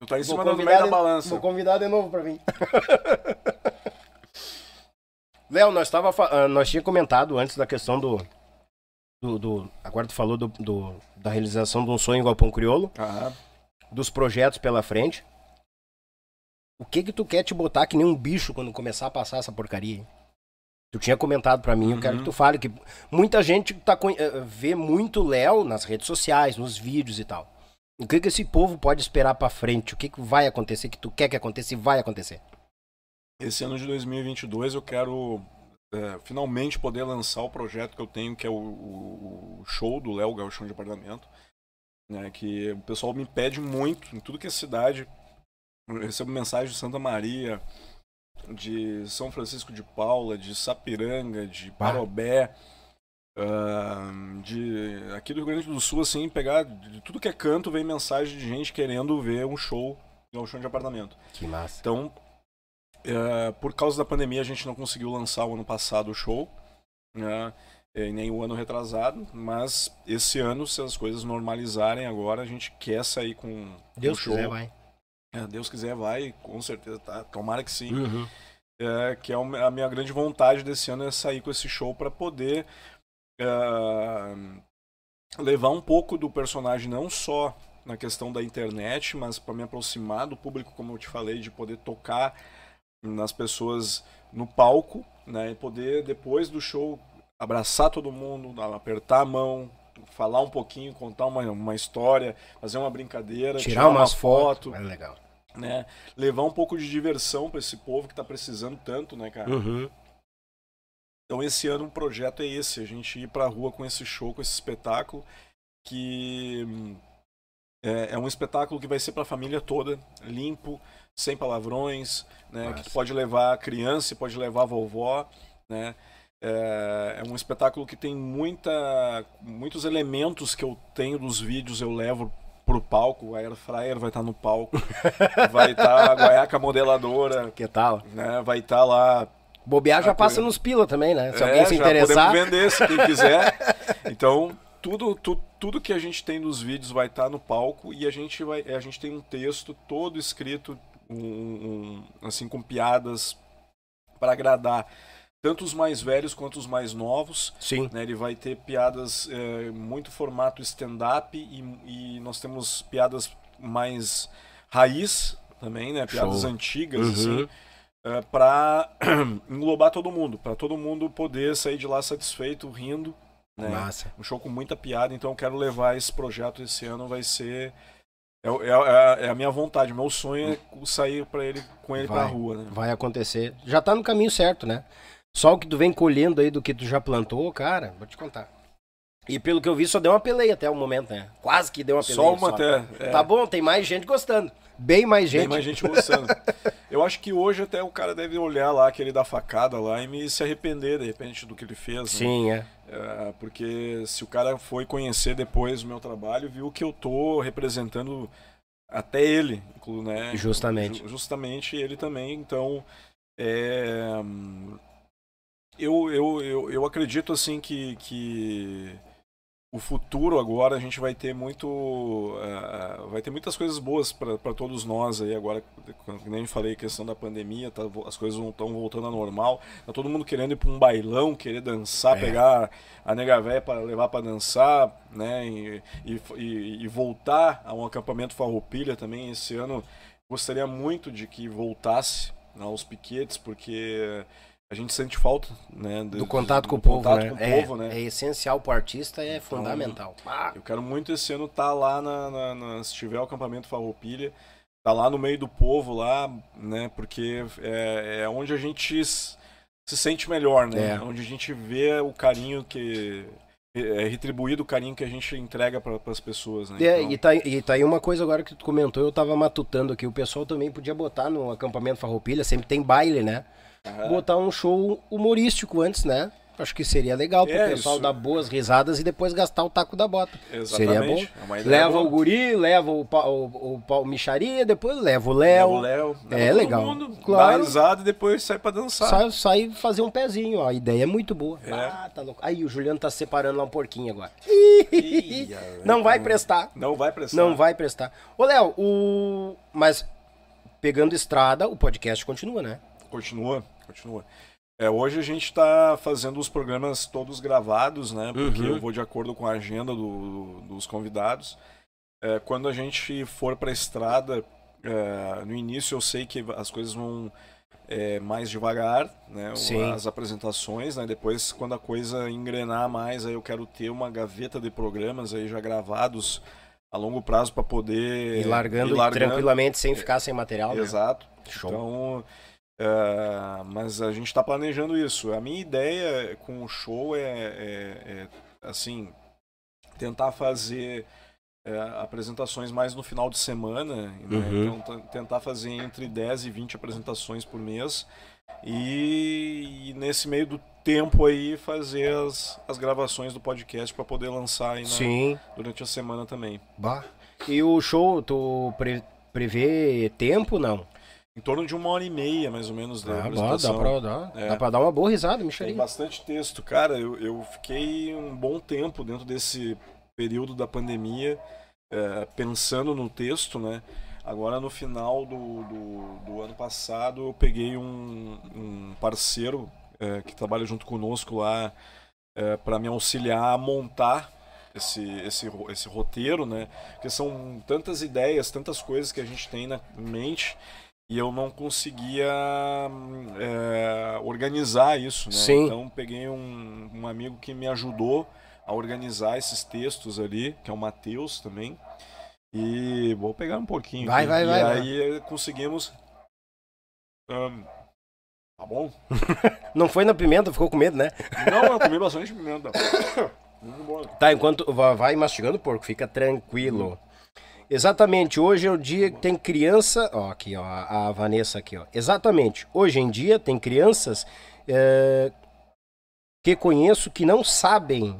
tu tá em Vou cima do meio da de- balança. Vou convidar de novo pra mim. Léo, nós tava, ah, nós tinha comentado antes da questão do, do, do- agora tu falou do, do- da realização de um sonho em Galpão Criolo, Aham. dos projetos pela frente. O que que tu quer te botar que nem um bicho quando começar a passar essa porcaria? Tu tinha comentado pra mim, eu quero Uhum. que tu fale que muita gente tá, eh, vê muito Léo nas redes sociais, nos vídeos e tal. O que que esse povo pode esperar pra frente? O que que vai acontecer, que tu quer que aconteça e vai acontecer? Esse ano de 2022 eu quero é, finalmente poder lançar o projeto que eu tenho, que é o, o- show do Léo Gauchão de Apartamento. Né, que o pessoal me pede muito, em tudo que é cidade. Eu recebo mensagem de Santa Maria, de São Francisco de Paula, de Sapiranga, de Parobé, ahn, de aqui do Rio Grande do Sul, assim, pegar de tudo que é canto, vem mensagem de gente querendo ver um show Gauchão de Apartamento. Que massa. Então, é, por causa da pandemia, a gente não conseguiu lançar o ano passado o show, né, é, nem o ano retrasado, mas esse ano, se as coisas normalizarem agora, a gente quer sair com Deus um show. quiser, vai. É, Deus quiser, vai, com certeza, tá? Tomara que sim. Uhum. É, que é a minha grande vontade desse ano é sair com esse show para poder é, levar um pouco do personagem não só na questão da internet, mas para me aproximar do público, como eu te falei, de poder tocar nas pessoas no palco, né, e poder depois do show abraçar todo mundo, apertar a mão, falar um pouquinho, contar uma, uma história, fazer uma brincadeira, Tirar, umas uma foto, É legal. né? Levar um pouco de diversão para esse povo que tá precisando tanto, né, cara? Uhum. Então esse ano o projeto é esse, a gente ir pra rua com esse show, com esse espetáculo, que é, é um espetáculo que vai ser pra família toda, limpo, sem palavrões, né? Massa. Que pode levar a criança, pode levar a vovó, né? É, é um espetáculo que tem muita, muitos elementos que eu tenho dos vídeos, eu levo pro palco, a Air Fryer vai estar no palco, vai estar a Guaiaca Modeladora, Que tal? né? Vai estar lá Bobear já passa nos pila também, né? Se É, alguém se interessar. Podemos vender se quem quiser. Então, tudo, tu- tudo que a gente tem nos vídeos vai estar no palco e a gente vai. A gente tem um texto todo escrito, um, um- assim, com piadas para agradar tanto os mais velhos quanto os mais novos. Sim. né? Ele vai ter piadas é, muito formato stand-up e, e nós temos piadas mais raiz também, né? Piadas Show. antigas, Uhum. assim é, para englobar todo mundo, para todo mundo poder sair de lá satisfeito, rindo. Né? Massa. Um show com muita piada, então eu quero levar esse projeto esse ano, vai ser. É, é a- é a minha vontade, meu sonho é sair para ele, com ele pra Vai. rua, né? Vai acontecer. Já tá no caminho certo, né? Só o que tu vem colhendo aí do que tu já plantou, cara, vou te contar. E pelo que eu vi, só deu uma peleia até o momento, né? Quase que deu uma peleia. Só uma até. é. Tá bom, tem mais gente gostando. Bem mais gente. Tem mais gente gostando. Eu acho que hoje até o cara deve olhar lá aquele da facada lá e me se arrepender de repente do que ele fez. né? Sim, é. É, porque se o cara foi conhecer depois o meu trabalho, viu que eu tô representando até ele, né? Justamente. Ju- justamente ele também. Então, é, eu, eu, eu, eu acredito assim que, que o futuro agora a gente vai ter muito eh, vai ter muitas coisas boas para todos nós aí agora como nem falei questão da pandemia tá, as coisas estão voltando ao normal tá todo mundo querendo ir para um bailão querer dançar É. pegar a nega véia para levar para dançar né e, e, e- e voltar a um acampamento farroupilha também esse ano gostaria muito de que voltasse aos piquetes porque a gente sente falta né de- Do contato com o do povo, contato né? com o é, povo, né? é essencial pro artista, é Então, fundamental. Ah, Eu quero muito esse ano estar lá na, na- na- se tiver o acampamento Farroupilha, tá lá no meio do povo lá, né? Porque é, é onde a gente se sente melhor, né? É. Onde a gente vê o carinho que é retribuído o carinho que a gente entrega para as pessoas, né? É, Então, e, tá, e tá aí uma coisa agora que tu comentou, eu tava matutando aqui, o pessoal também podia botar no acampamento Farroupilha, sempre tem baile, né? Botar um show humorístico antes, né? Acho que seria legal pro É, pessoal isso. dar boas risadas e depois gastar o taco da bota. Seria bom. Exatamente. É Leva boa. o guri, leva o, pa, o, o pau micharia, depois leva o Leva Léo. o Léo, leva É legal. mundo, dá Claro. risada e depois sai para dançar. Sai, sai fazer um pezinho, ó. A ideia é muito boa. É. Ah, tá louco. Aí o Juliano tá separando lá um porquinho agora. Ih, Não vai prestar. Não vai prestar. Não vai prestar. Ô, Léo, o. Mas pegando estrada, o podcast continua, né? Continua, continua. É, hoje a gente está fazendo os programas todos gravados, né? Porque Uhum. eu vou de acordo com a agenda do- dos convidados. É, quando a gente for para a estrada, é, no início eu sei que as coisas vão é, mais devagar, né? Sim. As apresentações, né? Depois, quando a coisa engrenar mais, aí eu quero ter uma gaveta de programas aí já gravados a longo prazo para poder E largando, ir largando. tranquilamente, sem ficar sem material, né? Exato. Show. Então, é, mas a gente está planejando isso. A minha ideia com o show é, é- é, assim tentar fazer é, apresentações mais no final de semana, né? Uhum. então tentar fazer entre 10 e 20 apresentações por mês e, e nesse meio do tempo aí fazer as, as gravações do podcast para poder lançar aí na- Sim. durante a semana também. Bah. E o show, tu pre- prevê tempo, não? Em torno de uma hora e meia, mais ou menos, da Ah, bah, dá, pra, dá, É. dá pra dar uma boa risada, Tem micharia. bastante texto. Cara, eu, eu fiquei um bom tempo dentro desse período da pandemia é, pensando no texto, né? Agora, no final do, do, do ano passado, eu peguei um, um parceiro é, que trabalha junto conosco lá para me auxiliar a montar esse, esse, esse roteiro, né? Porque são tantas ideias, tantas coisas que a gente tem na mente e eu não conseguia hum, é, organizar isso, né? Sim. Então peguei um, um amigo que me ajudou a organizar esses textos ali, que é o Matheus também. E vou pegar um pouquinho. Vai, aqui. vai, e vai, vai. aí eh, conseguimos. hum, tá bom? Não foi na pimenta, ficou com medo, né? Não, eu comi bastante pimenta. Muito bom. Tá, enquanto va- vai mastigando porco, fica tranquilo. Exatamente, hoje é o dia que tem criança. Ó, aqui, ó, a Vanessa aqui, ó. Exatamente, hoje em dia tem crianças é, que conheço que não sabem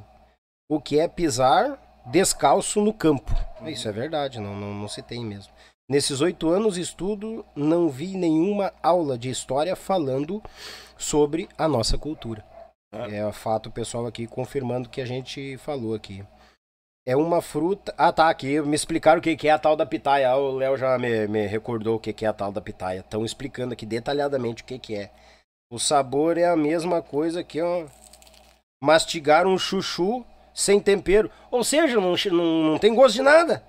o que é pisar descalço no campo. Isso é verdade, não, não, não se tem mesmo. Nesses oito anos de estudo, não vi nenhuma aula de história falando sobre a nossa cultura. É, é fato pessoal aqui confirmando o que a gente falou aqui. É uma fruta. Ah, tá, aqui me explicaram o que é a tal da pitaia. Ah, O Léo já me, me recordou o que é a tal da pitaia. Estão explicando aqui detalhadamente o que é. O sabor é a mesma coisa que ó, mastigar um chuchu sem tempero. Ou seja, não, não, não tem gosto de nada.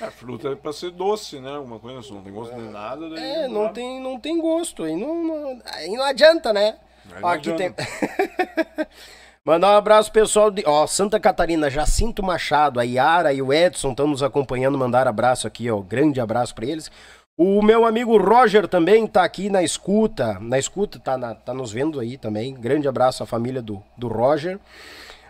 A fruta é pra ser doce, né? Uma coisa assim, não tem gosto de nada. Daí É, não tem, não tem gosto. Aí não, não, aí não adianta, né? Aí Ó, não aqui tem. Mandar um abraço pessoal de. Ó, Santa Catarina, Jacinto Machado, a Yara e o Edson estão nos acompanhando. Mandar abraço aqui, ó. Grande abraço pra eles. O meu amigo Roger também tá aqui na escuta. Na escuta, tá, na- tá nos vendo aí também. Grande abraço à família do, do Roger.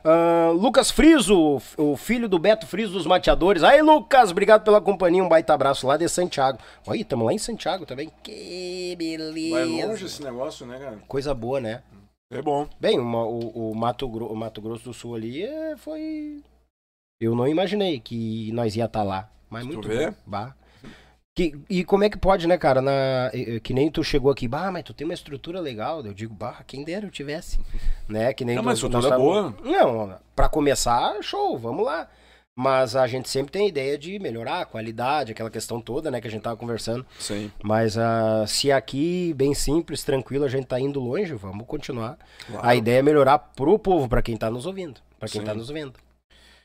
Ah, Lucas Friso, o filho do Beto Friso dos Mateadores. Aí, Lucas, obrigado pela companhia. Um baita abraço lá de Santiago. Olha, estamos lá em Santiago também. Que beleza. Vai longe esse negócio, né, cara? Coisa boa, né? É bom. Bem, uma- o, o Mato, Gro- o Mato Grosso do Sul ali é, foi. Eu não imaginei que nós ia estar lá. Mas Tu muito bom. Bah. Que, e como é que pode, né, cara? Na, que nem tu chegou aqui, bah, mas tu tem uma estrutura legal. Eu digo, bah, quem dera eu tivesse. né? Que nem Não, tu- mas tu- estrutura tamo- boa. Não, pra começar, show, vamos lá. Mas a gente sempre tem a ideia de melhorar a qualidade, aquela questão toda, né, que a gente tava conversando. Sim. Mas ah, se aqui, bem simples, tranquilo, a gente tá indo longe, vamos continuar. Claro. A ideia é melhorar pro povo, pra quem tá nos ouvindo. Pra quem Sim. tá nos vendo.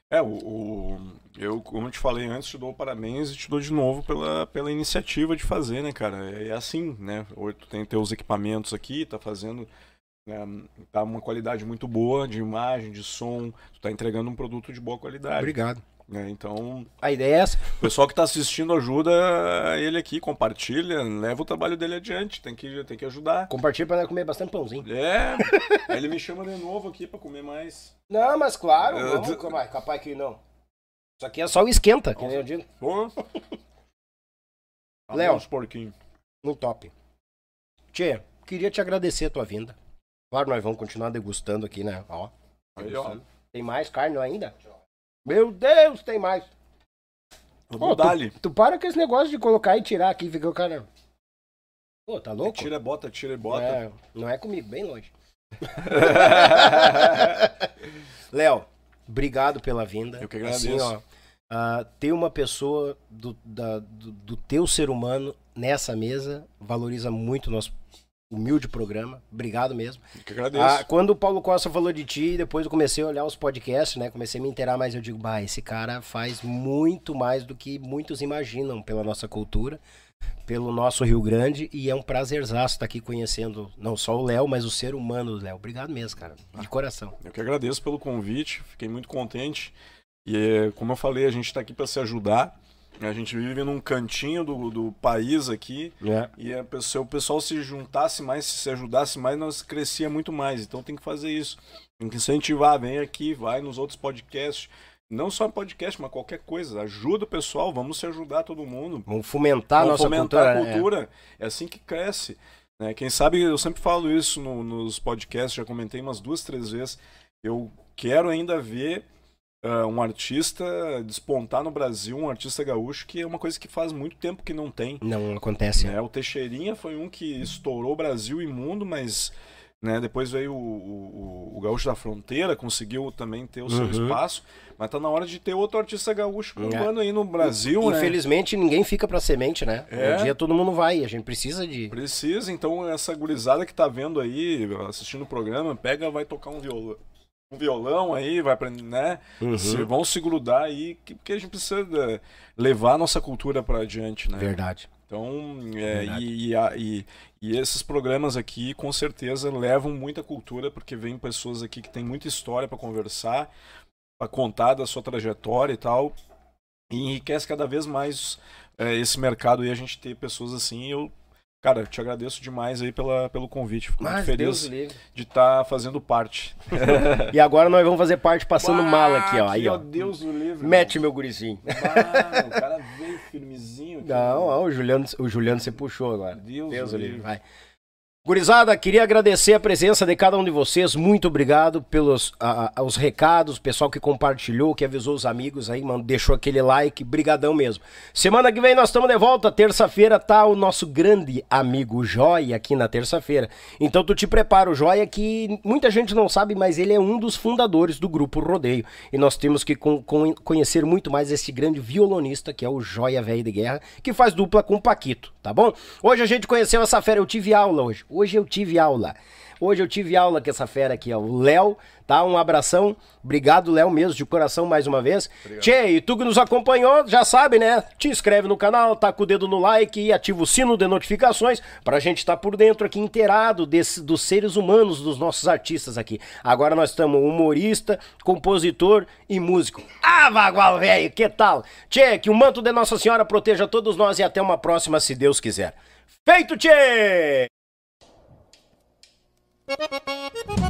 É, o, o- eu, como eu te falei antes, te dou parabéns e te dou de novo pela, pela iniciativa de fazer, né, cara? É, é assim, né? Hoje tu tem teus equipamentos aqui, tá fazendo. Né, tá uma qualidade muito boa de imagem, de som, tu tá entregando um produto de boa qualidade. Obrigado. né? Então, A ideia é essa. o pessoal que tá assistindo ajuda ele aqui, compartilha, leva o trabalho dele adiante, tem que, tem que ajudar. Compartilha pra comer bastante pãozinho. É, aí ele me chama de novo aqui pra comer mais. Não, mas claro, Eu- vamos, capaz, capaz que não. Isso aqui é só o esquenta, que nem eu digo. Léo. Uns porquinhos. No top. Tchê, queria te agradecer a tua vinda. Claro, nós vamos continuar degustando aqui, né? Ó. Ó. Tem mais carne ainda? Meu Deus, tem mais. Vamos Ô, dar-lhe. Tu para com esse negócio de colocar e tirar aqui, fica o cara. Pô, tá louco? Tira, bota, tira e bota. É, não é comigo, bem longe. Léo, obrigado pela vinda. Eu que Assim, agradeço. ó, ah, ter uma pessoa do, da- do, do teu ser humano nessa mesa valoriza muito o nosso humilde programa. Obrigado mesmo. Eu que agradeço. Ah, quando o Paulo Costa falou de ti, depois eu comecei a olhar os podcasts, né? Comecei a me inteirar mais. Eu digo, bah, esse cara faz muito mais do que muitos imaginam pela nossa cultura, pelo nosso Rio Grande. E é um prazerzaço estar aqui conhecendo não só o Léo, mas o ser humano do Léo. Obrigado mesmo, cara. De coração. Eu que agradeço pelo convite, fiquei muito contente. E como eu falei, a gente está aqui para se ajudar. A gente vive num cantinho do, do país aqui. É. E a pessoa- se o pessoal se juntasse mais, se ajudasse mais, nós crescia muito mais. Então tem que fazer isso. Tem que incentivar, vem aqui, vai nos outros podcasts. Não só podcast, mas qualquer coisa. Ajuda o pessoal, vamos se ajudar todo mundo. Vamos fomentar a Vamos nossa fomentar cultura. a cultura. É. assim que cresce. né? Quem sabe, eu sempre falo isso no- nos podcasts, já comentei umas duas, três vezes. Eu quero ainda ver ah, um artista despontar no Brasil, um artista gaúcho, que é uma coisa que faz muito tempo que não tem. É. Não acontece. né? O Teixeirinha foi um que estourou o Brasil e mundo, mas né, depois veio o, o- o Gaúcho da Fronteira, conseguiu também ter o seu Uhum. espaço. Mas tá na hora de ter outro artista gaúcho É. bombando aí no Brasil, né? Infelizmente, ninguém fica pra semente, né? É. Um dia todo mundo vai. A gente precisa de. Precisa, então essa gurizada que tá vendo aí, assistindo o programa, pega, vai tocar um violão. Um violão aí, vai aprender, né? Uhum. Se- vão se grudar aí, que- porque a gente precisa eh, levar a nossa cultura pra adiante, né? Verdade. Então, é, Verdade. e, e, e- esses programas aqui, com certeza, levam muita cultura, porque vem pessoas aqui que têm muita história pra conversar, pra contar da sua trajetória e tal. E enriquece cada vez mais é, esse mercado e a gente ter pessoas assim. Eu, cara, te agradeço demais aí pela, pelo convite. Fico muito Mas feliz Deus o livre. de estar fazendo parte. E agora nós vamos fazer parte passando mala aqui, ó. Aí, ó. Deus o livre. Mete meu gurizinho. Bah, o cara veio firmezinho. aqui, Não, mano. ó, o Juliano, o Juliano você puxou agora. Deus, Deus o o livre, livre. vai. Gurizada, queria agradecer a presença de cada um de vocês. Muito obrigado pelos a, a, os recados, pessoal que compartilhou, que avisou os amigos aí, mano, deixou aquele like. Brigadão mesmo. Semana que vem nós estamos de volta. Terça-feira tá o nosso grande amigo Joia aqui na terça-feira. Então tu te prepara, o Joia que muita gente não sabe, mas ele é um dos fundadores do grupo Rodeio. E nós temos que con con conhecer muito mais esse grande violonista que é o Joia Velho de Guerra, que faz dupla com o Paquito, tá bom? Hoje a gente conheceu essa fera, eu tive aula hoje. Hoje eu tive aula. Hoje eu tive aula com essa fera aqui, ó, o Léo, tá? Um abração. Obrigado, Léo, mesmo, de coração, mais uma vez. Obrigado. Tchê, e tu que nos acompanhou, já sabe, né? Te inscreve no canal, tá com o dedo no like e ativa o sino de notificações pra gente estar tá por dentro aqui, inteirado desse, dos seres humanos, dos nossos artistas aqui. Agora nós estamos humorista, compositor e músico. Ah, vagual, velho, que tal? Tchê, que o manto de Nossa Senhora proteja todos nós e até uma próxima, se Deus quiser. Feito, tchê! Thank you.